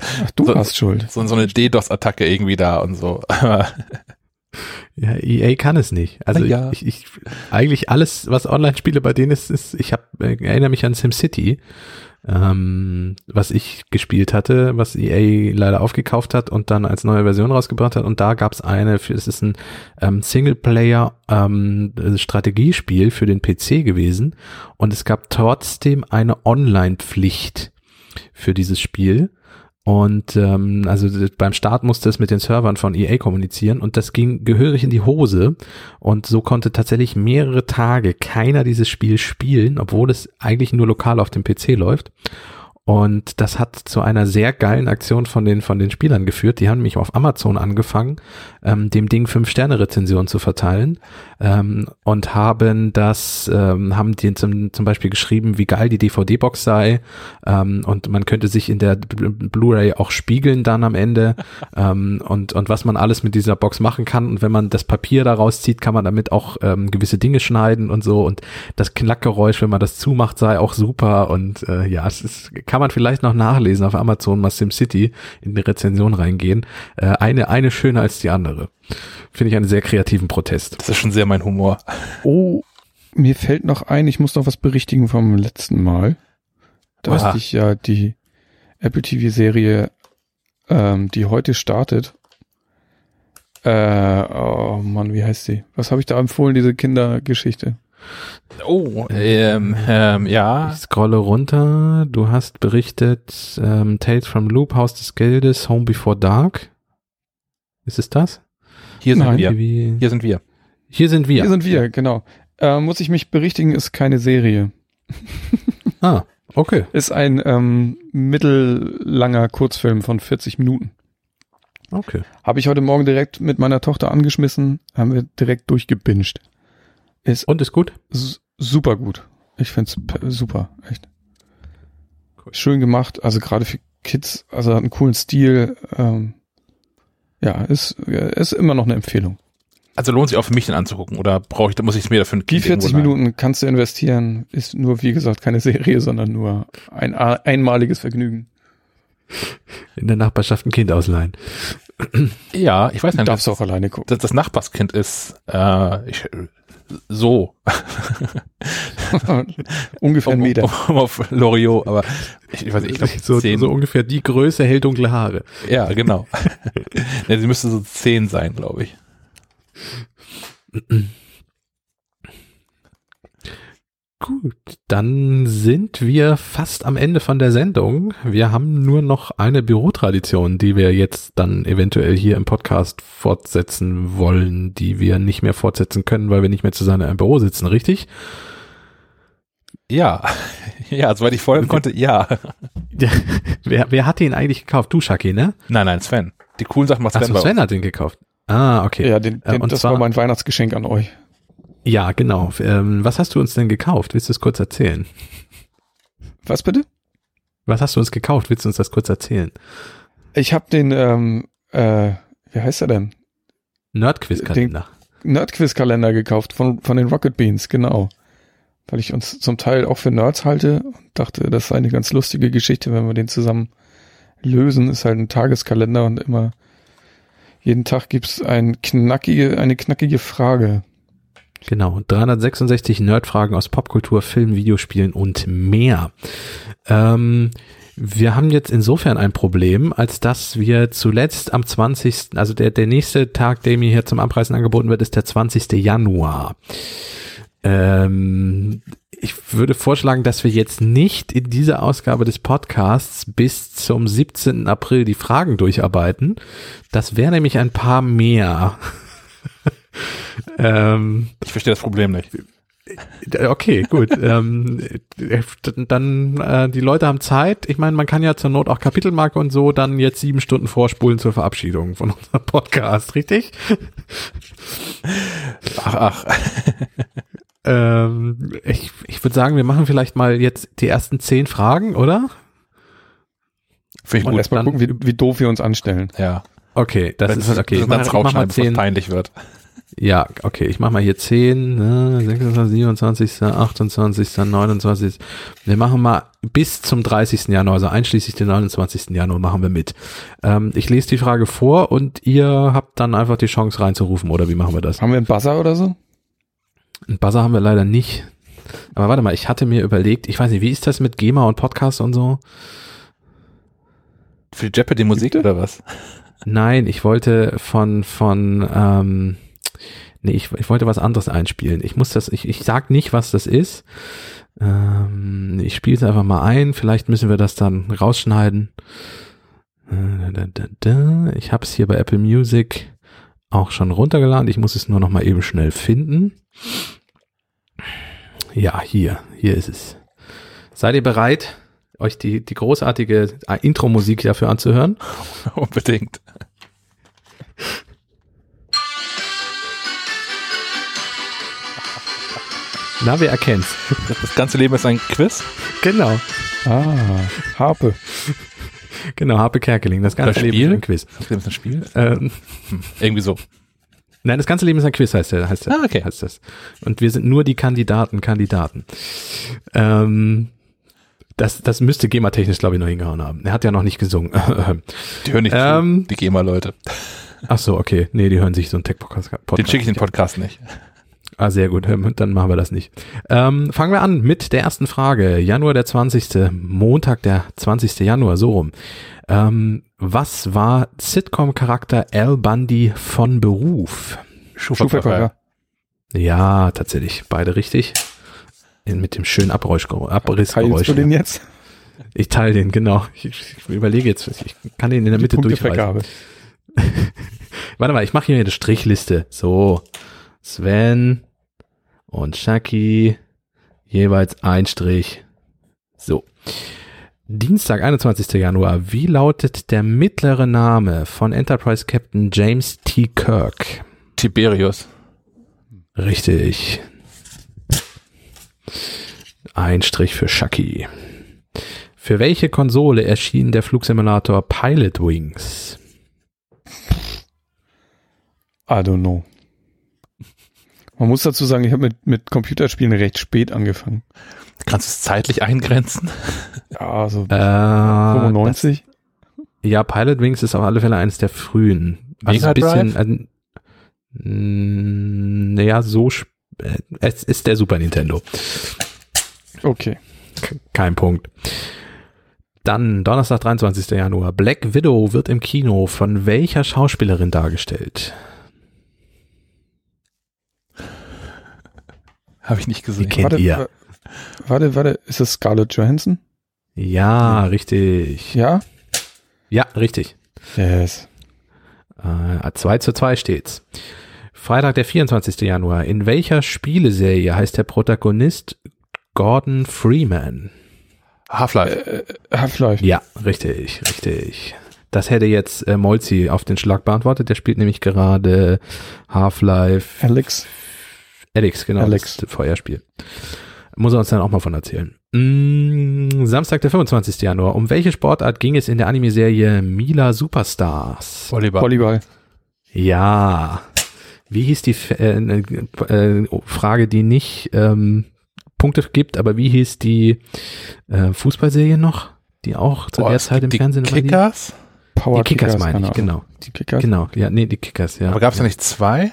Ach, du So- warst schuld. so, so eine DDoS-Attacke irgendwie da und so. Ja, EA kann es nicht. Also ja. ich, ich, eigentlich alles, was Online-Spiele bei denen ist, ist, ich hab, äh, erinnere mich an SimCity, ähm, was ich gespielt hatte, was EA leider aufgekauft hat und dann als neue Version rausgebracht hat. Und da gab es eine, es ist ein ähm, Singleplayer ähm, Strategiespiel für den PC gewesen und es gab trotzdem eine Online-Pflicht für dieses Spiel. Und ähm, also beim Start musste es mit den Servern von EA kommunizieren und das ging gehörig in die Hose. Und so konnte tatsächlich mehrere Tage keiner dieses Spiel spielen, obwohl es eigentlich nur lokal auf dem PC läuft. Und das hat zu einer sehr geilen Aktion von den, von den Spielern geführt. Die haben mich auf Amazon angefangen, ähm, dem Ding fünf sterne rezension zu verteilen ähm, und haben das, ähm, haben die zum, zum Beispiel geschrieben, wie geil die DVD-Box sei. Ähm, und man könnte sich in der Blu-ray auch spiegeln dann am Ende. Ähm, und, und was man alles mit dieser Box machen kann. Und wenn man das Papier daraus zieht, kann man damit auch ähm, gewisse Dinge schneiden und so. Und das Knackgeräusch, wenn man das zumacht, sei auch super. Und äh, ja, es ist, kann man vielleicht noch nachlesen auf Amazon mal SimCity in die Rezension reingehen. Äh, eine, eine schöner als die andere. Finde ich einen sehr kreativen Protest. Das ist schon sehr mein Humor. Oh, mir fällt noch ein, ich muss noch was berichtigen vom letzten Mal. Da Aha. hast ich ja die Apple TV-Serie, ähm, die heute startet. Äh, oh Mann, wie heißt sie? Was habe ich da empfohlen, diese Kindergeschichte? Oh, ähm, ähm, ja. Ich scrolle runter. Du hast berichtet ähm, Tales from Loop, Haus des Geldes, Home Before Dark. Ist es das? Hier sind Nein. wir. Wie- Hier sind wir. Hier sind wir. Hier sind wir, genau. Äh, muss ich mich berichtigen, ist keine Serie. Ah, okay. Ist ein ähm, mittellanger Kurzfilm von 40 Minuten. Okay. Habe ich heute Morgen direkt mit meiner Tochter angeschmissen, haben wir direkt durchgebinged. Ist Und ist gut? super gut. Ich find's pe- super, echt. Cool. Schön gemacht, also gerade für Kids, also hat einen coolen Stil. Ähm, ja, ist, ist immer noch eine Empfehlung. Also lohnt sich auch für mich den anzugucken oder brauche ich, muss ich es mir dafür ein Die Kind 40 irgendwo leihen? Minuten kannst du investieren, ist nur, wie gesagt, keine Serie, sondern nur ein einmaliges Vergnügen. In der Nachbarschaft ein Kind ausleihen. Ja, ich weiß Du nicht. darfst auch alleine gucken. Das, das Nachbarskind ist äh, ich, so. Ungefähr einen um, Meter. um, um auf Loriot, aber ich, weiß nicht, ich glaube so, zehn. so ungefähr die Größe, hell dunkle Haare. Ja, genau. ja, sie müsste so zehn sein, glaube ich. Gut, dann sind wir fast am Ende von der Sendung. Wir haben nur noch eine Bürotradition, die wir jetzt dann eventuell hier im Podcast fortsetzen wollen, die wir nicht mehr fortsetzen können, weil wir nicht mehr zusammen in einem Büro sitzen, richtig? Ja, ja, soweit ich folgen konnte, ja. wer, wer hat den eigentlich gekauft? Du, Shaki, ne? Nein, nein, Sven. Die coolen Sachen macht Sven, Achso, bei Sven hat den gekauft. Ah, okay. Ja, den, Äh, den, und das zwar- war mein Weihnachtsgeschenk an euch. Ja, genau. Ähm, was hast du uns denn gekauft? Willst du es kurz erzählen? Was bitte? Was hast du uns gekauft? Willst du uns das kurz erzählen? Ich habe den, ähm, äh, wie heißt er denn? Nerdquiz-Kalender. Nerdquiz-Kalender gekauft von, von den Rocket Beans, genau. Weil ich uns zum Teil auch für Nerds halte und dachte, das sei eine ganz lustige Geschichte, wenn wir den zusammen lösen. Ist halt ein Tageskalender und immer jeden Tag gibt's ein knackige, eine knackige Frage. Genau, 366 Nerdfragen aus Popkultur, Film, Videospielen und mehr. Ähm, wir haben jetzt insofern ein Problem, als dass wir zuletzt am 20., also der, der nächste Tag, der mir hier zum Abreißen angeboten wird, ist der 20. Januar. Ähm, ich würde vorschlagen, dass wir jetzt nicht in dieser Ausgabe des Podcasts bis zum 17. April die Fragen durcharbeiten. Das wäre nämlich ein paar mehr. Ähm, Ich verstehe das Problem nicht. Okay, gut. ähm, äh, dann äh, die Leute haben Zeit. Ich meine, man kann ja zur Not auch Kapitelmarke und so dann jetzt sieben Stunden vorspulen zur Verabschiedung von unserem Podcast, richtig? Ach, ach. Ähm, ich ich würde sagen, wir machen vielleicht mal jetzt die ersten zehn Fragen, oder? Finde ich Und gut. erstmal gucken, wie, wie doof wir uns anstellen. Ja. Okay, das ist okay. Ich Ich mach, ich mach mal zehn. peinlich wird. Ja, okay, ich mach mal hier 10, ne, 26, 27, 28, 29. Wir machen mal bis zum 30. Januar, also einschließlich den 29. Januar machen wir mit. Ähm, ich lese die Frage vor und ihr habt dann einfach die Chance reinzurufen, oder wie machen wir das? Haben wir einen Buzzer oder so? Einen Buzzer haben wir leider nicht. Aber warte mal, ich hatte mir überlegt, ich weiß nicht, wie ist das mit GEMA und Podcast und so? Für Gibt es? oder was? Nein, ich wollte von, von, ähm, nee, ich, ich wollte was anderes einspielen. Ich muss das, ich, ich sag nicht, was das ist. Ähm, ich spiele es einfach mal ein. Vielleicht müssen wir das dann rausschneiden. Äh. Ich habe es hier bei Apple Music auch schon runtergeladen. Ich muss es nur noch mal eben schnell finden. Ja, hier, hier ist es. Seid ihr bereit, euch die, die großartige Intro-Musik dafür anzuhören? Unbedingt. Na, wer erkennt's? Das ganze Leben ist ein Quiz. Genau, Ah, Harpe. genau, Harpe Kerkeling. Das ganze Oder Leben ist ein Quiz. Das Leben ist ein Spiel. Ähm, Hm. Irgendwie so. nein, das ganze Leben ist ein Quiz, heißt der, heißt der, Ah, okay. heißt das. Und wir sind nur die Kandidaten, Kandidaten. Ähm, das, das müsste GEMA-technisch, glaube ich, noch hingehauen haben. Er hat ja noch nicht gesungen. Die hören nicht Ähm, zu, die GEMA-Leute. Ach so, okay. Nee, die hören sich so einen Tech-Podcast. Den schicke ich den Podcast nicht. Ah, sehr gut. Dann machen wir das nicht. Ähm, fangen wir an mit der ersten Frage. Januar der 20. Montag der 20. Januar, so rum. Ähm, was war Sitcom-Charakter Al Bundy von Beruf? Schuhverkäufer. Ja, tatsächlich. Beide richtig. Mit dem schönen Abräusch, Teilst Abrissgeräusch. du den jetzt? Ich teile den, genau. Ich, ich überlege jetzt, ich kann den in der Mitte durchreichen. Punktevergabe. Warte mal, ich mache hier eine Strichliste. So, Sven und Shaki, jeweils ein Strich. So. Dienstag, 21. Januar. Wie lautet der mittlere Name von Enterprise Captain James T. Kirk? Tiberius. Richtig. Ein Strich für Shaki. Für welche Konsole erschien der Flugsimulator Pilot Wings? I don't know. Man muss dazu sagen, ich habe mit, mit Computerspielen recht spät angefangen. Kannst du es zeitlich eingrenzen? Ja, so Äh, 95. Das, ja, Pilot Wings ist auf alle Fälle eines der frühen. Also Mega ein bisschen, Drive? äh, naja, so, äh, es ist der Super Nintendo. Okay. Kein Punkt. Dann Donnerstag, 23. Januar. Black Widow wird im Kino von welcher Schauspielerin dargestellt? Habe ich nicht gesehen. kennt warte, ihr. wa- warte, warte, ist das Scarlett Johansson? Ja, richtig. Ja? Ja, richtig. Yes. Äh, 2 zu 2 steht's. Freitag, der 24. Januar. In welcher Spieleserie heißt der Protagonist Gordon Freeman? Half-Life. Äh, Half-Life. Ja, richtig, richtig. Das hätte jetzt äh, Molzi auf den Schlag beantwortet. Der spielt nämlich gerade Half-Life Alex. Alex, genau, Alex. das Feuerspiel. Muss er uns dann auch mal von erzählen. Mm, Samstag, der 25. Januar. Um welche Sportart ging es in der Anime-Serie Mila Superstars? Volleyball. Volleyball. Ja. Wie hieß die F- äh, äh, Frage, die nicht ähm, Punkte gibt, aber wie hieß die äh, Fußballserie noch, die auch zu Boah, der Zeit im Fernsehen die immer lief? Kickers? Power Die Kickers meine keine ich, genau. Die Kickers. Genau, ja, nee, die Kickers, ja. Aber gab es ja nicht zwei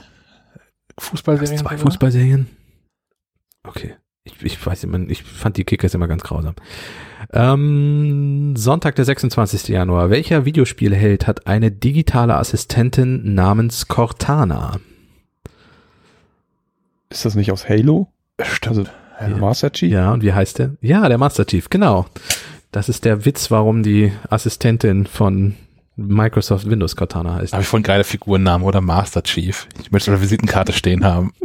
Fußballserien? zwei sogar? Fußballserien? Okay. Ich, ich weiß immer, ich fand die Kickers immer ganz grausam. Ähm, Sonntag, der 26. Januar. Welcher Videospielheld hat eine digitale Assistentin namens Cortana? Ist das nicht aus Halo? Also Ja. Master Chief? Ja, und wie heißt der? Ja, der Master Chief, genau. Das ist der Witz, warum die Assistentin von Microsoft Windows Cortana heißt. Habe ich voll geile Figurennamen oder Master Chief. Ich möchte eine Visitenkarte stehen haben.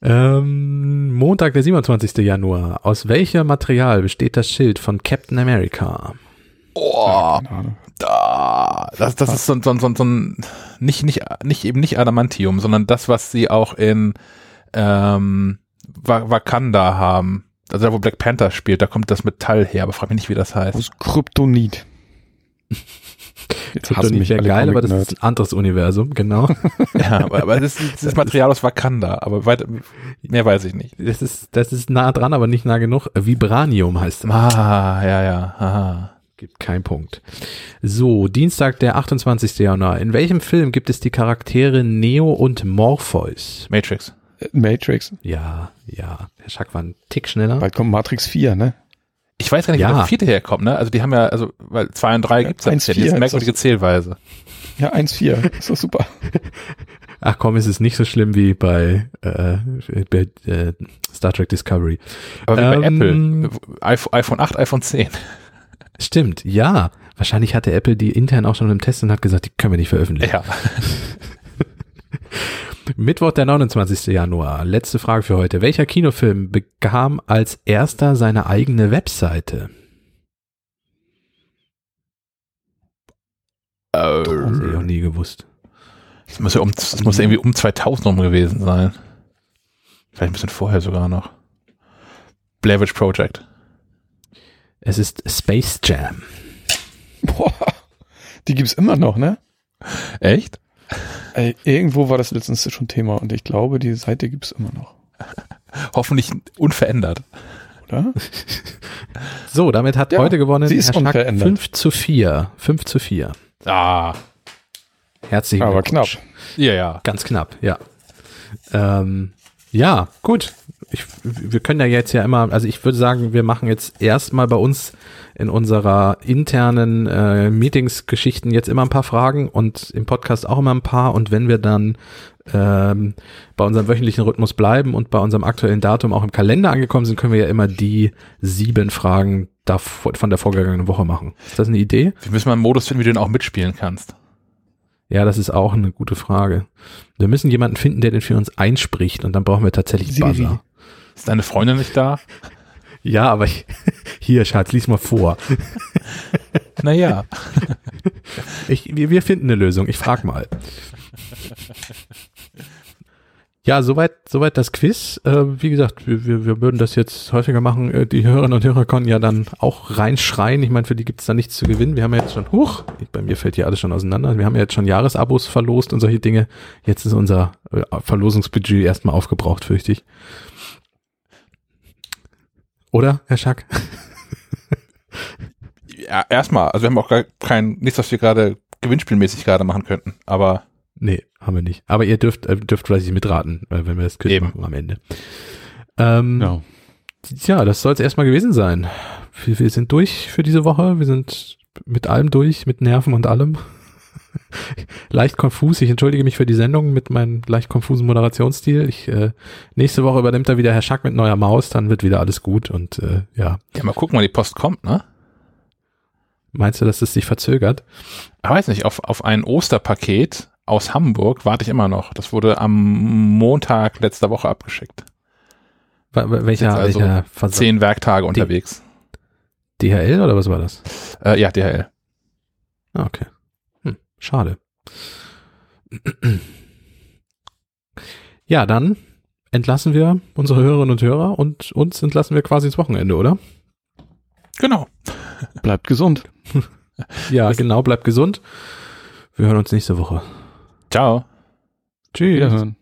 Ähm, Montag, der 27. Januar. Aus welchem Material besteht das Schild von Captain America? Oh, da. Das, das ist so, ein- so, ein- so, ein- so ein, nicht, nicht, nicht eben nicht Adamantium, sondern das, was sie auch in ähm, Wa- Wakanda haben. Also da, wo Black Panther spielt, da kommt das Metall her, aber frag mich nicht, wie das heißt. Aus Kryptonit. Jetzt hassen Kryptonit mich wäre alle geil, aber das ist ein anderes Universum, genau. Ja, aber, aber das ist das Material aus Wakanda, aber weiter, mehr weiß ich nicht. Das ist, das ist nah dran, aber nicht nah genug. Vibranium heißt es. Ah, ja, ja. Aha. Gibt keinen Punkt. So, Dienstag, der 28. Januar. In welchem Film gibt es die Charaktere Neo und Morpheus? Matrix. Matrix. Ja, ja. Herr Schack war ein Tick schneller. Bald kommt Matrix 4, ne? Ich weiß gar nicht, Ja. wo der vierte herkommt, ne? Also die haben ja, also, weil zwei und drei gibt's ja eins, nicht. vier Das ist ist merkwürdige Zählweise. Ja, 1-4. Ist doch super. Ach komm, es ist nicht so schlimm wie bei, äh, bei äh, Star Trek Discovery. Aber wie bei Ähm, Apple. iPhone, iPhone 8, iPhone 10. Stimmt, ja. Wahrscheinlich hatte Apple die intern auch schon im Test und hat gesagt, die können wir nicht veröffentlichen. Ja. Mittwoch, der 29. Januar. Letzte Frage für heute. Welcher Kinofilm bekam als erster seine eigene Webseite? Haben Sie noch Äh, nie gewusst. das muss ja um, das muss ja irgendwie um 2000 rum gewesen sein. Vielleicht ein bisschen vorher sogar noch. Blair Witch Project. Es ist Space Jam. Boah, die gibt's immer noch, ne? Echt? Ey, irgendwo war das letztens schon Thema und ich glaube, die Seite gibt's immer noch, Hoffentlich unverändert. oder? So, damit hat Ja, heute gewonnen sie ist Herr unverändert. 5 zu 4. 5 zu 4. Ah. Herzlichen Aber Glückwunsch. knapp. Ja, ja. Ganz knapp, ja. Ähm, ja, gut. Ich, wir können ja jetzt ja immer, also ich würde sagen, wir machen jetzt erstmal bei uns in unserer internen äh, Meetings-Geschichten jetzt immer ein paar Fragen und im Podcast auch immer ein paar. Und wenn wir dann ähm, bei unserem wöchentlichen Rhythmus bleiben und bei unserem aktuellen Datum auch im Kalender angekommen sind, können wir ja immer die sieben Fragen davor, von der vorgegangenen Woche machen. Ist das eine Idee? Wir müssen mal einen Modus finden, wie du den auch mitspielen kannst. Ja, das ist auch eine gute Frage. Wir müssen jemanden finden, der den für uns einspricht und dann brauchen wir tatsächlich Siri. Buzzer. Ist deine Freundin nicht da? Ja, aber ich, hier, Schatz, lies mal vor. Naja. Ich, wir, wir finden eine Lösung. Ich frag mal. Ja, soweit, soweit das Quiz. Äh, wie gesagt, wir, wir, wir würden das jetzt häufiger machen. Äh, die Hörerinnen und Hörer können ja dann auch reinschreien. Ich meine, für die gibt es da nichts zu gewinnen. Wir haben ja jetzt schon, huch, bei mir fällt hier alles schon auseinander. Wir haben ja jetzt schon Jahresabos verlost und solche Dinge. Jetzt ist unser äh, Verlosungsbudget erstmal aufgebraucht, fürchte ich. Oder, Herr Schack? ja erstmal, also wir haben auch gar kein, nichts, was wir gerade gewinnspielmäßig gerade machen könnten. Aber Nee, haben wir nicht. Aber ihr dürft, äh, dürft vielleicht mitraten, äh, wenn wir das Quiz machen am Ende. Ähm, Ja. Ja, das soll es erstmal gewesen sein. Wir, wir sind durch für diese Woche. Wir sind mit allem durch, mit Nerven und allem. leicht konfus. Ich entschuldige mich für die Sendung mit meinem leicht konfusen Moderationsstil. Ich, äh, nächste Woche übernimmt da wieder Herr Schack mit neuer Maus, dann wird wieder alles gut und äh, ja. ja, mal gucken, wann die Post kommt, ne? Meinst du, dass es sich verzögert? Ich weiß nicht, auf, auf ein Osterpaket aus Hamburg warte ich immer noch. Das wurde am Montag letzter Woche abgeschickt. Welcher, also welcher Versand? Zehn Werktage unterwegs. DHL oder was war das? Äh, ja, DHL. Ah, okay. Schade. Ja, dann entlassen wir unsere Hörerinnen und Hörer und uns entlassen wir quasi ins Wochenende, oder? Genau. Bleibt gesund. Ja, genau, bleibt gesund. Wir hören uns nächste Woche. Ciao. Tschüss. Wiederhören.